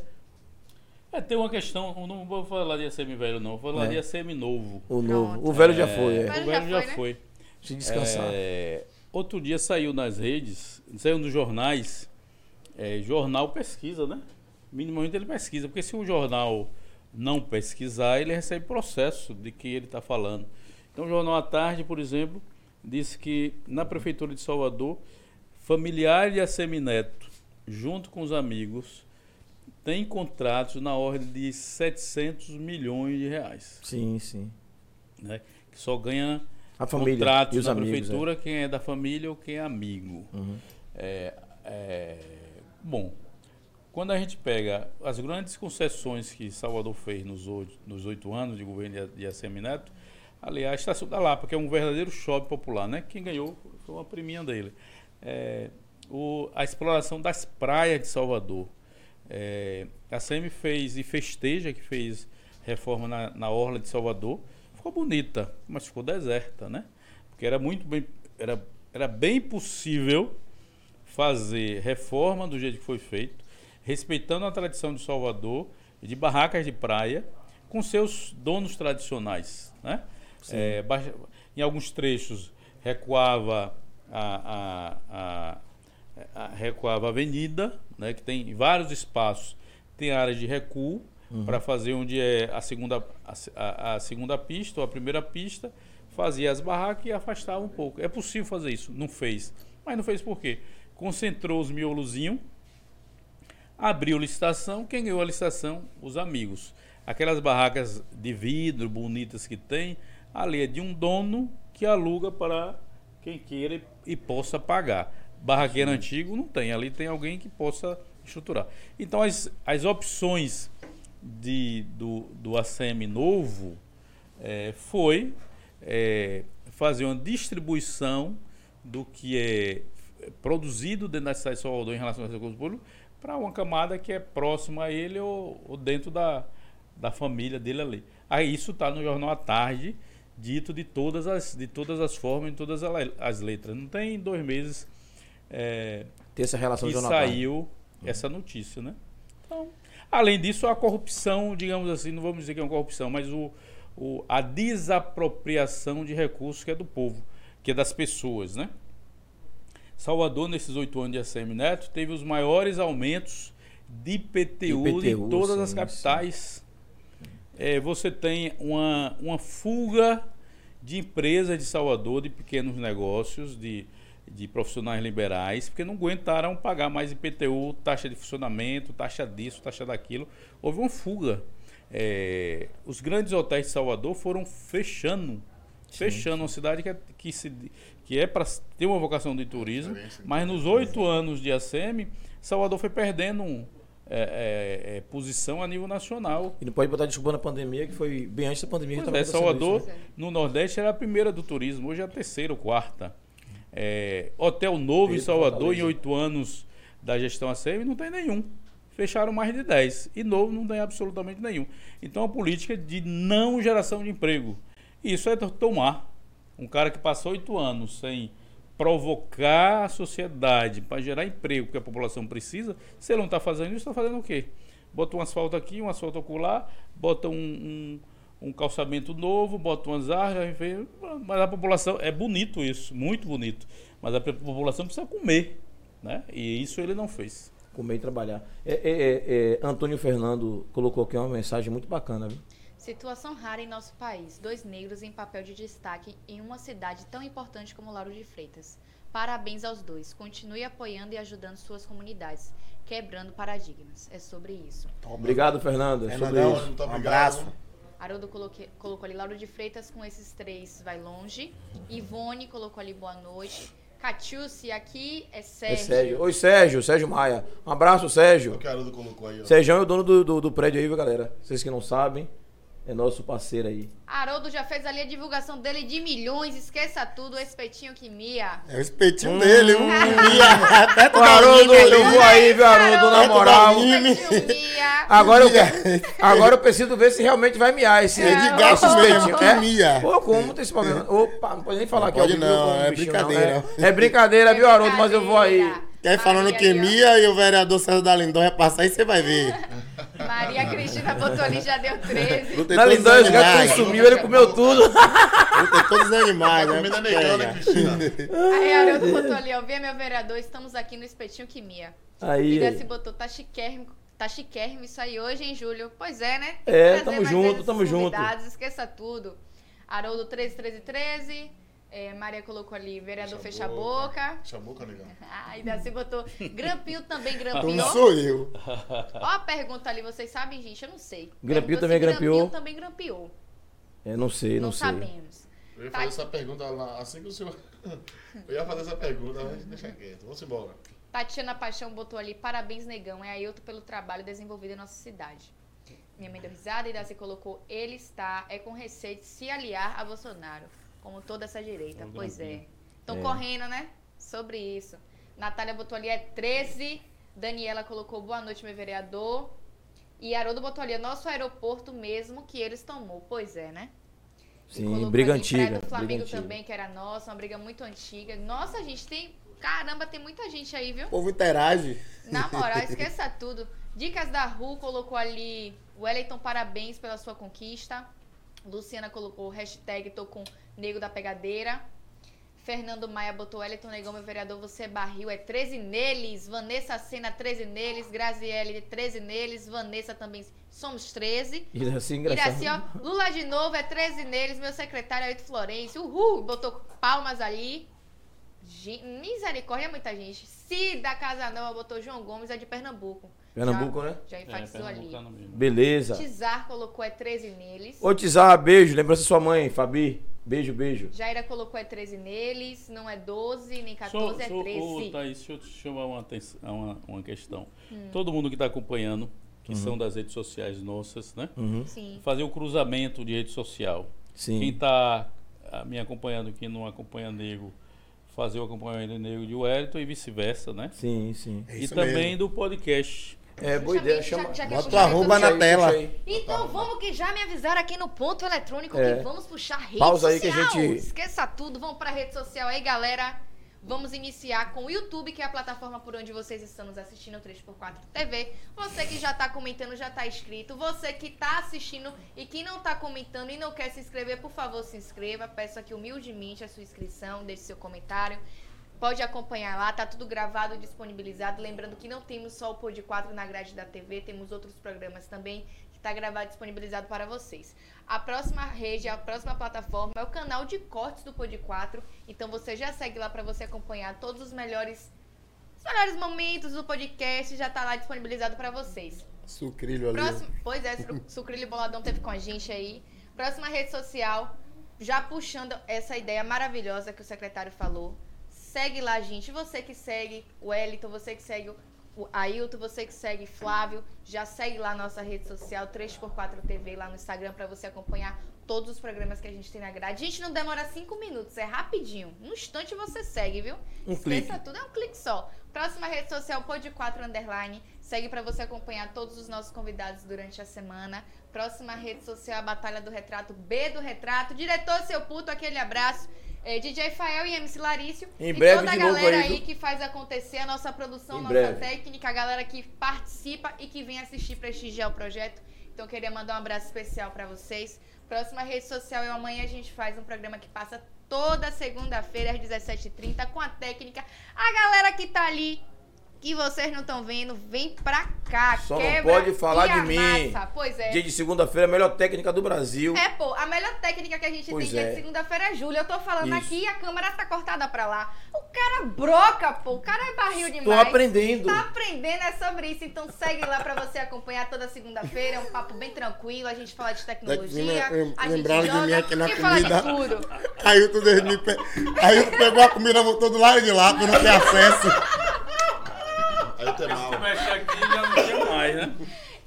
É, tem uma questão, eu não vou falar de ACM velho não, vou falar É. de ACM novo. O novo. Pronto. O velho já É, foi, é. Velho O velho já já foi, né? Se descansar. É, outro dia saiu nas redes, saiu nos jornais, é, jornal pesquisa, né? Minimamente ele pesquisa, porque se o jornal não pesquisar, ele recebe processo de que ele está falando. Então o Jornal à Tarde, por exemplo, disse que na Prefeitura de Salvador, familiar de Assemineto, junto com os amigos, tem contratos na ordem de 700 milhões de reais. Sim, sim. Né? Que só ganha A família contratos os na amigos. prefeitura quem é da família ou quem é amigo. Uhum. É, é, bom, quando a gente pega as grandes concessões que Salvador fez nos oito, nos oito anos de governo de, de ACM Neto, aliás, a Estação da Lapa, que é um verdadeiro shopping popular, né? Quem ganhou foi uma priminha dele. É, o- a exploração das praias de Salvador. É, a CM fez e festeja que fez reforma na, na Orla de Salvador. Ficou bonita, mas ficou deserta, né? Porque era muito bem. Era, era bem possível fazer reforma do jeito que foi feito, respeitando a tradição de Salvador de barracas de praia com seus donos tradicionais. Né? É, em alguns trechos recuava a, a, a- a- recuava a avenida, né, que tem vários espaços, tem áreas de recuo para fazer onde é a segunda, a, se- a- a segunda pista ou a primeira pista, fazia as barracas e afastava um pouco. É possível fazer isso, não fez. Mas não fez por quê? Concentrou os miolozinhos, abriu licitação, quem ganhou a licitação? Os amigos. Aquelas barracas de vidro bonitas que tem, ali é de um dono que aluga para quem queira e, possa pagar. Barraqueiro antigo não tem, ali tem alguém que possa estruturar. Então as, as opções de, do, do ACM novo eh, foi eh, fazer uma distribuição do que é produzido dentro da cidade de Salvador em relação aos recursos públicos para uma camada que é próxima a ele ou, ou dentro da, da família dele ali. Aí isso está no Jornal à Tarde, dito de todas as, de todas as formas, em todas as letras. Não tem dois meses eh, Ter essa relação que jornal. saiu essa notícia, né? Então, além disso, a corrupção, digamos assim, não vamos dizer que é uma corrupção, mas o, o- a desapropriação de recursos que é do povo, que é das pessoas, né? Salvador, nesses oito anos de ACM Neto, teve os maiores aumentos de IPTU, IPTU, de todas sim, as capitais. É, você tem uma, uma fuga de empresas de Salvador, de pequenos negócios, de, de profissionais liberais, porque não aguentaram pagar mais IPTU, taxa de funcionamento, taxa disso, taxa daquilo. Houve uma fuga. É, os grandes hotéis de Salvador foram fechando. Fechando uma cidade que é, que se, que é para ter uma vocação de turismo, em mas nos oito anos de ACM, Salvador foi perdendo um, é, é, é, posição a nível nacional. E não pode botar desculpa na pandemia, que foi bem antes da pandemia. que Pois é, Salvador, isso, né? no Nordeste, era a primeira do turismo, hoje é a terceira ou quarta. É, hotel novo em Pedro Salvador, em oito anos da gestão ACM, não tem nenhum. Fecharam mais de 10. E novo não tem absolutamente nenhum. Então, a política de não geração de emprego. Isso é tomar um cara que passou oito anos sem provocar a sociedade para gerar emprego que a população precisa, se ele não está fazendo isso, está fazendo o quê? Bota um asfalto aqui, um asfalto acolá, bota um, um, um calçamento novo, bota umas árvores, mas a população, é bonito isso, muito bonito, mas a população precisa comer, né? E isso ele não fez. Comer e trabalhar. É, é, é, é, Antônio Fernando colocou aqui uma mensagem muito bacana, viu? Situação rara em nosso país. Dois negros em papel de destaque em uma cidade tão importante como Lauro de Freitas. Parabéns aos dois. Continue apoiando e ajudando suas comunidades, quebrando paradigmas. É sobre isso. Obrigado, Fernando. É sobre isso. Muito um abraço. Haroldo colocou ali Lauro de Freitas com esses três vai longe. Ivone colocou ali boa noite. Catiúci aqui é É Sérgio. Sérgio. Oi, Sérgio. Sérgio Maia. Um abraço, O Sérgio. que a Haroldo colocou aí, ó. Sérgio é o dono do, do, do prédio aí, viu, galera? Vocês que não sabem, é nosso parceiro aí. Haroldo já fez ali a divulgação dele de milhões. Esqueça tudo, espetinho que mia. É o espetinho dele, um mia. Dá um Haroldo, eu vou aí, viu, Haroldo, na moral. Agora eu, agora eu preciso ver se realmente vai miar esse, É de esse gato mesmo, espetinho. que É? mia. Pô, como tem esse problema? Opa, não pode nem falar Não que é eu não, é brincadeira. É, é brincadeira, viu, Haroldo? Mas eu vou aí. Quer falando Maria que ó. mia e o vereador César da Lindóia passar aí, você vai ver. Maria Cristina botou ali, já deu 13. Luta Na Lindóia, os gatos sumiu, ele comeu tudo. Luta todos os animais, né? comendo a negão, né, Pega. Cristina? Aí Haroldo botou ali, ó. Vê meu vereador, estamos aqui no espetinho que mia. Aí, E Desce botou, tá chiquérrimo, tá chiquérrimo isso aí hoje, hein, Júlio? Pois é, né? Tem É, tamo junto, tamo junto. Esqueça tudo. Haroldo 13, 13, 13. É, Maria colocou ali, vereador fecha a boca. Fecha a boca, negão. Aí Desce botou, Grampinho também, Grampinho. não sou eu. Ó a pergunta ali, vocês sabem, gente? Eu não sei. Grampinho Perguntou também se grampeou? Grampinho também grampeou. é, não sei, não, Não, sei. sabemos. Eu ia Tá. fazer essa pergunta lá, assim que o senhor... Eu ia fazer essa pergunta, mas deixa quieto. Vamos embora. Tatiana Paixão botou ali, parabéns, negão. É Ailton pelo trabalho desenvolvido em nossa cidade. Minha mãe deu risada e Daci colocou, ele está, é com receio de se aliar a Bolsonaro, como toda essa direita. Um pois é. Estão É. correndo, né? Sobre isso. Natália botou ali, é 13. Daniela colocou, boa noite, meu vereador. E Haroldo botou ali, é nosso aeroporto mesmo que eles tomou. Pois é, né? Sim, briga antiga. do Flamengo briga também, que era nossa, uma briga muito antiga. Nossa, gente, tem. Caramba, tem muita gente aí, viu? O povo interage. Na moral, esqueça tudo. Dicas da Ru colocou ali Wellington, parabéns pela sua conquista. Luciana colocou hashtag tô com nego da pegadeira. Fernando Maia botou Wellington Negão, meu vereador, você é barril, é 13 neles. Vanessa Sena, 13 neles. Graziele, 13 neles. Vanessa também, somos 13. E assim, engraçado. Iraci, ó, Lula de novo, é 13 neles. Meu secretário é 8 Florencio. Uhul, botou palmas ali. Misericórdia, muita gente. Cida Casanova botou João Gomes, é de Pernambuco. Pernambuco, já, né? Já É, enfatizou ali. pernambucano mesmo. Beleza. Tizar colocou é 13 neles. Ô, Tizar, beijo. Lembrança da sua mãe, Fabi. Beijo, beijo. Jaira colocou é 13 neles, não é 12, nem Só, 14, é só, ô, 13. Thaís, deixa eu te chamar uma, atenção, uma, uma questão. Hum. Todo mundo que está acompanhando, que são das redes sociais nossas, né? Uhum. Sim. Fazer o cruzamento de rede social. Sim. Quem está me acompanhando, quem não acompanha nego, fazer o acompanhamento nego de Wellington e vice-versa, né? Sim, sim. É e também mesmo. do podcast. É, boa Já ideia. vi- Chama. já- já quer Bota o puxar arroba na social? tela. Aí. Então vamos que já me avisaram aqui no ponto eletrônico É. que vamos puxar rede Pausa aí social. que a gente- Esqueça tudo, vamos pra rede social aí, galera. Vamos iniciar com o YouTube, que é a plataforma por onde vocês estão nos assistindo, o 3x4 TV. Você que já tá comentando, já tá inscrito. Você que tá assistindo e que não tá comentando e não quer se inscrever, por favor, se inscreva. Peço aqui humildemente a sua inscrição, deixe seu comentário. Pode acompanhar lá, tá tudo gravado e disponibilizado. Lembrando que não temos só o Pod 4 na grade da TV, temos outros programas também que tá gravado e disponibilizado para vocês. A próxima rede, a próxima plataforma é o canal de cortes do Pod 4. Então você já segue lá para você acompanhar todos os melhores os melhores momentos do podcast, já tá lá disponibilizado para vocês. Sucrilho ali. Próximo, pois é, Su- Sucrilho Boladão teve com a gente aí. Próxima rede social, já puxando essa ideia maravilhosa que o secretário falou. Segue lá, gente. Você que segue o Wellington, você que segue o- Ailton, você que segue Flávio, já segue lá a nossa rede social, 3x4 TV, lá no Instagram, pra você acompanhar todos os programas que a gente tem na grade. Gente, não demora 5 minutos, é rapidinho. No instante você segue, viu? Um Esqueça clique. tudo, é um clique só. Próxima rede social, Pod4 Underline. Segue pra você acompanhar todos os nossos convidados durante a semana. Próxima rede social, a Batalha do Retrato, B do Retrato. Diretor, seu puto, aquele abraço. É, DJ Fael e MC Larício. Em e breve toda a galera aí, que faz acontecer a nossa produção, Em nossa breve. técnica, a galera que participa e que vem assistir, prestigiar o projeto. Então, queria mandar um abraço especial pra vocês. Próxima rede social é amanhã a gente faz um programa que passa toda segunda-feira às 17h30 com a técnica. A galera que tá ali, que vocês não estão vendo, vem pra cá. Só não quebra pode falar de mim. Pois é. Dia de segunda-feira, a melhor técnica do Brasil. É, pô, a melhor técnica que a gente Pois tem dia é. de segunda-feira é Júlia. Eu tô falando Isso. aqui e a câmera tá cortada pra lá. O cara broca, pô. O cara é barril demais. Tô aprendendo. Tá aprendendo, é sobre isso. Então segue lá pra você acompanhar toda segunda-feira. É um papo bem tranquilo. A gente fala de tecnologia. Gente lembraram de joga mim aqui na fala de comida. tudo. Aí tu pe... Aí tu pegou a comida, botou do lado de lá, tu não tem acesso. Aí tu é mal. Se mexe aqui já não tinha mais, né?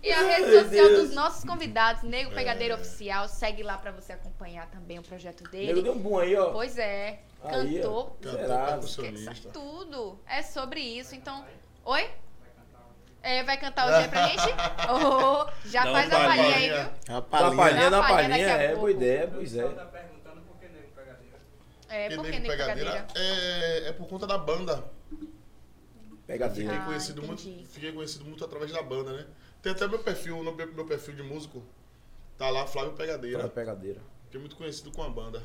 E a rede social dos nossos convidados, Nego Pegadeiro Oficial. Segue lá pra você acompanhar também o projeto Nego dele. deu um boom aí, ó. Pois é. Aí. Cantor. Cantor, tudo. É sobre isso. Então. Oi? É, vai cantar hoje aí pra gente? Oh, já Dá faz a palhinha aí, viu? A Dá palhinha. palhinha, Dá dá palhinha É, pouco. boa ideia, pois é. Tá perguntando por que nego pegadeira. É, Porque por que Nego pegadeira? é, é por conta da banda. Pegadeira. Fiquei Ah, conhecido, entendi. muito, fiquei conhecido muito através da banda, né? Tem até meu perfil, no meu, perfil de músico. Tá lá, Flávio Pegadeira. Pra pegadeira. Fiquei muito conhecido com a banda.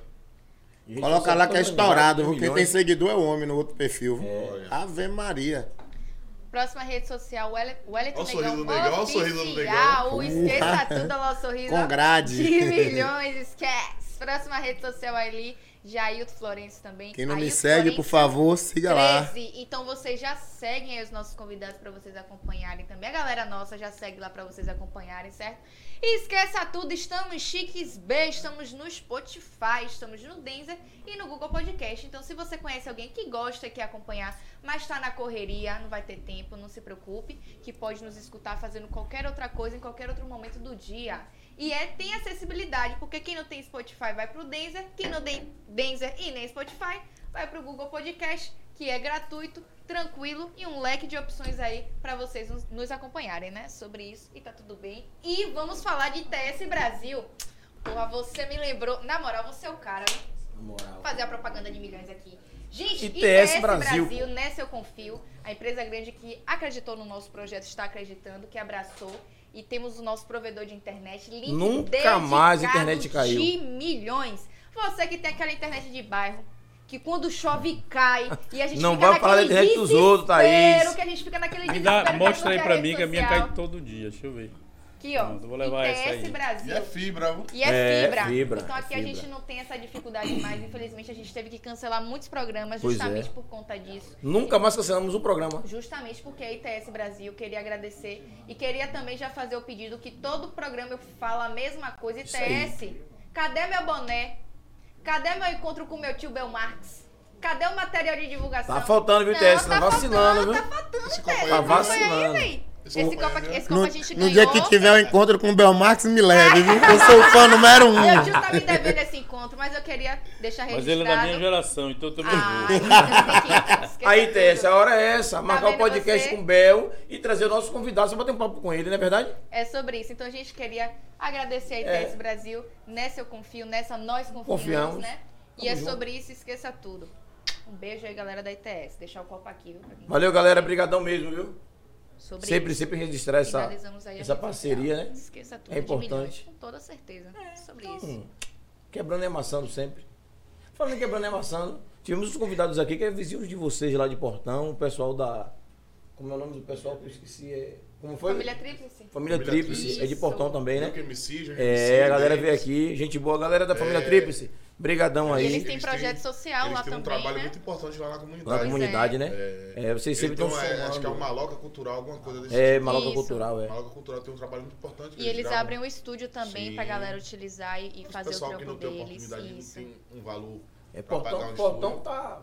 E Coloca lá que é estourado, milhões. Quem tem seguidor é o homem no outro perfil. Olha. Ave Maria. Próxima rede social, Wel- Wellington Olha o sorriso Negão. do Negão, olha o sorriso do. Negão. Esqueça tudo, olha o sorriso. Com grade. De milhões, esquece. Próxima rede social ali, Jailton Florencio também. Quem não me Ailton segue, por Florencio. favor, siga lá. 13. Então vocês já seguem aí os nossos convidados pra vocês acompanharem também. A galera nossa já segue lá pra vocês acompanharem, certo? E esqueça tudo, estamos chiques B, estamos no Spotify, estamos no Denzer e no Google Podcast. Então se você conhece alguém que gosta e quer acompanhar, mas tá na correria, não vai ter tempo, não se preocupe, que pode nos escutar fazendo qualquer outra coisa em qualquer outro momento do dia. E é, tem acessibilidade, porque quem não tem Spotify vai pro Denzer, quem não tem Denzer e nem Spotify vai pro Google Podcast, que é gratuito, tranquilo e um leque de opções aí pra vocês nos, nos acompanharem, né? Sobre isso e tá tudo bem. E vamos falar de ITS Brasil. Porra, você me lembrou. Na moral, você é o cara, né? Moral. fazer a propaganda de milhões aqui. Gente, ITS ITS, Brasil. Brasil, nessa eu confio. A empresa grande que acreditou no nosso projeto está acreditando, que abraçou. E temos o nosso provedor de internet. Link Nunca mais a internet caiu. De milhões. Você que tem aquela internet de bairro. Que quando chove cai e a gente Não fica vai falar da internet dos outros, Thaís. que a gente fica naquele que mostra aí rede mim que a minha cai todo dia. Deixa eu ver. Aqui, ó. Pronto, vou levar essa ITS aí. Brasil. E é fibra, viu? E é, É, fibra. fibra, Então é aqui a fibra. gente não tem essa dificuldade mais. Infelizmente, a gente teve que cancelar muitos programas Pois justamente é. por conta disso. Nunca mais cancelamos o programa. Justamente porque a ITS Brasil queria agradecer e queria também já fazer o pedido que todo programa eu falo a mesma coisa. Aí. ITS, cadê meu boné? Cadê meu encontro com meu tio Belmarx? Cadê o material de divulgação? Tá faltando, viu, ITS? Tá tá faltando, faltando, viu? Tá faltando, ITS. copo aí, Tá. Esse Esse copo aqui, viu? esse copo No, a gente no ganhou. dia que tiver o encontro com o Belmax, me leve, viu? Eu sou o fã número um. Meu tio tá me devendo esse encontro, mas eu queria deixar Mas registrado. ele é da minha geração, então eu tô Ah, nervoso. então Aí, ITS, tudo. a hora é essa. Marcar o podcast você? com o Bel e trazer o nosso convidado. Você bater um papo com ele, não é verdade? É sobre isso. Então a gente queria agradecer a ITS É. Brasil. Nessa eu confio, nessa nós confiamos, Confiamos. né? E é junto. sobre isso, esqueça tudo. Um beijo aí, galera da ITS. Deixar o copo aqui, viu? Valeu, galera. Brigadão mesmo, viu? Sobre Sempre, isso. sempre registrar essa, a essa parceria, social. né? Esqueça tudo. É de milhões, importante. Com toda certeza. sobre isso. Hum, quebrando e amassando sempre. Falando em quebrando e amassando, tivemos os convidados aqui que é vizinhos de vocês lá de Portão, o pessoal da. Como é o nome do pessoal que eu esqueci? É, como foi? Família Tríplice. Família Família Tríplice, Tríplice. é de Portão Isso. também, né? MC, já É, MC, a galera veio aqui, gente boa, galera da família É. Tríplice. Brigadão E aí. eles têm projeto social eles lá têm um também, trabalho né? muito importante lá na comunidade. Na comunidade, é. né? É, vocês sempre estão Então, é, acho que é uma maloca cultural, alguma coisa desse É, tipo. maloca Isso. cultural, é. Maloca cultural tem um trabalho muito importante. E eles gravam. abrem um estúdio também Sim. pra galera utilizar e, e O fazer o pessoal que trampo não tem deles. oportunidade não Isso. tem um valor. É, pra pagar Portão, um Portão tá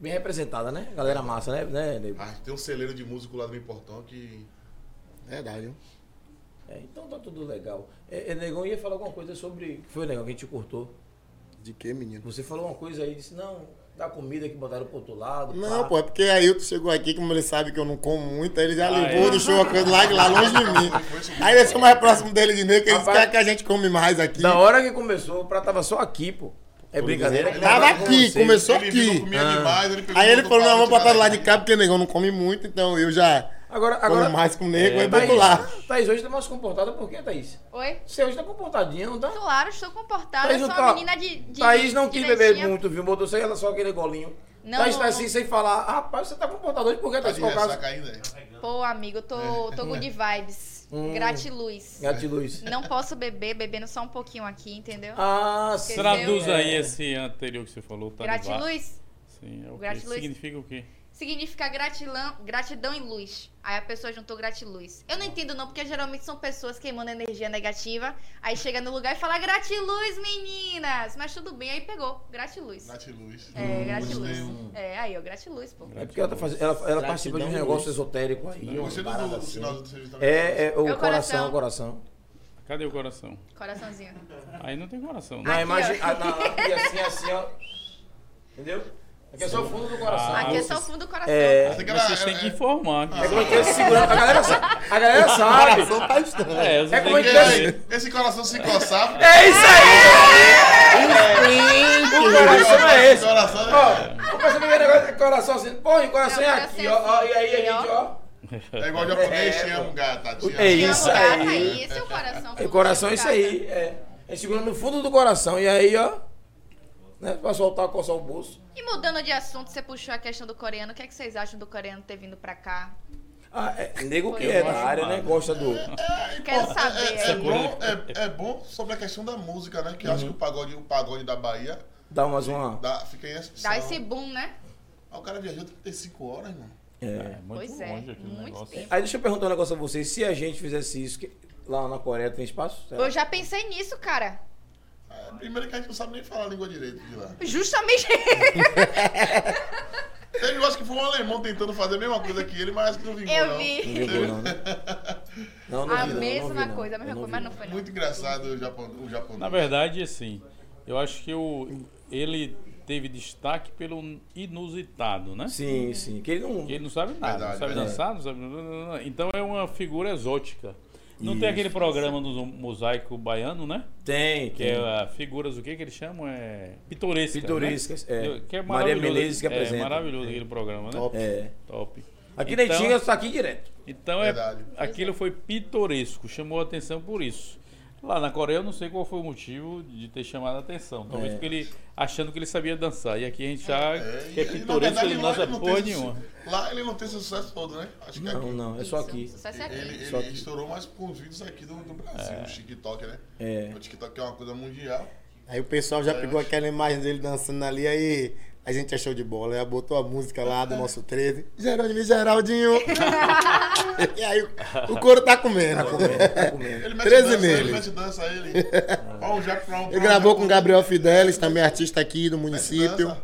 bem representada, né? Galera massa, né? né nego? Ah, tem um celeiro de músico lá do Portão que. Verdade, viu? É, então tá tudo legal. É, é, Negão ia falar alguma coisa sobre. Foi, Negão, que a gente cortou. De que, menino? Você falou uma coisa aí, disse, não, dá comida que botaram pro outro lado. Não, pá. pô, é porque Ailton chegou aqui, como ele sabe que eu não como muito, aí ele já Ah, levou, é? deixou a coisa lá, lá longe de mim. Aí deixou mais próximo dele de mim, que ele Rapaz, quer que a gente come mais aqui. Da hora que começou, o prato tava só aqui, pô. É brincadeira. Ele Tava aqui, começou Ele aqui. Ah. demais, ele Aí ele falou, não, vamos botar lado de cá, porque o negão não come muito, então eu já Agora, como agora. mais com o nego, É, Thaís, boto lá. Thaís hoje tá mais comportada, por quê, Thaís? Oi? Você hoje tá comportadinha, não tá? Claro, estou comportada. Thaís eu sou tá- uma menina de. de Thaís não quis beber muito, viu? Botou só ela só aquele golinho. Não, Thaís tá assim sem falar. Ah, rapaz, você tá comportado hoje, por que Tá Thaís? o caso? ainda, é? Pô, amigo, eu tô, tô good vibes. Hum. Gratiluz. Gatiluz. Não posso beber, bebendo só um pouquinho aqui, entendeu? Ah, sim. Traduz É. aí esse anterior que você falou. Tá Gratiluz Sim, é o quê? Gratiluz. Significa o quê? Significa gratilão, gratidão e luz. Aí a pessoa juntou gratiluz. Eu não entendo não, porque geralmente são pessoas queimando energia negativa. Aí chega no lugar e fala gratiluz, meninas. Mas tudo bem, aí pegou. Gratiluz. Gratiluz. É, gratiluz. Gostei. É, aí, ó, gratiluz, pô. É porque ela, tá fazendo, ela, ela participa de um negócio esotérico aí. Eu gostei do, parada do assim. final do serviço também. É, é o É o coração, coração. o coração. Cadê o coração? Coraçãozinho. Aí não tem coração. Na Aqui, imagem. ó. ah, na- aqui assim, assim, ó. Entendeu? Aqui é só o fundo do coração. Ah, Aqui é só o fundo do coração. É. Que Vocês têm que é- informar. É como se segurando. A galera sabe. A galera sabe. Coração tá estranho. É, É como têm que... gente Esse, esse coração se coçava. É isso aí! O coração é esse. Coração Ó, o pessoal me vê negócio de coração assim. Pô, o coração é aqui, coração ó. é E aí assim, a gente, ó. é igual japonês, É, tinha um gata. É isso Amo aí. Esse é o coração. O coração é isso aí. É. A gente segura no fundo do coração. E aí, ó. Né, pra soltar, coçar o bolso. E mudando de assunto, você puxou a questão do coreano. O que, é que vocês acham do coreano ter vindo pra cá? Ah, é, nego que é da área, né? Gosta do. Quero É, saber. é, é bom, é, é bom sobre a questão da música, né? Que eu acho que o pagode, o pagode da Bahia Dá mais uma. dá, fica em. Dá esse boom, né? Ah, o cara viajou 35 horas, irmão. É. É, muito Pois é, longe aquele muito negócio. tempo. Aí deixa eu perguntar um negócio a vocês. Se a gente fizesse isso, que- lá na Coreia tem espaço? Será? Eu já pensei nisso, cara. Primeiro que a gente não sabe nem falar a língua direito de lá. Justamente. Teve, eu acho que foi um alemão tentando fazer a mesma coisa que ele, mas acho que não vingou, Eu não. vi. Não vingou, não, né? Não, não a vi, não, não mesma vi, coisa, a mesma coisa, mas não. foi não. Muito engraçado o, Japão, o japonês. Na verdade, assim, eu acho que o, ele teve destaque pelo inusitado, né? Sim, sim. Que ele não. Que ele não sabe nada, Verdade, não sabe verdade. dançar, não sabe. Então é uma figura exótica. Não tem Isso. aquele programa do mosaico baiano, né? Tem, Que tem. é a figuras, o que que eles chamam? É pitorescas. Pitorescas, né? é. Que é Maria maravilhoso. Menezes que É apresenta. maravilhoso aquele programa, né? Top. É. Top. Aqui na Então- Itinga está aqui direto. Então é, Verdade. aquilo foi pitoresco, chamou a atenção por isso. Lá na Coreia eu não sei qual foi o motivo de ter chamado a atenção. Talvez É. porque ele achando que ele sabia dançar. E aqui a gente já É, que é na pitoresco, ele não dança não porra nenhuma. Lá ele não tem esse sucesso todo, né? Acho que Não, aqui. não, é só aqui. Sucesso é aqui. Ele, Só ele estourou mais com os vídeos aqui do, do Brasil, o TikTok, né? É. O TikTok é uma coisa mundial. Aí o pessoal já Aí pegou eu- aquela imagem dele dançando ali, aí a gente achou de bola. Aí botou a música lá do nosso 13. Geraldinho, Geraldinho. e aí o, o couro tá comendo. Tá comendo, tá comendo. Ele mete 13 dança, nele. ele mete dança ele. Ó, o Jack Brown. Ele gravou com o Gabriel Fidelis, também artista aqui do município.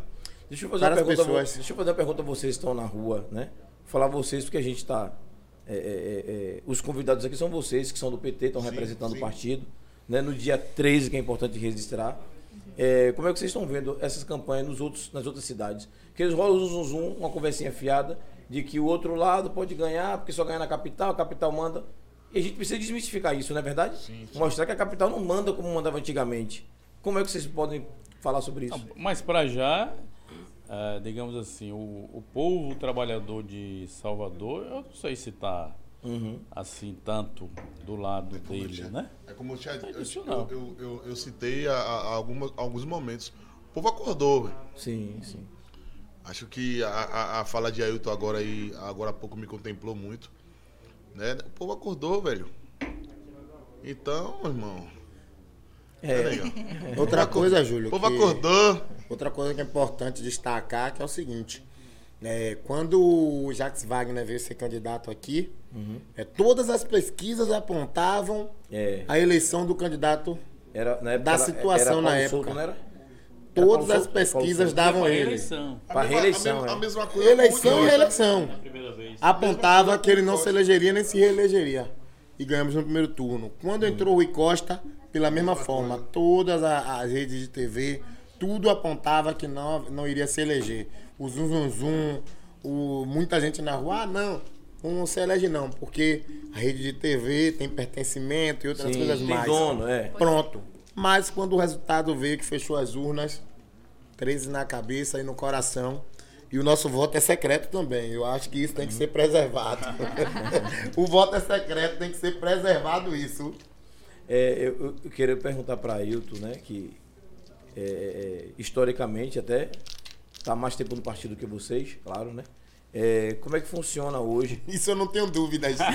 Deixa eu fazer uma pergunta. pessoas. Deixa eu fazer uma pergunta a vocês que estão na rua, né? Falar a vocês porque a gente está. os convidados aqui são vocês que são do PT, estão representando sim. o partido. Né? No dia 13, que é importante registrar. É, como é que vocês estão vendo essas campanhas nos outros, nas outras cidades? Que eles rolam um zum, zum, uma conversinha fiada de que o outro lado pode ganhar, porque só ganha na capital, a capital manda. E a gente precisa desmistificar isso, não é verdade? Sim, sim. Mostrar que a capital não manda como mandava antigamente. Como é que vocês podem falar sobre isso? Mas para já, ah, digamos assim, o, o povo trabalhador de Salvador, eu não sei se está Uhum. assim tanto do lado eu dele, tinha- né? É como eu tinha eu, eu, eu, eu, eu citei a, a- alguma- alguns momentos. O povo acordou, velho. Sim, sim. Acho que a, a, a fala de Ailton agora aí, agora há pouco me contemplou muito. Né? O povo acordou, velho. Então, irmão. É, legal. Outra coisa, Júlio. O povo que- acordou. Outra coisa que é importante destacar que é o seguinte. É, quando o Jacques Wagner veio ser candidato aqui, é, todas as pesquisas apontavam É. a eleição do candidato. Era, na época, Da era- situação era na Paulo época. Souto, não era? Era Todas Paulo as Souto? Pesquisas davam ele. eleição. A Pra mesma- reeleição, a, é. a mesma coisa. Eleição e reeleição. Apontava que ele não se elegeria nem se reelegeria. E ganhamos no primeiro turno. Quando entrou o Rui Costa, pela mesma forma, todas as redes de TV, tudo apontava que não, não iria se eleger. O zum zum zum, o, muita gente na rua, ah, não, não se elege não, porque a rede de TV tem pertencimento e outras Sim, coisas tem mais. dono, é. Pronto. Mas quando o resultado veio que fechou as urnas, 13 na cabeça e no coração. E o nosso voto é secreto também. Eu acho que isso tem que ser preservado. o voto é secreto, tem que ser preservado isso. É, eu, eu queria perguntar para Ailton, né, que é, é, historicamente até está mais tempo no partido que vocês, claro, né? É, como é que funciona hoje? Isso eu não tenho dúvidas.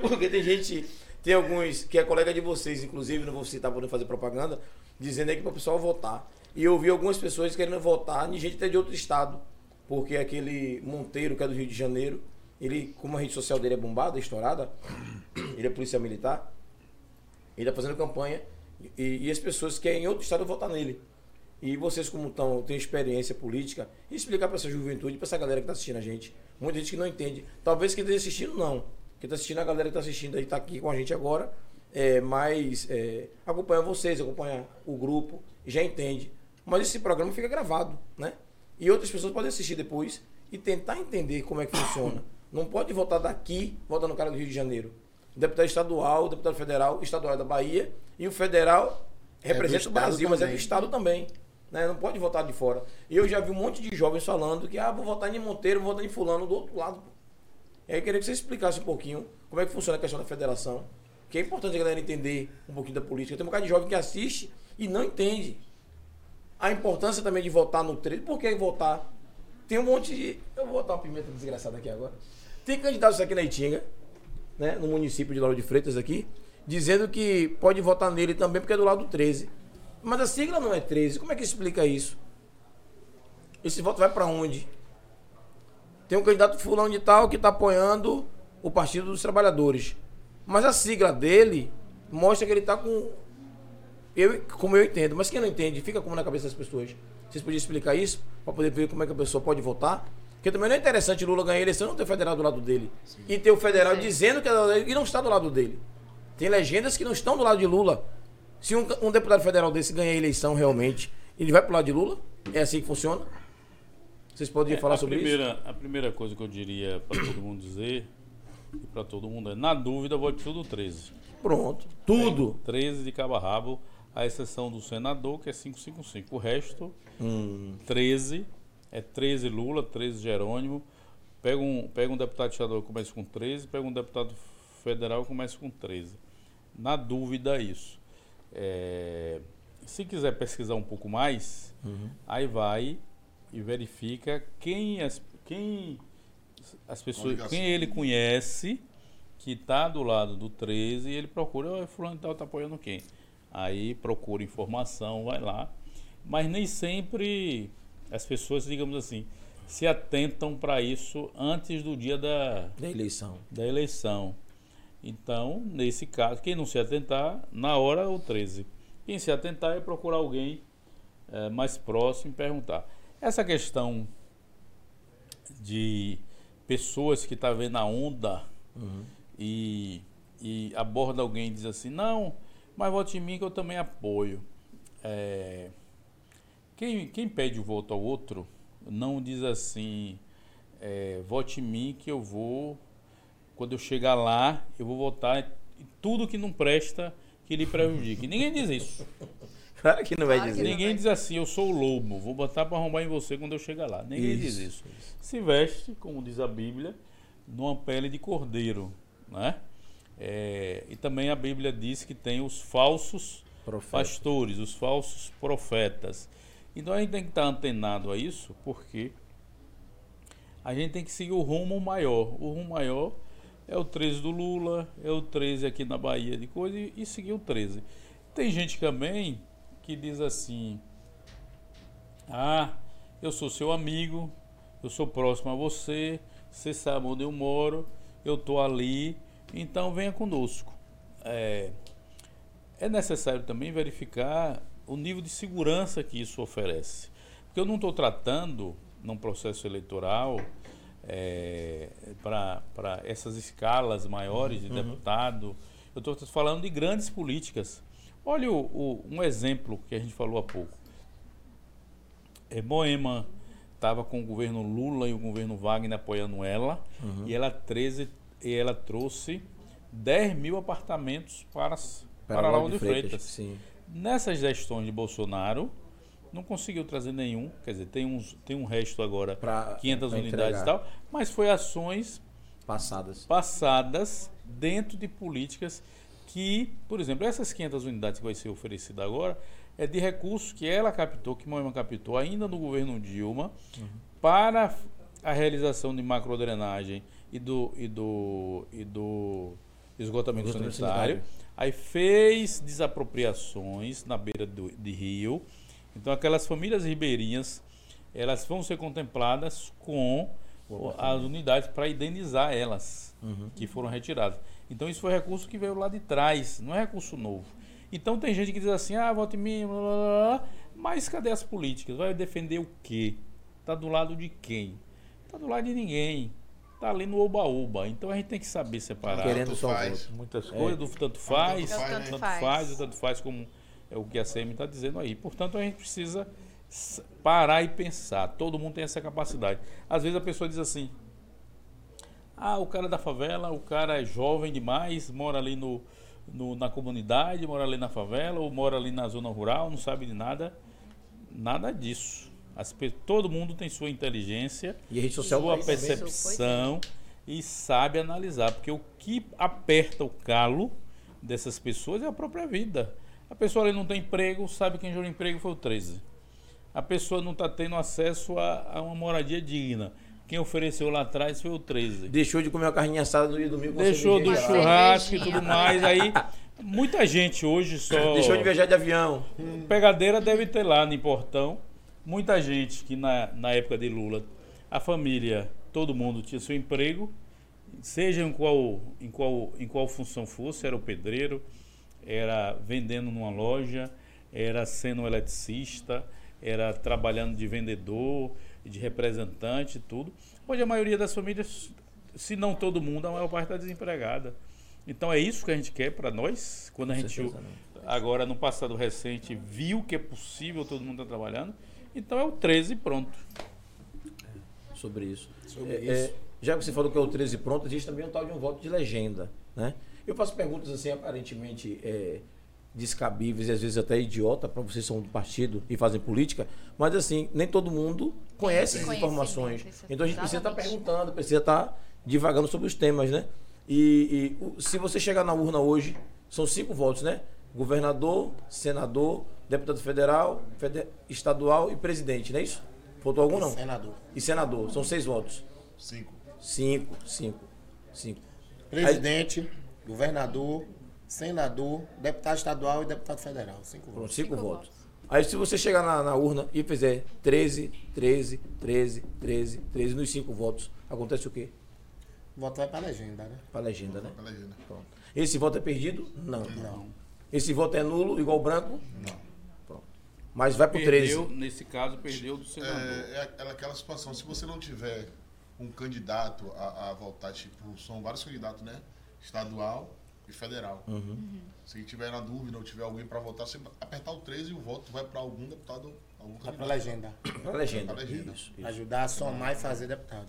Porque tem gente, tem alguns que é colega de vocês, inclusive, não vou citar para não fazer propaganda, dizendo aí que para o pessoal votar. E eu vi algumas pessoas querendo votar de gente até de outro estado. Porque aquele Monteiro, que é do Rio de Janeiro, ele, como a rede social dele é bombada, estourada, ele é policial militar, ele está fazendo campanha e, e as pessoas querem em outro estado votar nele. E vocês, como estão, têm experiência política, explicar para essa juventude, para essa galera que está assistindo a gente. Muita gente que não entende. Talvez quem esteja assistindo, não. Quem está assistindo, a galera que está assistindo aí, está aqui com a gente agora, é, mas é, acompanha vocês, acompanha o grupo, já entende. Mas esse programa fica gravado, né? E outras pessoas podem assistir depois e tentar entender como é que funciona. Não pode votar daqui, votar no cara do Rio de Janeiro. O deputado estadual, o deputado federal, o estadual é da Bahia e o federal representa o estado Brasil, mas é do também. estado também. Né? Não pode votar de fora. E eu já vi um monte de jovens falando que, ah, vou votar em Monteiro, vou votar em fulano do outro lado. E aí eu queria que você explicasse um pouquinho como é que funciona a questão da federação. Que é importante a galera entender um pouquinho da política. Tem um bocado de jovem que assiste e não entende. A importância também de votar no 13. Por que votar? Tem um monte de. Eu vou botar uma pimenta desgraçada aqui agora. Tem candidatos aqui na Itinga, né, no município de Lauro de Freitas aqui, dizendo que pode votar nele também porque é do lado do 13. Mas a sigla não é 13. Como é que explica isso? Esse voto vai para onde? Tem um candidato fulano de tal que está apoiando o Partido dos Trabalhadores. Mas a sigla dele mostra que ele está com. Eu, como eu entendo, mas quem não entende, fica como na cabeça das pessoas. Vocês podiam explicar isso? Para poder ver como é que a pessoa pode votar? Porque também não é interessante Lula ganhar a eleição e não ter o federal do lado dele. E ter o federal dizendo que é do lado dele e não está do lado dele. Tem legendas que não estão do lado de Lula. Se um, um deputado federal desse ganhar a eleição realmente, ele vai pro lado de Lula? É assim que funciona? Vocês poderiam É, falar a sobre primeira, A primeira coisa que eu diria para todo mundo dizer, e para todo mundo é, na dúvida, vote tudo 13. isso? Pronto. Tudo. 13 de cabo a rabo, à exceção do senador, que é 555. O resto, Hum. 13. É 13 Lula, 13 Jerônimo. Pega um, pega um deputado estadual começa com 13, pega um deputado federal começa com 13. Na dúvida, isso. É, se quiser pesquisar um pouco mais, aí vai e verifica quem as, quem as pessoas, quem ele conhece que está do lado do 13 e ele procura, "Ó, fulano de tal tá apoiando quem? Aí procura informação, vai lá. Mas nem sempre as pessoas, digamos assim, se atentam para isso antes do dia da, Da eleição. da eleição. Então, nesse caso, quem não se atentar, na hora é o 13. Quem se atentar é procurar alguém eh, mais próximo e perguntar. Essa questão de pessoas que estão vendo a onda e, e aborda alguém e diz assim, não, mas vote em mim que eu também apoio. É, quem, quem pede o voto ao outro não diz assim, é, vote em mim que eu vou, quando eu chegar lá, eu vou votar em tudo que não presta que lhe prejudique. Ninguém diz isso. Claro que não vai Claro dizer. Ninguém diz assim, eu sou o lobo, vou botar para arrombar em você quando eu chegar lá. Ninguém diz Isso, isso. Se veste, como diz a Bíblia, numa pele de cordeiro, né? É, e também a Bíblia diz que tem os falsos Profeta. pastores, os falsos profetas. Então a gente tem que estar antenado a isso, porque a gente tem que seguir o rumo maior. O rumo maior é o 13 do Lula, é o 13 aqui na Bahia de coisa e, e seguir o 13. Tem gente também que diz assim: Ah, eu sou seu amigo, eu sou próximo a você, você sabe onde eu moro, eu estou ali, então venha conosco. É, é necessário também verificar o nível de segurança que isso oferece. Porque eu não estou tratando, num processo eleitoral, para essas escalas maiores de deputado, eu estou falando de grandes políticas. Olha o- o- um exemplo que a gente falou há pouco. É, Moema estava com o governo Lula e o governo Wagner apoiando ela, e ela, 13, e ela trouxe 10 mil apartamentos para, as- para, Lauro de Freitas. Sim. Nessas gestões de Bolsonaro, não conseguiu trazer nenhum, quer dizer, tem, uns, tem um resto agora, Pra- 500 pra unidades entregar. e tal, mas foi ações Passadas. passadas dentro de políticas que, por exemplo, essas 500 unidades que vai ser oferecida agora é de recursos que ela captou, que Moema captou ainda no governo Dilma, para a realização de macrodrenagem e do, e do, e do esgotamento Esgotamento sanitário. sanitário. Aí fez desapropriações na beira do, de rio. Então aquelas famílias ribeirinhas, elas vão ser contempladas com as unidades para indenizar elas que foram retiradas. Então isso foi recurso que veio lá de trás, não é recurso novo. Então tem gente que diz assim, ah, vote em mim, blá, blá, blá. mas cadê as políticas? Vai defender o quê? Está do lado de quem? Está do lado de ninguém. Está ali no oba-oba. Então a gente tem que saber separar Querendo Tanto só faz. muitas coisas, do tanto faz, tanto faz, tanto né? faz, o tanto faz como é o que a CM está dizendo aí. Portanto, a gente precisa parar e pensar. Todo mundo tem essa capacidade. Às vezes a pessoa diz assim: Ah, o cara é da favela, o cara é jovem demais, mora ali no, no- na comunidade, mora ali na favela, ou mora ali na zona rural, não sabe de nada. Nada disso. As todo mundo tem sua inteligência, E a rede social sua percepção e sabe analisar, porque o que aperta o calo dessas pessoas é a própria vida. A pessoa ali não tem emprego, sabe quem gerou emprego foi o 13. A pessoa não está tendo acesso a, a uma moradia digna. Quem ofereceu lá atrás foi o 13. Deixou de comer uma carninha assada no dia do domingo com Deixou do churrasco e tudo mais. Aí, muita gente hoje só. Deixou de viajar de avião. Pegadeira deve ter lá no portão. Muita gente que na, na época de Lula, a família, todo mundo tinha seu emprego, seja em qual, em qual, em qual função fosse, era o pedreiro, era vendendo numa loja, era sendo um eletricista, era trabalhando de vendedor, de representante, tudo. Hoje a maioria das famílias, se não todo mundo, a maior parte está desempregada. Então é isso que a gente quer para nós, quando a gente né? agora no passado recente viu que é possível, todo mundo está trabalhando. Então é o 13 e pronto. sobre isso. Sobre É, isso. é, já que você falou que é o 13 pronto, existe também um tal de um voto de legenda. Né? Eu faço perguntas assim, aparentemente é, descabíveis e às vezes até idiota para vocês são do partido e fazem política, mas assim, nem todo mundo conhece essas informações. conhecimento, Então a gente precisa estar exatamente. perguntando, precisa estar divagando sobre os temas, né? E, e o- se você chegar na urna hoje, são cinco votos, né? Governador, senador, deputado federal, fede- estadual e presidente, não é isso? Faltou algum não? Senador. E senador, são seis votos. Cinco. Cinco, cinco, cinco. Presidente, governador, senador, deputado estadual e deputado federal. Cinco Pronto, votos. cinco, Cinco votos. votos. Aí se você chegar na, na urna e fizer 13, 13, 13, 13, 13 nos cinco votos, acontece o quê? O voto vai pra legenda, né? Para a legenda, né? Pra legenda. Pronto. Esse voto é perdido? Não. Não. Esse voto é nulo, igual branco? Não. Pronto. Mas vai pro 13. Perdeu, nesse caso, perdeu do senador. É, é aquela- situação, se você não tiver um candidato a, a voltar, tipo, são vários candidatos, né? Estadual e federal. Se tiver na dúvida ou tiver alguém para votar, você apertar o 13 e o voto vai para algum deputado, algum Vai pra candidato. legenda. Para a legenda. Pra legenda. Isso, isso. Ajudar a somar e fazer deputado,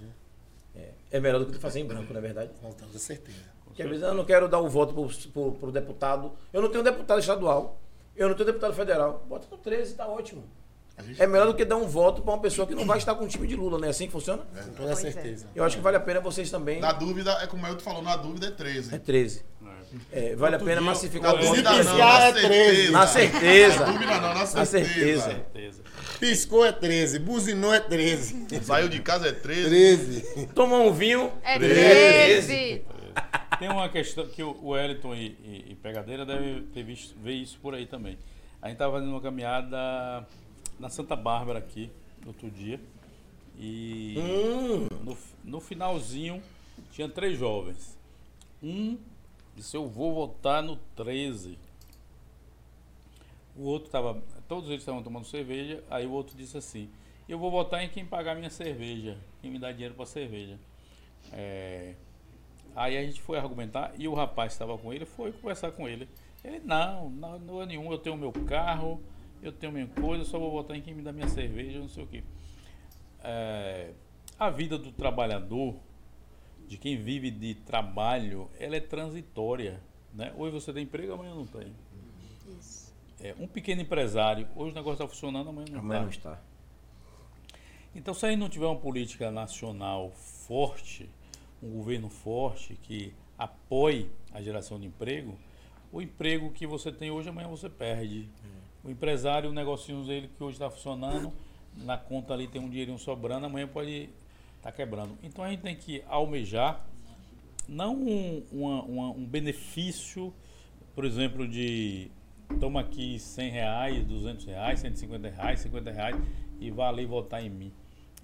né? É melhor do que fazer em branco, não é verdade? Com toda certeza. Porque às vezes eu não quero dar o voto pro, pro, pro deputado. Eu não tenho deputado estadual. Eu não tenho deputado federal. Bota no 13, tá ótimo. A É melhor do que dar um voto para uma pessoa que não vai estar com o time de Lula, não é assim que funciona? Com toda é. certeza. Eu acho que vale a pena vocês também. Na dúvida, é como o Elton falou, na dúvida é 13. É 13. É, vale a Outro pena dia, massificar Na o voto. dúvida Se não, na é 13. Na certeza. Na dúvida não, na Na certeza. certeza. Certeza. Piscou é 13, buzinou é 13. Saiu de casa é 13. 13. Tomou um vinho. É 13. 13. Tem uma questão que o Wellington e, e, e Pegadeira devem ter visto, ver isso por aí também. A gente estava fazendo uma caminhada na Santa Bárbara aqui, outro dia. E Hum. no, no finalzinho tinha três jovens. Um disse, eu vou votar no 13. O outro estava. Todos eles estavam tomando cerveja. Aí o outro disse assim, eu vou votar em quem pagar minha cerveja, quem me dá dinheiro para cerveja. É, Aí a gente foi argumentar e o rapaz que estava com ele foi conversar com ele. Ele, não, não, não é nenhum, eu tenho meu carro, eu tenho minha coisa, só vou votar em quem me dá minha cerveja, não sei o quê. É, a vida do trabalhador, de quem vive de trabalho, ela é transitória. Né? Hoje você tem emprego, amanhã não tem. Isso. É, um pequeno empresário, hoje o negócio está funcionando, amanhã não Amanhã está. não está. Então, se a gente não tiver uma política nacional forte, um governo forte que apoie a geração de emprego, o emprego que você tem hoje, amanhã você perde. O empresário, o negocinho dele que hoje está funcionando, na conta ali tem um dinheirinho sobrando, amanhã pode estar quebrando. Então, a gente tem que almejar não um, uma- uma- um benefício, por exemplo, de toma aqui 100 reais, 200 reais, 150 reais, 50 reais e vá ali votar em mim.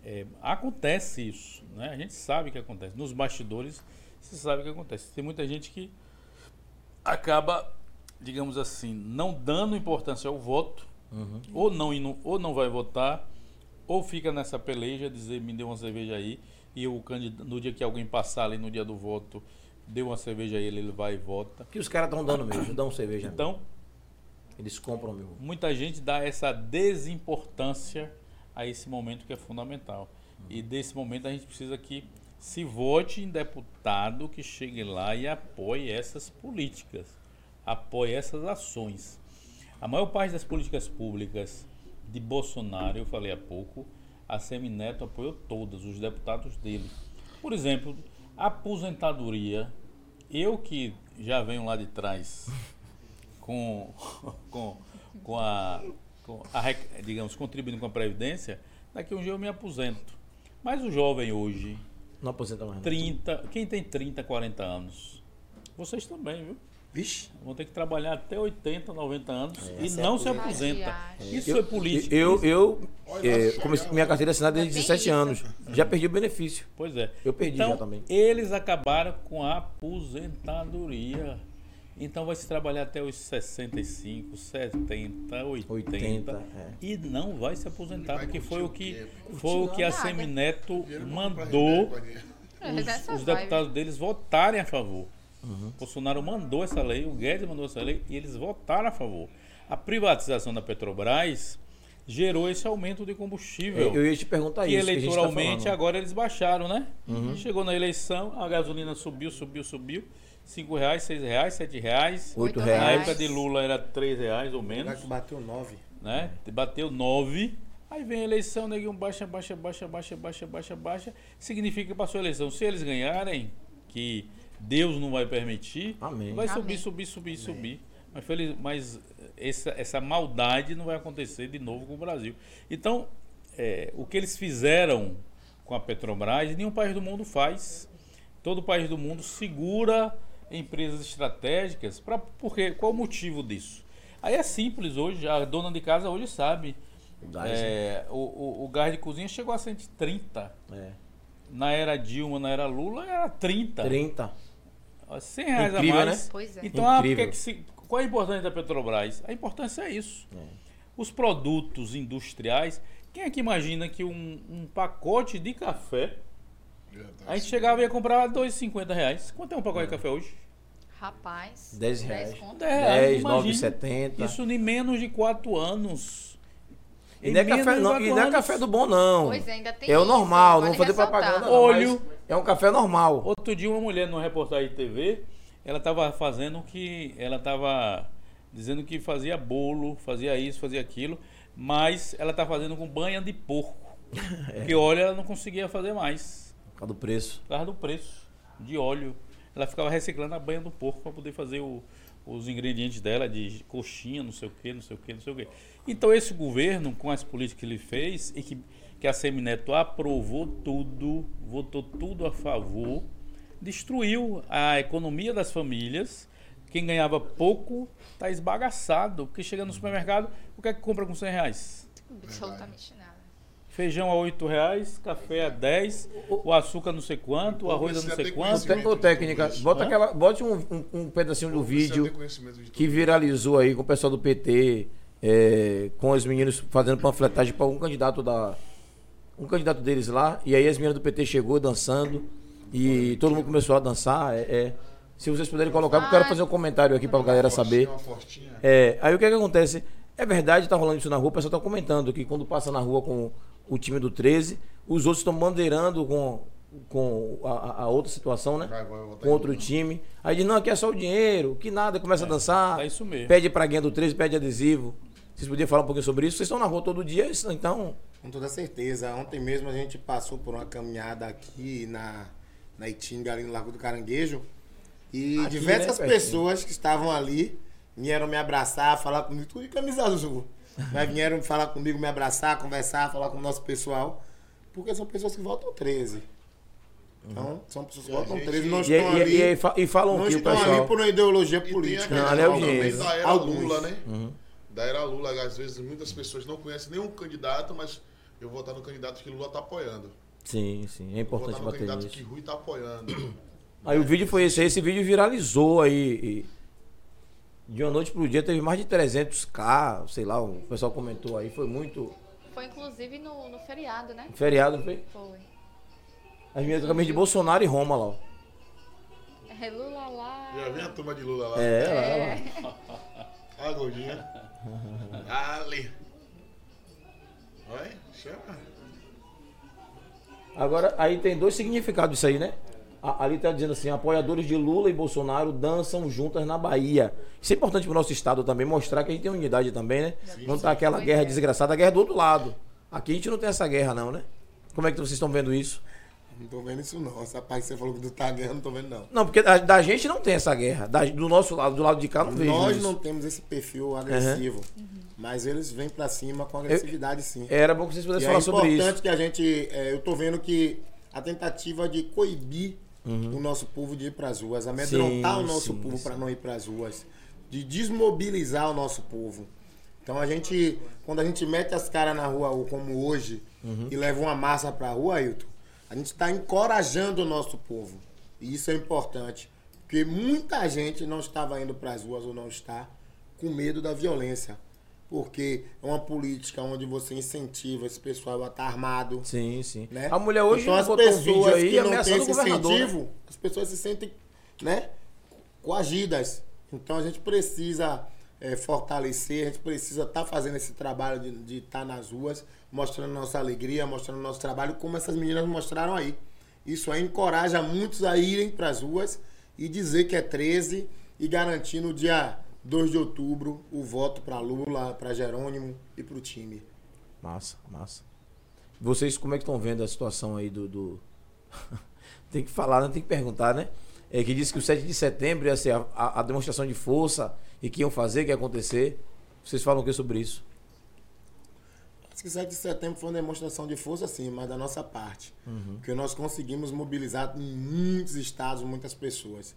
É, acontece isso, né? A gente sabe que acontece. Nos bastidores, se sabe que acontece. Tem muita gente que acaba, digamos assim, não dando importância ao voto, ou, não ou não vai votar, ou fica nessa peleja, dizer me dê uma cerveja aí, e o candidato, no dia que alguém passar ali no dia do voto, dê uma cerveja a ele, ele vai e vota. Que os caras estão dando mesmo, dão cerveja. Então, Eles compram mesmo. muita gente dá essa desimportância a esse momento que é fundamental. E desse momento a gente precisa que se vote em deputado que chegue lá e apoie essas políticas, apoie essas ações. A maior parte das políticas públicas de Bolsonaro, eu falei há pouco, a Semineto apoiou todas, os deputados dele. Por exemplo, aposentadoria, eu que já venho lá de trás com, com, com a, com a digamos, contribuindo com a Previdência, daqui a um dia eu me aposento. Mas o jovem hoje, Não aposenta mais. não. 30, quem tem 30, 40 anos, vocês também, viu? Vixe. Vão ter que trabalhar até 80, 90 anos e Essa é não a se aposenta. Radiagem. Isso é política. Eu, eu é, nossa, comecei minha carteira assinada desde É bem 17 isso. anos. Já perdi o benefício. Pois é. Eu perdi então, já também. Eles acabaram com a aposentadoria. Então vai se trabalhar até os 65, 70, 80, 80, é. e não vai se aposentar, vai porque foi o o que quê? foi o que a Nada. Semineto mandou Guardiã. É, os, os deputados deles votarem a favor. Bolsonaro mandou essa lei, o Guedes mandou essa lei e eles votaram a favor. A privatização da Petrobras gerou esse aumento de combustível. Eu ia te perguntar E isso. que a gente tá eleitoralmente falando. agora eles baixaram, né? Chegou na eleição, a gasolina subiu, subiu, subiu. 5 reais, 6 reais, 7 reais. Oito Oito Na reais. época de Lula era 3 reais ou menos. que bateu nove. né? Bateu 9. Aí vem a eleição, neguinho baixa, baixa, baixa, baixa, baixa, baixa, baixa. Significa que passou a eleição. Se eles ganharem, que Deus não vai permitir, Amém. vai subir, Amém. subir, subir, subir. Mas, feliz, mas essa, essa maldade não vai acontecer de novo com o Brasil. Então, é, o que eles fizeram com a Petrobras, nenhum país do mundo faz. Todo país do mundo segura empresas estratégicas. Pra, porque, qual o motivo disso? Aí é simples hoje, a dona de casa hoje sabe. Gás, É, o, o, o gás de cozinha chegou a 130. É. Na era Dilma, na era Lula, era 30. 30. Ó, 100 reais Incrível, a mais. né? Pois é. Então, ah, que se- qual a importância da Petrobras? A importância é isso. É. Os produtos industriais. Quem é que imagina que um, um pacote de café. A gente chegava e ia comprar 2,50 reais. Quanto é um pacote de café hoje? Rapaz. 10 reais. conto. 10 reais. 10, imagina. 9,70. Isso em menos de 4 anos. E não é, café, não, e não é café do bom, não. Pois é, ainda tem É o normal, não vou fazer ressaltar. propaganda. Olho. É um café normal. Outro dia uma mulher numa reportagem de TV, ela estava fazendo que ela estava dizendo que fazia bolo, fazia isso, fazia aquilo, mas ela tá fazendo com banha de porco. Que óleo ela não conseguia fazer mais, Por causa do preço. por causa do preço de óleo. Ela ficava reciclando a banha do porco para poder fazer o- os ingredientes dela de coxinha, não sei o que, não sei o que, não sei o que. Então esse governo, com as políticas que ele fez e que, que a Semineto aprovou tudo, votou tudo a favor, destruiu a economia das famílias. Quem ganhava pouco está esbagaçado, porque chega no supermercado, o que é que compra com 100 reais? Absolutamente nada. Feijão a 8 reais, café a 10, o açúcar não sei quanto, o arroz a não sei quanto. Ô, técnica, bota, Hã? aquela, bote um, um- um pedacinho do vídeo que viralizou aí com o pessoal do PT, é, com os meninos fazendo panfletagem para um candidato da. Um candidato deles lá, e aí as meninas do PT chegou dançando e todo mundo começou a dançar. é, é. se vocês puderem colocar, porque eu quero fazer um comentário aqui pra galera saber. Uma fortinha. É, aí o que, é que acontece? É verdade, tá rolando isso na rua, o pessoal tá comentando que quando passa na rua com o time do 13, os outros estão bandeirando com, com a, a- outra situação, né? Vai, vai, Com outro aí. time. Aí diz, não, aqui é só o dinheiro, que nada, começa a dançar. é isso mesmo. Pede praguinha do 13, pede adesivo. Vocês podiam falar um pouquinho sobre isso? Vocês estão na rua todo dia, isso- então. Com toda certeza. Ontem mesmo a gente passou por uma caminhada aqui na, na Itinga, ali no Lago do Caranguejo. E Aqui, diversas né, pessoas que estavam ali vieram me abraçar, falar comigo, tudo de camisa azul. Mas vieram falar comigo, me abraçar, conversar, falar com o nosso pessoal. Porque são pessoas que votam 13. Então, são pessoas que votam gente- 13, não E, estão e- ali. e- e fa- e falam não que o estão ali pessoal. por uma ideologia política. Não, ali é o da era Alguns. Lula, né? Uhum. Da era Lula, às vezes muitas pessoas não conhecem nenhum candidato, mas eu vou votar no candidato que Lula tá apoiando. Sim, sim, é Eu vou importante votar no bater candidato nisso. que Rui tá apoiando. Aí o vídeo foi esse, esse vídeo viralizou aí. De uma noite pro dia teve mais de 300k, sei lá, o pessoal comentou aí, foi muito. Foi inclusive no, no feriado, né? Feriado, não foi? Foi. As minhas camisa de Bolsonaro e Roma lá. ó. É Lula lá. Já vem a turma de Lula lá. É, É. lá, lá. A gordinha. Ali. Oi? Chama. Agora, aí tem dois significados isso aí, né? Ali tá dizendo assim, apoiadores de Lula e Bolsonaro dançam juntas na Bahia. Isso é importante pro nosso estado também, mostrar que a gente tem unidade também, né? não tá aquela guerra é. desgraçada, a guerra é do outro lado. Aqui a gente não tem essa guerra não, né? Como é que vocês estão vendo isso? Não tô vendo isso não. Essa parte que você falou que do tá guerra, não tô vendo não. Não, porque da, da gente não tem essa guerra. Da- do nosso lado, do lado de cá, não vejo Nós isso. não temos esse perfil agressivo. Mas eles vêm pra cima com agressividade sim. Era bom que vocês pudessem é falar sobre importante isso. que a gente. é, eu tô vendo que a tentativa de coibir Uhum. o nosso povo de ir pras ruas, amedrontar Sim, o nosso sim, povo para não ir pras ruas, de desmobilizar o nosso povo. Então a gente, quando a gente mete as caras na rua como hoje Uhum. e leva uma massa pra rua, Ailton, a gente está encorajando o nosso povo. E isso é importante. Porque muita gente não estava indo pras ruas ou não está com medo da violência. Porque é uma política onde você incentiva esse pessoal a estar armado. Sim, sim. Né? A mulher hoje então, as um pessoas vídeo aí que não o esse né? incentivo, as pessoas se sentem né, coagidas. Então a gente precisa é, fortalecer, a gente precisa estar fazendo esse trabalho de estar nas ruas, mostrando nossa alegria, mostrando nosso trabalho, como essas meninas mostraram aí. Isso aí encoraja muitos a irem para as ruas e dizer que é 13 e garantir no dia 2 de outubro o voto para Lula, para Jerônimo e para o time. Massa, massa. Vocês como é que estão vendo a situação aí do. do- tem que falar, né? tem que perguntar, né? É, que disse que o 7 de setembro ia ser a, a- a demonstração de força e que iam fazer, que ia acontecer. Vocês falam o que sobre isso? Acho que 7 de setembro foi uma demonstração de força, sim, mas da nossa parte. Porque nós conseguimos mobilizar em muitos estados, muitas pessoas.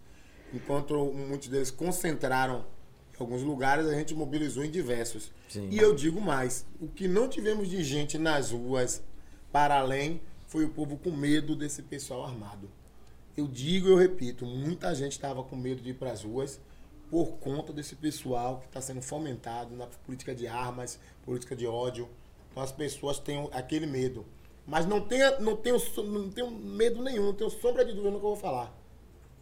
Enquanto muitos deles concentraram alguns lugares, a gente mobilizou em diversos. Sim. E eu digo mais: o que não tivemos de gente nas ruas para além foi o povo com medo desse pessoal armado. Eu digo e eu repito: muita gente estava com medo de ir para as ruas por conta desse pessoal que está sendo fomentado na política de armas, política de ódio. Então as pessoas têm aquele medo. Mas não tenha, não tenho, não tenho medo nenhum, não tenho sombra de dúvida no que eu vou falar.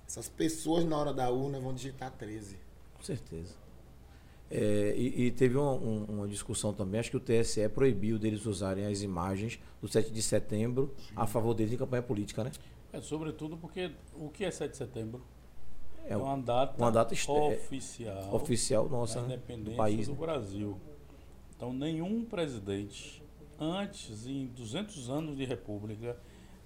Essas pessoas na hora da urna vão digitar 13. Com certeza. É, e, e teve uma, um- uma discussão também, acho que o TSE proibiu deles usarem as imagens do 7 de setembro a favor deles em campanha política, né? É, sobretudo porque o que é 7 de setembro? É É uma data, uma data é, oficial, oficial da nossa, né? independência do país. do né? Brasil. Então, nenhum presidente, antes, em 200 anos de república,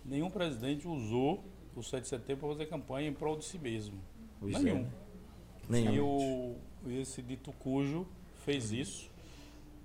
nenhum presidente usou o 7 de setembro para fazer campanha em prol de si mesmo. Pois é, nenhum. né? Nenhum. E o, esse dito cujo fez isso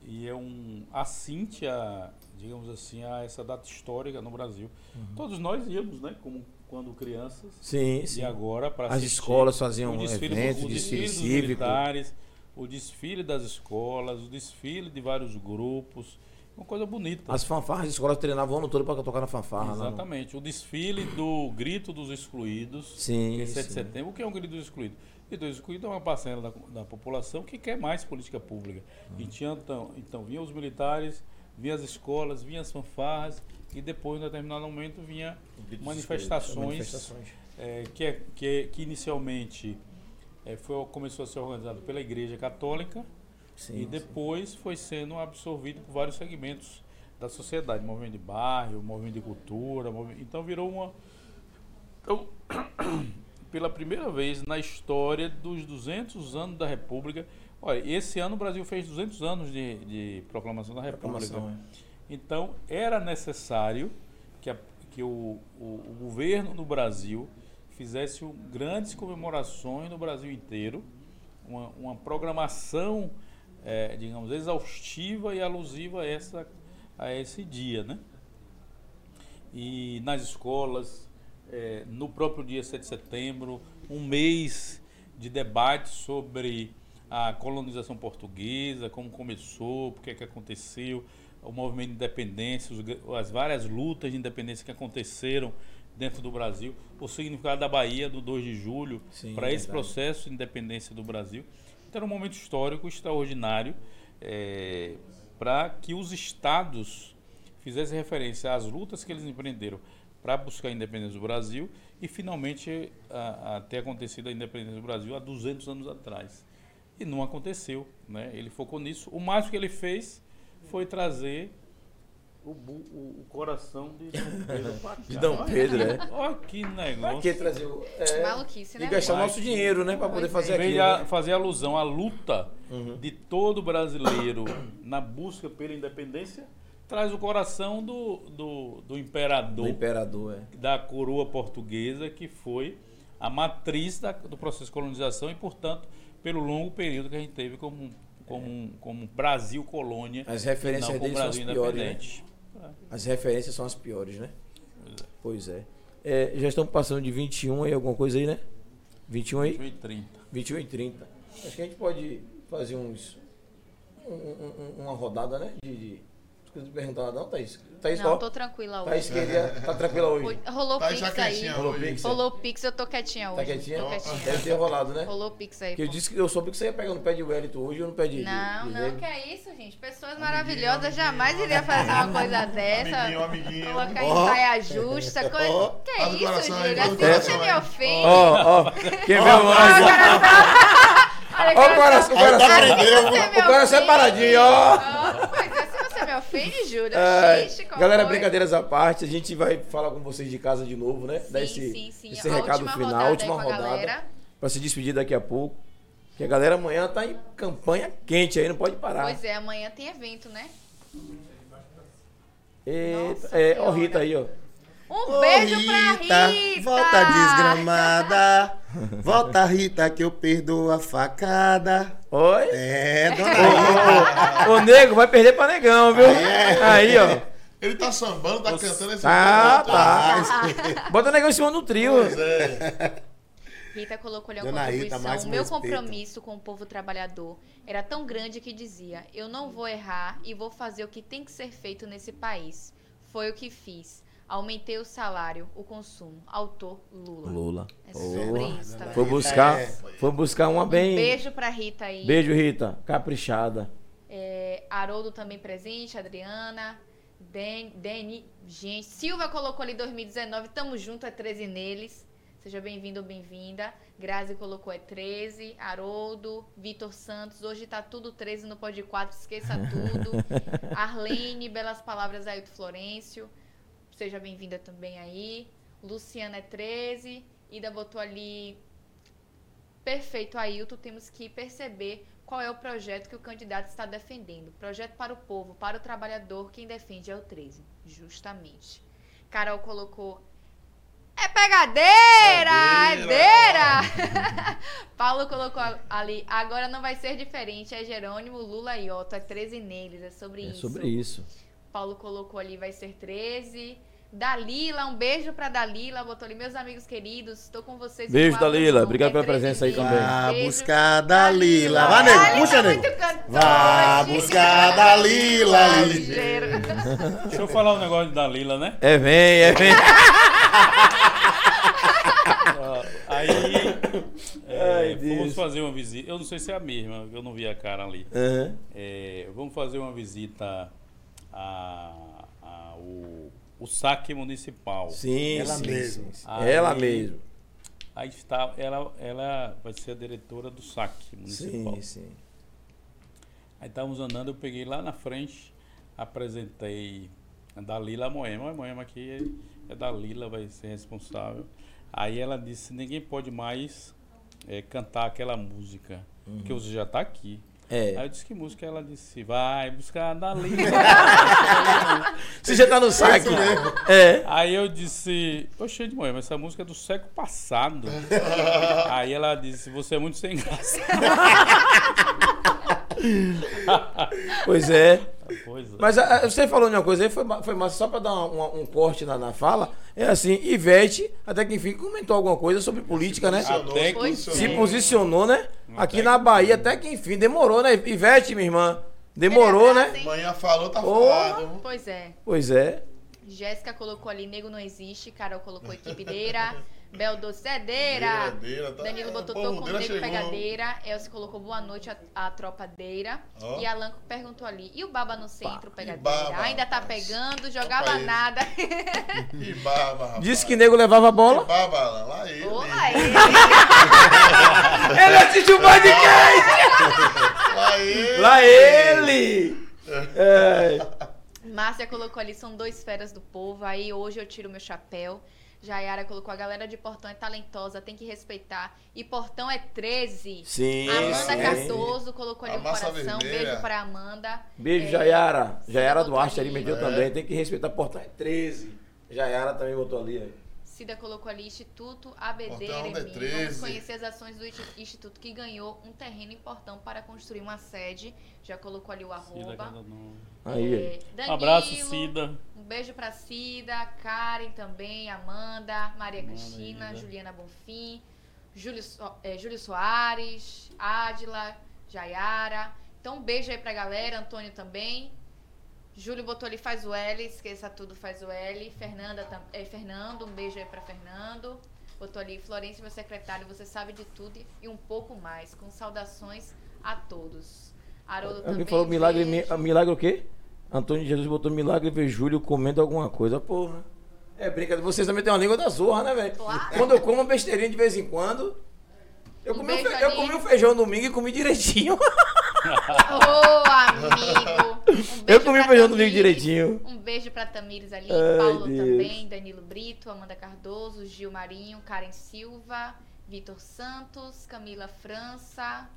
e é um assinte a, digamos assim, a essa data histórica no Brasil. Uhum. Todos nós íamos, né, como quando crianças, Sim, sim. e agora para As escolas faziam o desfile, eventos, o desfile desfile dos cívico. militares, o desfile das escolas, o desfile de vários grupos, uma coisa bonita. As fanfarras, as escolas treinavam o ano todo para tocar na fanfarra. né? Exatamente. O desfile do grito dos excluídos, Sim, é 7 de sim. setembro. O que é um grito dos excluídos? O grito dos excluídos é uma parcela da, da população que quer mais política pública. Uhum. E tinha, então, então, vinham os militares, vinham as escolas, vinham as fanfarras, e depois, em determinado momento, vinha manifestações, Manifestações. é, que, é- que, é- que inicialmente é, foi, começou a ser organizado pela Igreja Católica, Sim, e depois foi sendo absorvido por vários segmentos da sociedade, movimento de bairro, movimento de cultura, movi- então virou uma então, pela primeira vez na história dos 200 anos da República, olha, esse ano o Brasil fez 200 anos de, de proclamação da República. Proclamação, Então, era necessário que, a- que o, o- o governo no Brasil fizesse um- grandes comemorações no Brasil inteiro, uma, uma programação, eh, digamos, exaustiva e alusiva a, essa, a esse dia, né? E nas escolas, eh, no próprio dia 7 de setembro, um mês de debate sobre a colonização portuguesa, como começou, por que que aconteceu, o movimento de independência, as várias lutas de independência que aconteceram dentro do Brasil, o significado da Bahia do 2 de julho para esse verdade. processo de independência do Brasil. Então era um momento histórico extraordinário para que os estados fizessem referência às lutas que eles empreenderam para buscar a independência do Brasil e finalmente a, a ter acontecido a independência do Brasil há 200 anos atrás. E não aconteceu, né? Ele focou nisso. O máximo que ele fez foi trazer o, bu- o- o coração de Dom Pedro pra cá. De Dom Pedro, é. Olha que Pra negócio. que trazer o. É, Maluquice, né? e gastar o nosso dinheiro, né? Pra poder Pois fazer é. Aquilo. a- né? fazer alusão à luta de todo brasileiro na busca pela independência, traz o coração do, do, do imperador, Do imperador, é. da coroa portuguesa, que foi a matriz da- do processo de colonização e, portanto, pelo longo período que a gente teve como, como, como Brasil colônia. As e referências não deles são as piores, né? As referências são as piores, né? Pois é. É, já estamos passando de 21 aí, alguma coisa aí, né? 21 aí? 2030. 21 e 30. Acho que a gente pode fazer uns. um- um- uma rodada, né? De. de... Não precisa perguntar nada, não, Thaís? Thaís, Não, ó, tô tranquila hoje. Thaís queria. Tá tranquila hoje? Rolou Tá pix já aí. Rolou pix? Rolou pix, eu tô quietinha hoje. Tá quietinha? Tô quietinha. Deve ter rolado, né? Rolou pix aí. Porque eu disse que eu soube que você ia pegar no pé de Wellington hoje ou no pé de. de- Não, de não, que é isso, gente. Pessoas maravilhosas jamais iriam fazer uma coisa dessa. Amiguinho, amiguinho. Colocar em Ó. saia justa. Coisa... Ó. Que é isso, coração o Assim você me ofende. Ó, ó. Quem vê o anjo. Olha, Ó, o coração, o Aí tá coração. O coração é paradinho, ó. Ó, Pois é, e qual galera, foi? brincadeiras à parte, a gente vai falar com vocês de casa de novo, né? Dar esse, sim, sim. esse A recado final, a última rodada, pra se despedir daqui a pouco. Que a galera amanhã tá em campanha quente aí, não pode parar. Pois é, amanhã tem evento, né? Eita, Nossa é, ó. Rita aí, ó. Um Ô, beijo pra Rita! Volta desgramada. Volta, Rita, que eu perdoo a facada. Oi? É, dona Ô, Rita. ô, ô, nego, vai perder pra negão, viu? Aí, ó. Ele tá sambando, tá cantando esse Ah, momento. tá. Bota o negão em cima do trio. Pois é. Rita colocou ali uma Dona Rita, contribuição. mais o meu respeito. compromisso com o povo trabalhador era tão grande que dizia: eu não vou errar e vou fazer o que tem que ser feito nesse país. Foi o que fiz. Aumentei o salário, o consumo. Autor Lula. Lula. É sobre isso, tá Foi buscar, É. foi buscar uma bem. Beijo pra Rita aí. Beijo, Rita. Caprichada. É, Haroldo também presente, Adriana, Den, Deni, gente. Silva colocou ali 2019, tamo junto, é 13 neles. Seja bem-vindo ou bem-vinda. Grazi colocou é 13. Haroldo, Vitor Santos, hoje tá tudo 13 no Pod 4, esqueça tudo. Arlene, belas palavras, Ailton Florencio. Seja bem-vinda também aí. Luciana é 13. Ida botou ali Perfeito, Ailton. Temos que perceber qual é o projeto que o candidato está defendendo. Projeto para o povo, para o trabalhador, quem defende é o 13. Justamente. Carol colocou. É pegadeira! Pegadeira! Pegadeira! Paulo colocou ali. Agora não vai ser diferente. É Jerônimo, Lula e Otto. É 13 neles. É sobre É isso. sobre isso. Paulo colocou ali, vai ser 13. Dalila, um beijo pra Dalila. Botou ali, meus amigos queridos, estou com vocês. Beijo, Dalila. Obrigado pela 13 presença aí também. Vá Beijo. buscar Dalila. Vá, Dalila nego. Puxa, é nego. Vá buscar Dalila. Ligeiro. Deixa eu falar um negócio da Lila, né? É vem, é vem. Aí é, Ai, vamos fazer uma visita. Eu não sei se é a mesma, eu não vi a cara ali. Aham. É, vamos fazer uma visita a, a- o, o saque municipal. Sim, Ela sim, mesma. sim, sim. Aí- Ela mesmo. Aí está, ela, ela vai ser a diretora do saque municipal. Sim, sim. Aí estávamos andando, eu peguei lá na frente, apresentei a Dalila Moema. A Moema aqui é, é da Lila, vai ser responsável. Aí ela disse, ninguém pode mais é, cantar aquela música, porque você já está aqui. Aí É. eu disse, que música? Ela disse, vai buscar a Dalila. Você já tá no saque? É. Aí eu disse, oxe, de Moema, essa música é do século passado. Aí ela disse, você é muito sem graça. Pois é. Pois é. Mas ah, você falou de uma coisa aí, foi, foi massa, só pra dar uma- uma- um corte na, na fala. É assim, Ivete, até que enfim, comentou alguma coisa sobre política, né? Posicionou, Até se que- posicionou. Se posicionou, né? Aqui na Bahia, até que enfim, demorou, né? Ivete, minha irmã. Demorou, Ele é né? Manhã falou, tá falado. Pois é. Pois é. Jéssica colocou ali, nego não existe. Carol colocou equipedeira. Bel docedeira. Deira, tá- Danilo botou Pô, tô com Deira nego pegadeira. Elcio colocou boa noite a, a tropadeira. Ó. E Alan perguntou ali, e o baba no centro, E pegadeira? baba, Ainda tá rapaz. pegando, jogava Rapaz. nada. Que baba, rapaz. Disse que nego levava a Que bola. baba, Alan. Lá ele. Olá, ele. Ele assistiu o podcast! Lá ele. Lá ele! É. Márcia colocou ali, são dois feras do povo. Aí hoje eu tiro meu chapéu. Jaiara colocou, a galera de Portão é talentosa, tem que respeitar. E Portão é 13. Sim, Amanda sim. Cardoso colocou ali A um coração. vermelha. Beijo pra Amanda. Beijo, É, Jaiara. Jaiara Duarte ali ali. meteu É. também. Tem que respeitar Portão é 13. Jaiara também botou ali. Cida colocou ali Instituto ABD Portão é. Vamos 13. conhecer as ações do insti- Instituto que ganhou um terreno em Portão para construir uma sede. Já colocou ali o Cida, arroba. cada nome. Aí, É. Danilo, Abraço, Cida. Um beijo pra Cida, Karen também, Amanda, Maria Amanda, Cristina, Ida. Juliana Bonfim, Júlio, eh, Júlio Soares, Ádila, Jaiara. Então um beijo aí pra galera, Antônio também. Júlio botou ali, faz o L, esqueça tudo, faz o L. Fernanda, eh, Fernando, um beijo aí pra Fernando. Botou ali, Florencio, meu secretário, você sabe de tudo e um pouco mais. Com saudações a todos. Haroldo Alguém também, falou milagre, beijo. mi- milagre o quê? Antônio Jesus botou milagre ver Júlio comendo alguma coisa. Porra. É brincadeira. Vocês também têm uma língua da zorra, né, velho? Claro. Quando eu como uma besteirinha de vez em quando. Eu Um comi, beijo fe- eu comi o feijão domingo e comi direitinho. Ô, amigo. Um beijo Eu comi feijão domingo direitinho. Um beijo pra Tamires ali, Ai, Paulo Deus. também, Danilo Brito, Amanda Cardoso, Gil Marinho, Karen Silva, Vitor Santos, Camila França.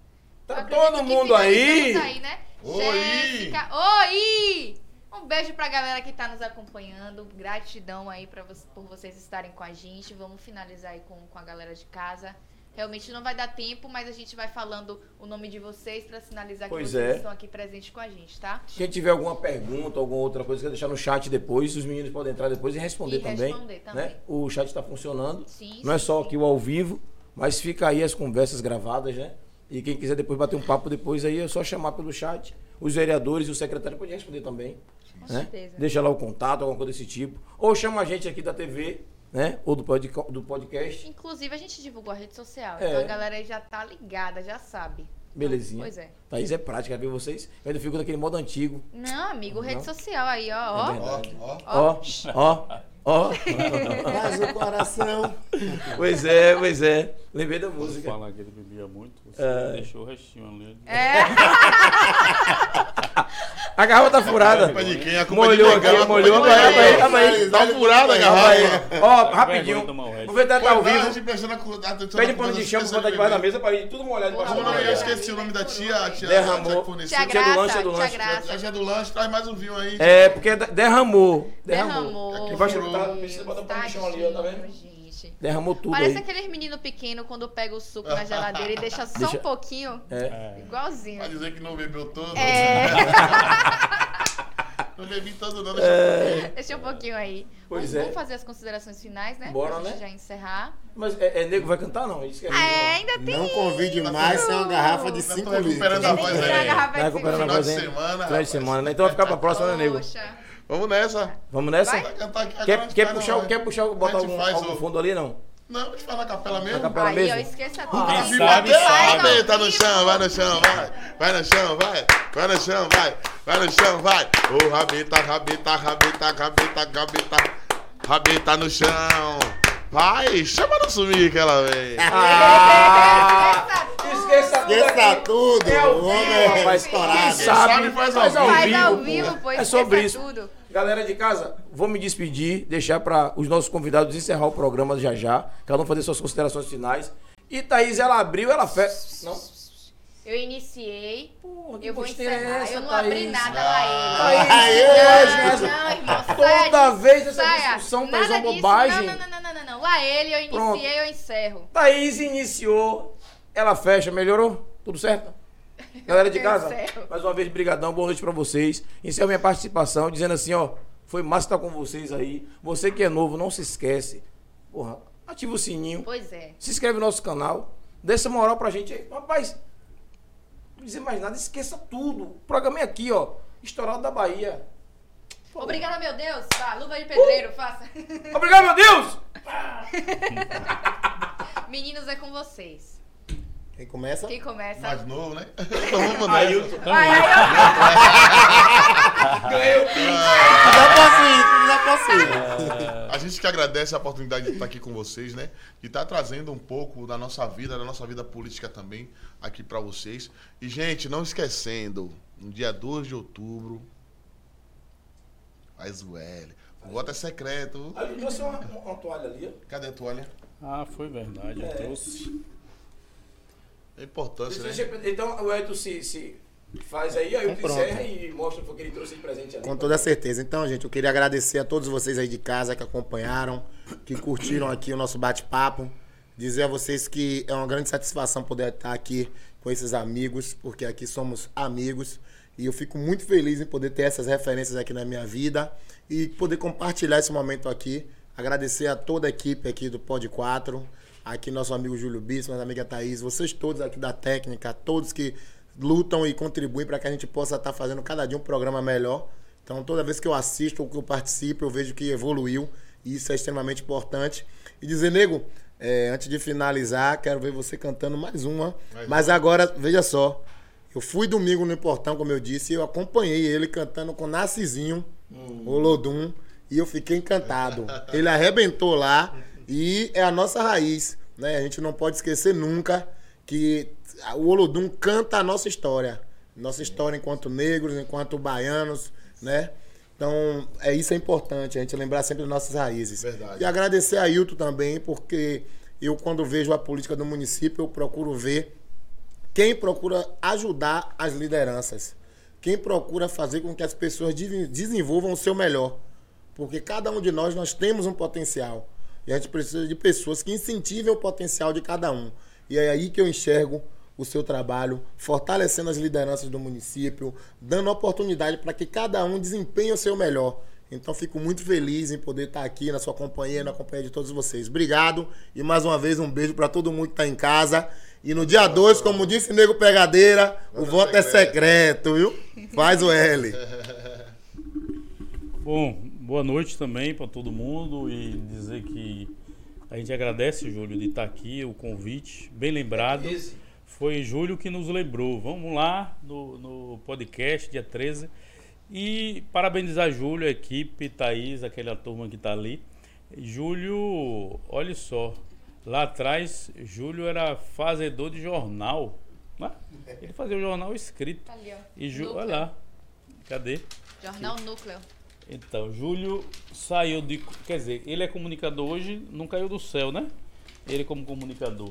Tá todo mundo aí? aí, né? Oi! Jéssica. Oi! Um beijo pra galera que tá nos acompanhando. Gratidão aí pra por vocês estarem com a gente. Vamos finalizar aí com, com a galera de casa. Realmente não vai dar tempo, mas a gente vai falando o nome de vocês pra sinalizar que Pois vocês é. estão aqui presentes com a gente, tá? Quem tiver alguma pergunta, alguma outra coisa, quer deixar no chat depois, os meninos podem entrar depois e responder E também. responder também. Né? O chat está funcionando. Sim, Não é sim, só sim. aqui o ao vivo, mas fica aí as conversas gravadas, né? E quem quiser depois bater um papo depois aí, é só chamar pelo chat. Os vereadores e o secretário podem responder também. Com né? certeza. Deixa lá o contato, alguma coisa desse tipo. Ou chama a gente aqui da TV, né? Ou do, podca- do podcast. Inclusive, a gente divulgou a rede social. É. Então a galera aí já tá ligada, já sabe. Belezinha. Pois é. Thaís é prática, ver vocês. Eu ainda fico naquele modo antigo. Não, amigo, rede Não. social aí, ó. É ó. verdade. Ó, ó. Ó, ó. Faz o coração. pois é, pois é. Lembrei da música. falar que ele bebia muito, você É. deixou o restinho ali. É. A garrafa tá furada. A é de quem? A culpa é de Molhou Negão, aqui, a molhou. é de Calma aí, calma aí. Tá furada a Calma aí. garrafa. Ó, rapidinho. Aproveitar que tá ao a vivo. a- Pede pano de chão, esqueceu botar de debaixo da mesa pra ir tudo molhado debaixo da eu esqueci o nome da tia, a tia, Derramou. a tia. Tia Tia do lanche, é do tia lanche. A tia do lanche, traz mais um vinho aí. É, porque de- derramou. Derramou. Derramou. Tá, precisa botar um pano de chão ali, ó, tá vendo? Gente. Derramou tudo Parece aí. aqueles menino pequeno quando pega o suco na geladeira e deixa só Deixa- um pouquinho. É. Igualzinho. Pra dizer que não bebeu todo. É, Não bebi todo, não. Deixa deixa um pouquinho aí. Pois vamos, é. vamos fazer as considerações finais, né? Bora, pra gente né? já encerrar. Mas é, é nego vai cantar, não? Isso que é Ah, é, ainda tem. Não convide mais sem uma garrafa de Tô 5 recuperando litros. a voz Tem que tirar a aí. garrafa Tá de recuperando a Final voz de ainda? semana, Final de rapaz. semana, né? Então vai ficar pra próxima, né, nego? Poxa. Vamos nessa. Vamos nessa? Vai? Vai a Quer, gente quer puxar, no- o- quer puxar, o- botar a algum, algum o- fundo ali, não? Não, a gente faz na capela mesmo. Na capela Aí, mesmo? ó, esqueça tudo. Né? vivo sabe, sabe. tá no chão, vai no chão, vai. Vai no chão, vai. Vai no chão, vai. Vai no chão, vai. Ô, rabeta, rabeta, rabeta, rabeta, rabeta. Rabeta no chão. Vai, chama no sumir que ela vem. Ah! Esqueça tudo. Esqueça tudo. É O homem é estourado. Quem Quem sabe, sabe faz ao faz ao vivo. Faz ao vivo. vivo, pô. pô. É sobre esqueça isso. tudo. Galera de casa, vou me despedir, deixar para os nossos convidados encerrar o programa já já, cada um fazer suas considerações finais. E Thaís, ela abriu, ela fez. Não? Eu iniciei, Porra, eu vou é encerrar. essa, eu não Thaís? abri nada Ah. lá ele. Thaís, hoje, essa- Não, irmão, Toda disso, vez essa saia. discussão Nada faz uma disso. bobagem. Não, não, não, não, não, não. Lá ele, eu Pronto. iniciei, eu encerro. Thaís iniciou, ela fecha, melhorou? Tudo certo? Galera de casa, mais uma vez, brigadão, boa noite pra vocês. Encerro minha participação dizendo assim, ó, foi massa estar com vocês aí. Você que é novo, não se esquece. Porra, ativa o sininho, Pois é. se inscreve no nosso canal, dê essa moral pra gente aí. Rapaz, não dizer mais nada, esqueça tudo. O programa é aqui, ó, estourado da Bahia. Obrigada, meu Deus. Vá, luva de pedreiro, faça. Obrigado, meu Deus! Meninos, é com vocês. Quem começa? Quem começa? Mais novo, né? Então vamos nessa. Ailton. Vai, aí, Já posso ir, já posso ir. A gente que agradece a oportunidade de estar aqui com vocês, né? De estar trazendo um pouco da nossa vida, da nossa vida política também, aqui para vocês. E, gente, não esquecendo, no dia 2 de outubro, faz o L. O voto é secreto. Aí trouxe uma, uma toalha ali, ó. Cadê a toalha? Ah, foi verdade, eu trouxe. É importância, né? Então o Edson se, se faz aí, aí eu Então, encerra pronto. e mostra o que ele trouxe de presente ali. Com toda certeza. Então, gente, eu queria agradecer a todos vocês aí de casa que acompanharam, que curtiram aqui o nosso bate-papo. Dizer a vocês que é uma grande satisfação poder estar aqui com esses amigos, porque aqui somos amigos. E eu fico muito feliz em poder ter essas referências aqui na minha vida e poder compartilhar esse momento aqui. Agradecer a toda a equipe aqui do Pod 4, aqui nosso amigo Júlio Bispo, nossa amiga Thaís, vocês todos aqui da técnica, todos que lutam e contribuem para que a gente possa estar fazendo cada dia um programa melhor. Então, toda vez que eu assisto ou que eu participo, eu vejo que evoluiu e isso é extremamente importante. E dizer, nego, é, antes de finalizar, quero ver você cantando mais uma. Mais Mas agora, veja só, eu fui domingo no Portão, como eu disse, e eu acompanhei ele cantando com Narcisinho, o Lodum, e eu fiquei encantado. Ele arrebentou lá e é a nossa raiz, né? A gente não pode esquecer nunca que o Olodum canta a nossa história. Nossa história enquanto negros, enquanto baianos, né? Então, é isso é importante, a gente lembrar sempre das nossas raízes. Verdade. E agradecer a Hilton também, porque eu, quando vejo a política do município, eu procuro ver quem procura ajudar as lideranças. Quem procura fazer com que as pessoas de- desenvolvam o seu melhor. Porque cada um de nós, nós temos um potencial. E a gente precisa de pessoas que incentivem o potencial de cada um. E é aí que eu enxergo o seu trabalho, fortalecendo as lideranças do município, dando oportunidade para que cada um desempenhe o seu melhor. Então fico muito feliz em poder estar aqui na sua companhia, na companhia de todos vocês. Obrigado e mais uma vez um beijo para todo mundo que está em casa. E no dia 2, como disse Nego Pegadeira, o voto é secreto, viu? Faz o L. Bom, boa noite também para todo mundo e dizer que a gente agradece, Júlio, de estar aqui, o convite, bem lembrado. Foi Júlio que nos lembrou. Vamos lá no, no podcast, dia 13. E parabenizar Júlio, a equipe, Thaís, aquela turma que está ali. Júlio, olha só, lá atrás, Júlio era fazedor de jornal. né? Ele fazia o jornal escrito. Tá ali, ó. E Ju, olha lá, cadê? Jornal Núcleo. Então, Júlio saiu de. Quer dizer, ele é comunicador hoje, não caiu do céu, né? Ele como comunicador.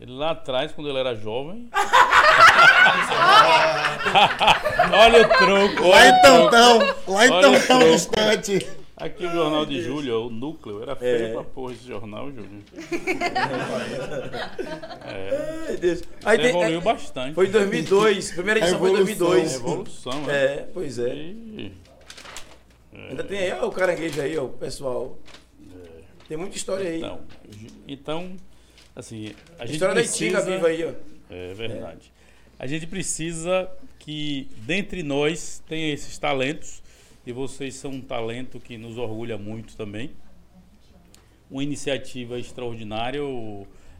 Ele lá atrás, quando ele era jovem. olha o troco. Lá olha em. Tantão, lá em Tantão distante. Aqui o jornal de Júlio, ó, o núcleo. Era feio É. pra porra esse jornal, Júlio. Ai, Deus. Aí tem- evoluiu é, bastante. Foi em 2002. Primeira edição foi em Evolução. 2002. Evolução, né? É, pois é. E- Ainda tem aí ó, o caranguejo aí, ó, o pessoal. Tem muita história aí. Então, então, assim, a gente história da precisa... Itinga viva aí, ó. É verdade. A gente precisa que dentre nós tenha esses talentos e vocês são um talento que nos orgulha muito também. Uma iniciativa extraordinária.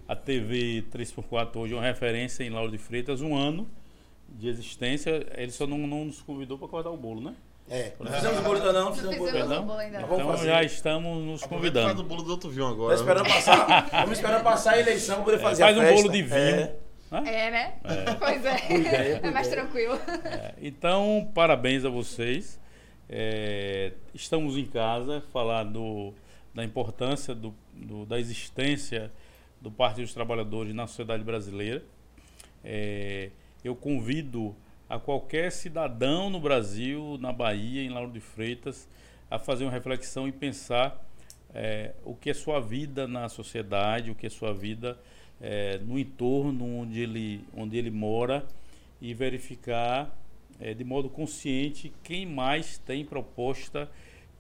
A TV 3x4 hoje é uma referência em Lauro de Freitas, um ano de existência. Ele só não, não nos convidou para cortar o bolo, né? É. Não fizemos bolo ainda não, fizemos bolo o não. bolo ainda. Não. vamos Então fazer. já estamos nos faz o convidando. bolo do outro vinho Tá agora. esperando passar. Estamos esperando passar a eleição para poder fazer faz a um festa. bolo de vinho. É. É, né? Pois é. ideia, boa É mais ideia. tranquilo. É, Então, parabéns a vocês. É, estamos em casa, falar do, da importância do, do- da existência do Partido dos Trabalhadores na sociedade brasileira. É, eu convido a qualquer cidadão no Brasil, na Bahia, em Lauro de Freitas, a fazer uma reflexão e pensar é, o que é sua vida na sociedade, o que é sua vida é, no entorno onde ele, onde ele mora e verificar é, de modo consciente quem mais tem proposta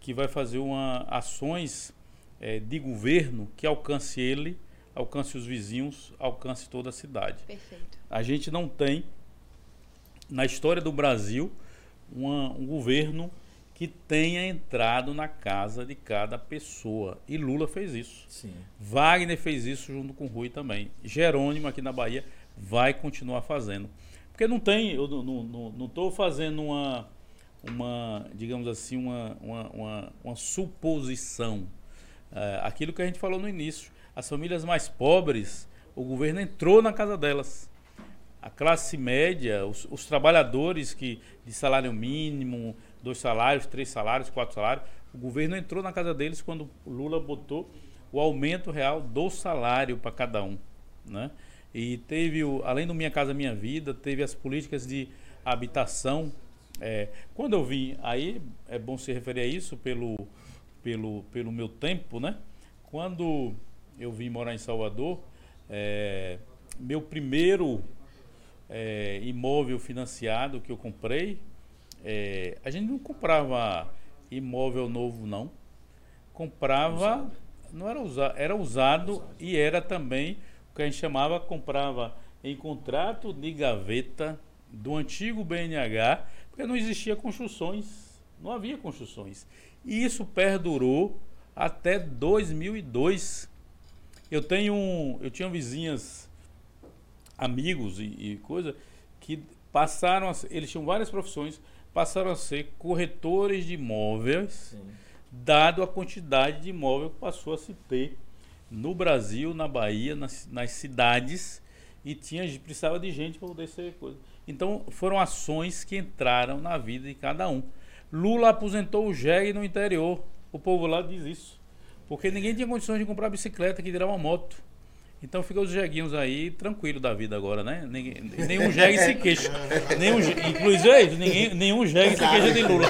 que vai fazer uma, ações é, de governo que alcance ele, alcance os vizinhos, alcance toda a cidade. Perfeito. A gente não tem, na história do Brasil, uma- um governo que tenha entrado na casa de cada pessoa. E Lula fez isso. Sim. Wagner fez isso junto com Rui também. Jerônimo aqui na Bahia vai continuar fazendo. Porque não tem, eu não estou fazendo uma, uma, digamos assim, uma, uma, uma, uma suposição. É, aquilo que a gente falou no início. As famílias mais pobres, o governo entrou na casa delas. A classe média, os, os trabalhadores que de salário mínimo, dois salários, três salários, quatro salários, o governo entrou na casa deles quando Lula botou o aumento real do salário para cada um, né? E teve, o, além do Minha Casa Minha Vida, teve as políticas de habitação. É, quando eu vim, aí é bom se referir a isso pelo, pelo, pelo meu tempo, né? Quando eu vim morar em Salvador, é, meu primeiro é, imóvel financiado que eu comprei, é, a gente não comprava imóvel novo, não. Comprava, não era usado, era usado e era também o que a gente chamava, comprava em contrato de gaveta do antigo BNH, porque não existia construções, não havia construções. E isso perdurou até 2002. Eu tenho, eu tinha vizinhas amigos e, e coisa que passaram a ser, eles tinham várias profissões, passaram a ser corretores de imóveis, dado a quantidade de imóvel que passou a se ter no Brasil, na Bahia, nas, nas cidades, e tinha, precisava de gente para poder ser coisa. Então, foram ações que entraram na vida de cada um. Lula aposentou o jegue no interior. O povo lá diz isso. Porque ninguém tinha condições de comprar bicicleta, que dirá uma moto. Então fica os jeguinhos aí tranquilo da vida agora, né? Ninguém, nenhum jegue se queixa. Nenhum, inclusive é ninguém, nenhum jegue se queixa de Lula.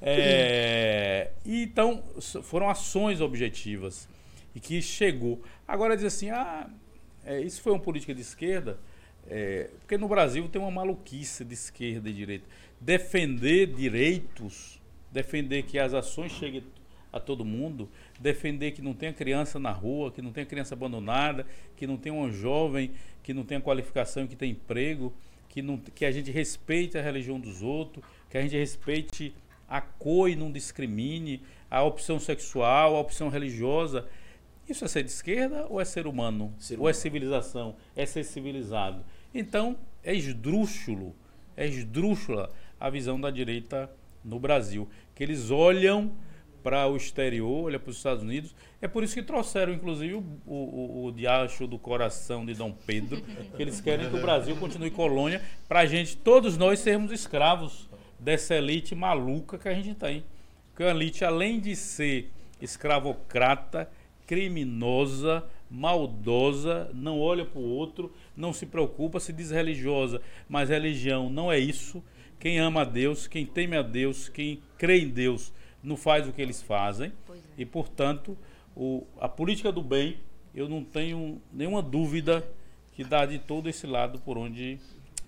É, então foram ações objetivas e que chegou. Agora diz assim, ah, é, isso foi uma política de esquerda, é, porque no Brasil tem uma maluquice de esquerda e direita. Defender direitos, defender que as ações cheguem a todo mundo, defender que não tenha criança na rua, que não tenha criança abandonada, que não tenha uma jovem que não tenha qualificação e que tenha emprego, que, não, que a gente respeite a religião dos outros, que a gente respeite a cor e não discrimine, a opção sexual, a opção religiosa. Isso é ser de esquerda ou é ser humano? Ser ou é humano. civilização? É ser civilizado. Então, é esdrúxulo, é esdrúxula a visão da direita no Brasil. Que eles olham para o exterior, olham para os Estados Unidos. É por isso que trouxeram, inclusive, o, o, o, diacho do coração de Dom Pedro, que eles querem que o Brasil continue colônia, para a gente, todos nós, sermos escravos dessa elite maluca que a gente tem. Que a elite, além de ser escravocrata, criminosa, maldosa, não olha para o outro, não se preocupa, se diz religiosa, mas religião não é isso. Quem ama a Deus, quem teme a Deus, quem crê em Deus, não faz o que eles fazem. É. E, portanto, o- a política do bem, eu não tenho nenhuma dúvida que dá de todo esse lado por onde,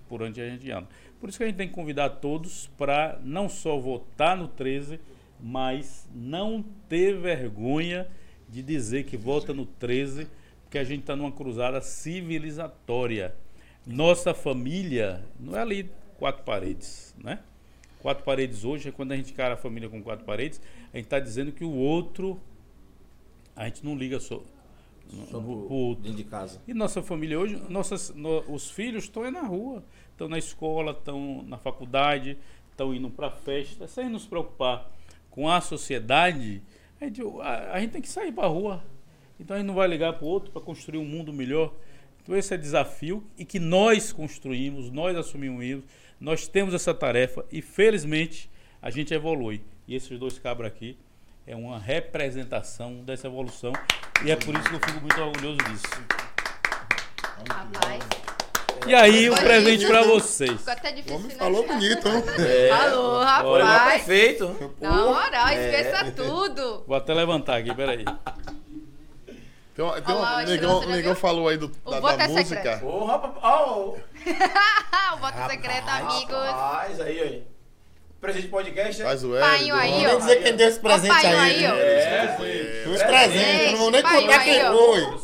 por onde a gente anda. Por isso que a gente tem que convidar todos para não só votar no 13, mas não ter vergonha de dizer que vota no 13, porque a gente está numa cruzada civilizatória. Nossa família não é ali quatro paredes, né? Quatro paredes hoje é quando a gente encara a família com quatro paredes, a gente está dizendo que o outro, a gente não liga só pro- pro outro. dentro de casa. E nossa família hoje, nossas, no- os filhos estão aí na rua, estão na escola, estão na faculdade, estão indo para festa, sem nos preocupar com a sociedade. A gente, a- a gente tem que sair para a rua. Então a gente não vai ligar para o outro para construir um mundo melhor. Então esse é desafio e que nós construímos, nós assumimos, nós temos essa tarefa e felizmente a gente evolui. E esses dois cabras aqui é uma representação dessa evolução e é por isso que eu fico muito orgulhoso disso. Rapaz, E aí, o Olha presente pra vocês. ficou até O difícil homem né? falou bonito, hein? Falou, Olha, mas rapaz. perfeito. Na moral, É. esqueça tudo. Vou até levantar aqui, peraí. Tem uma, tem Olha lá, uma, a o negão, o negão falou aí do, O da, da é música. secreto. Ô, rapaz, ó, o voto secreto, amigos. Rapaz, aí, aí. Presente podcast, né? Faz o Painho L. aí, Vamos ó. dizer quem deu esse presente painho aí. aí, ó. né? É, Os presentes, eu não vou nem contar quem foi.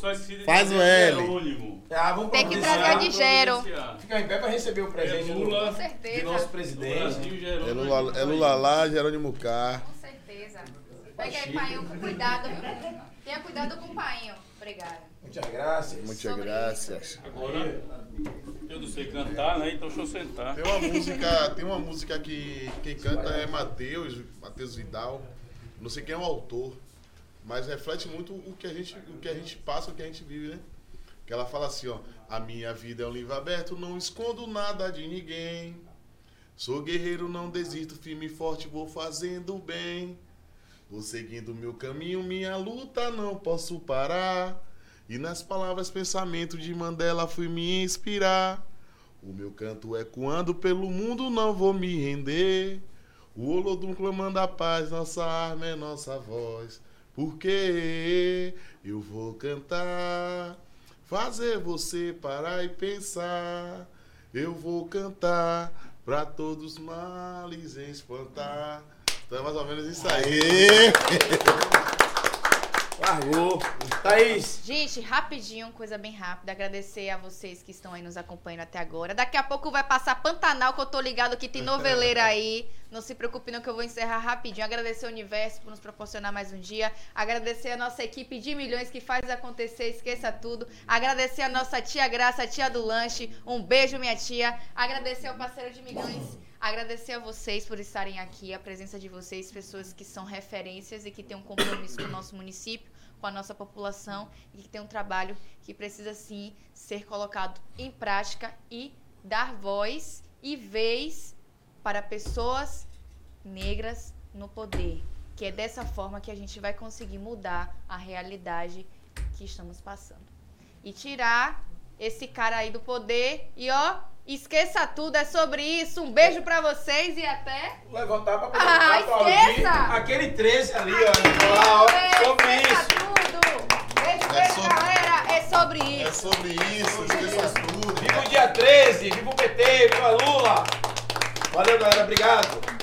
Faz o L. Ah, vamos Tem que trazer a de Gero. Fica em pé pra receber o presente É do- Lula. Com certeza. de nosso presidente. É Lula, é Lula lá, Jerônimo K. Com certeza. Pega aí, painho, com cuidado. Tenha cuidado com o painho. Obrigada. Muitas graças. Muitas graças. Agora, eu não sei cantar, né? Então deixa eu sentar. Tem uma música, tem uma música que quem canta é Matheus, Matheus Vidal. Não sei quem é o autor, mas reflete muito o que a gente, o que a gente passa, o que a gente vive, né? Que ela fala assim, ó: "A minha vida é um livro aberto, não escondo nada de ninguém. Sou guerreiro, não desisto, firme e forte, vou fazendo o bem. Vou seguindo meu caminho, minha luta não posso parar. E nas palavras, pensamento de Mandela fui me inspirar. O meu canto ecoando pelo mundo, não vou me render. O Olodum clamando a paz, nossa arma é nossa voz. Porque eu vou cantar, fazer você parar e pensar. Eu vou cantar pra todos os males espantar. Então é mais ou menos isso aí. Largou. Thaís. Gente, rapidinho, coisa bem rápida. Agradecer a vocês que estão aí nos acompanhando até agora. Daqui a pouco vai passar Pantanal, que eu tô ligado que tem noveleira aí. Não se preocupe não que eu vou encerrar rapidinho. Agradecer ao Universo por nos proporcionar mais um dia. Agradecer a nossa equipe de milhões que faz acontecer, esqueça tudo. Agradecer a nossa tia Graça, a tia do lanche. Um beijo, minha tia. Agradecer ao parceiro de milhões. Agradecer a vocês por estarem aqui, a presença de vocês, pessoas que são referências e que têm um compromisso com o nosso município, com a nossa população e que tem um trabalho que precisa sim ser colocado em prática e dar voz e vez para pessoas negras no poder. Que é dessa forma que a gente vai conseguir mudar a realidade que estamos passando. E tirar esse cara aí do poder e ó, esqueça tudo, é sobre isso. Um beijo pra vocês e até Levantar pra Ah, aplaudir esqueça! aquele 13 ali, ó. Lá, ó, sobre Esqueça isso. tudo. Beijo, É beijo, sobre- galera. É sobre É isso. sobre isso, esqueça tudo. Viva o dia 13, viva o PT, viva Lula. Valeu, galera, obrigado.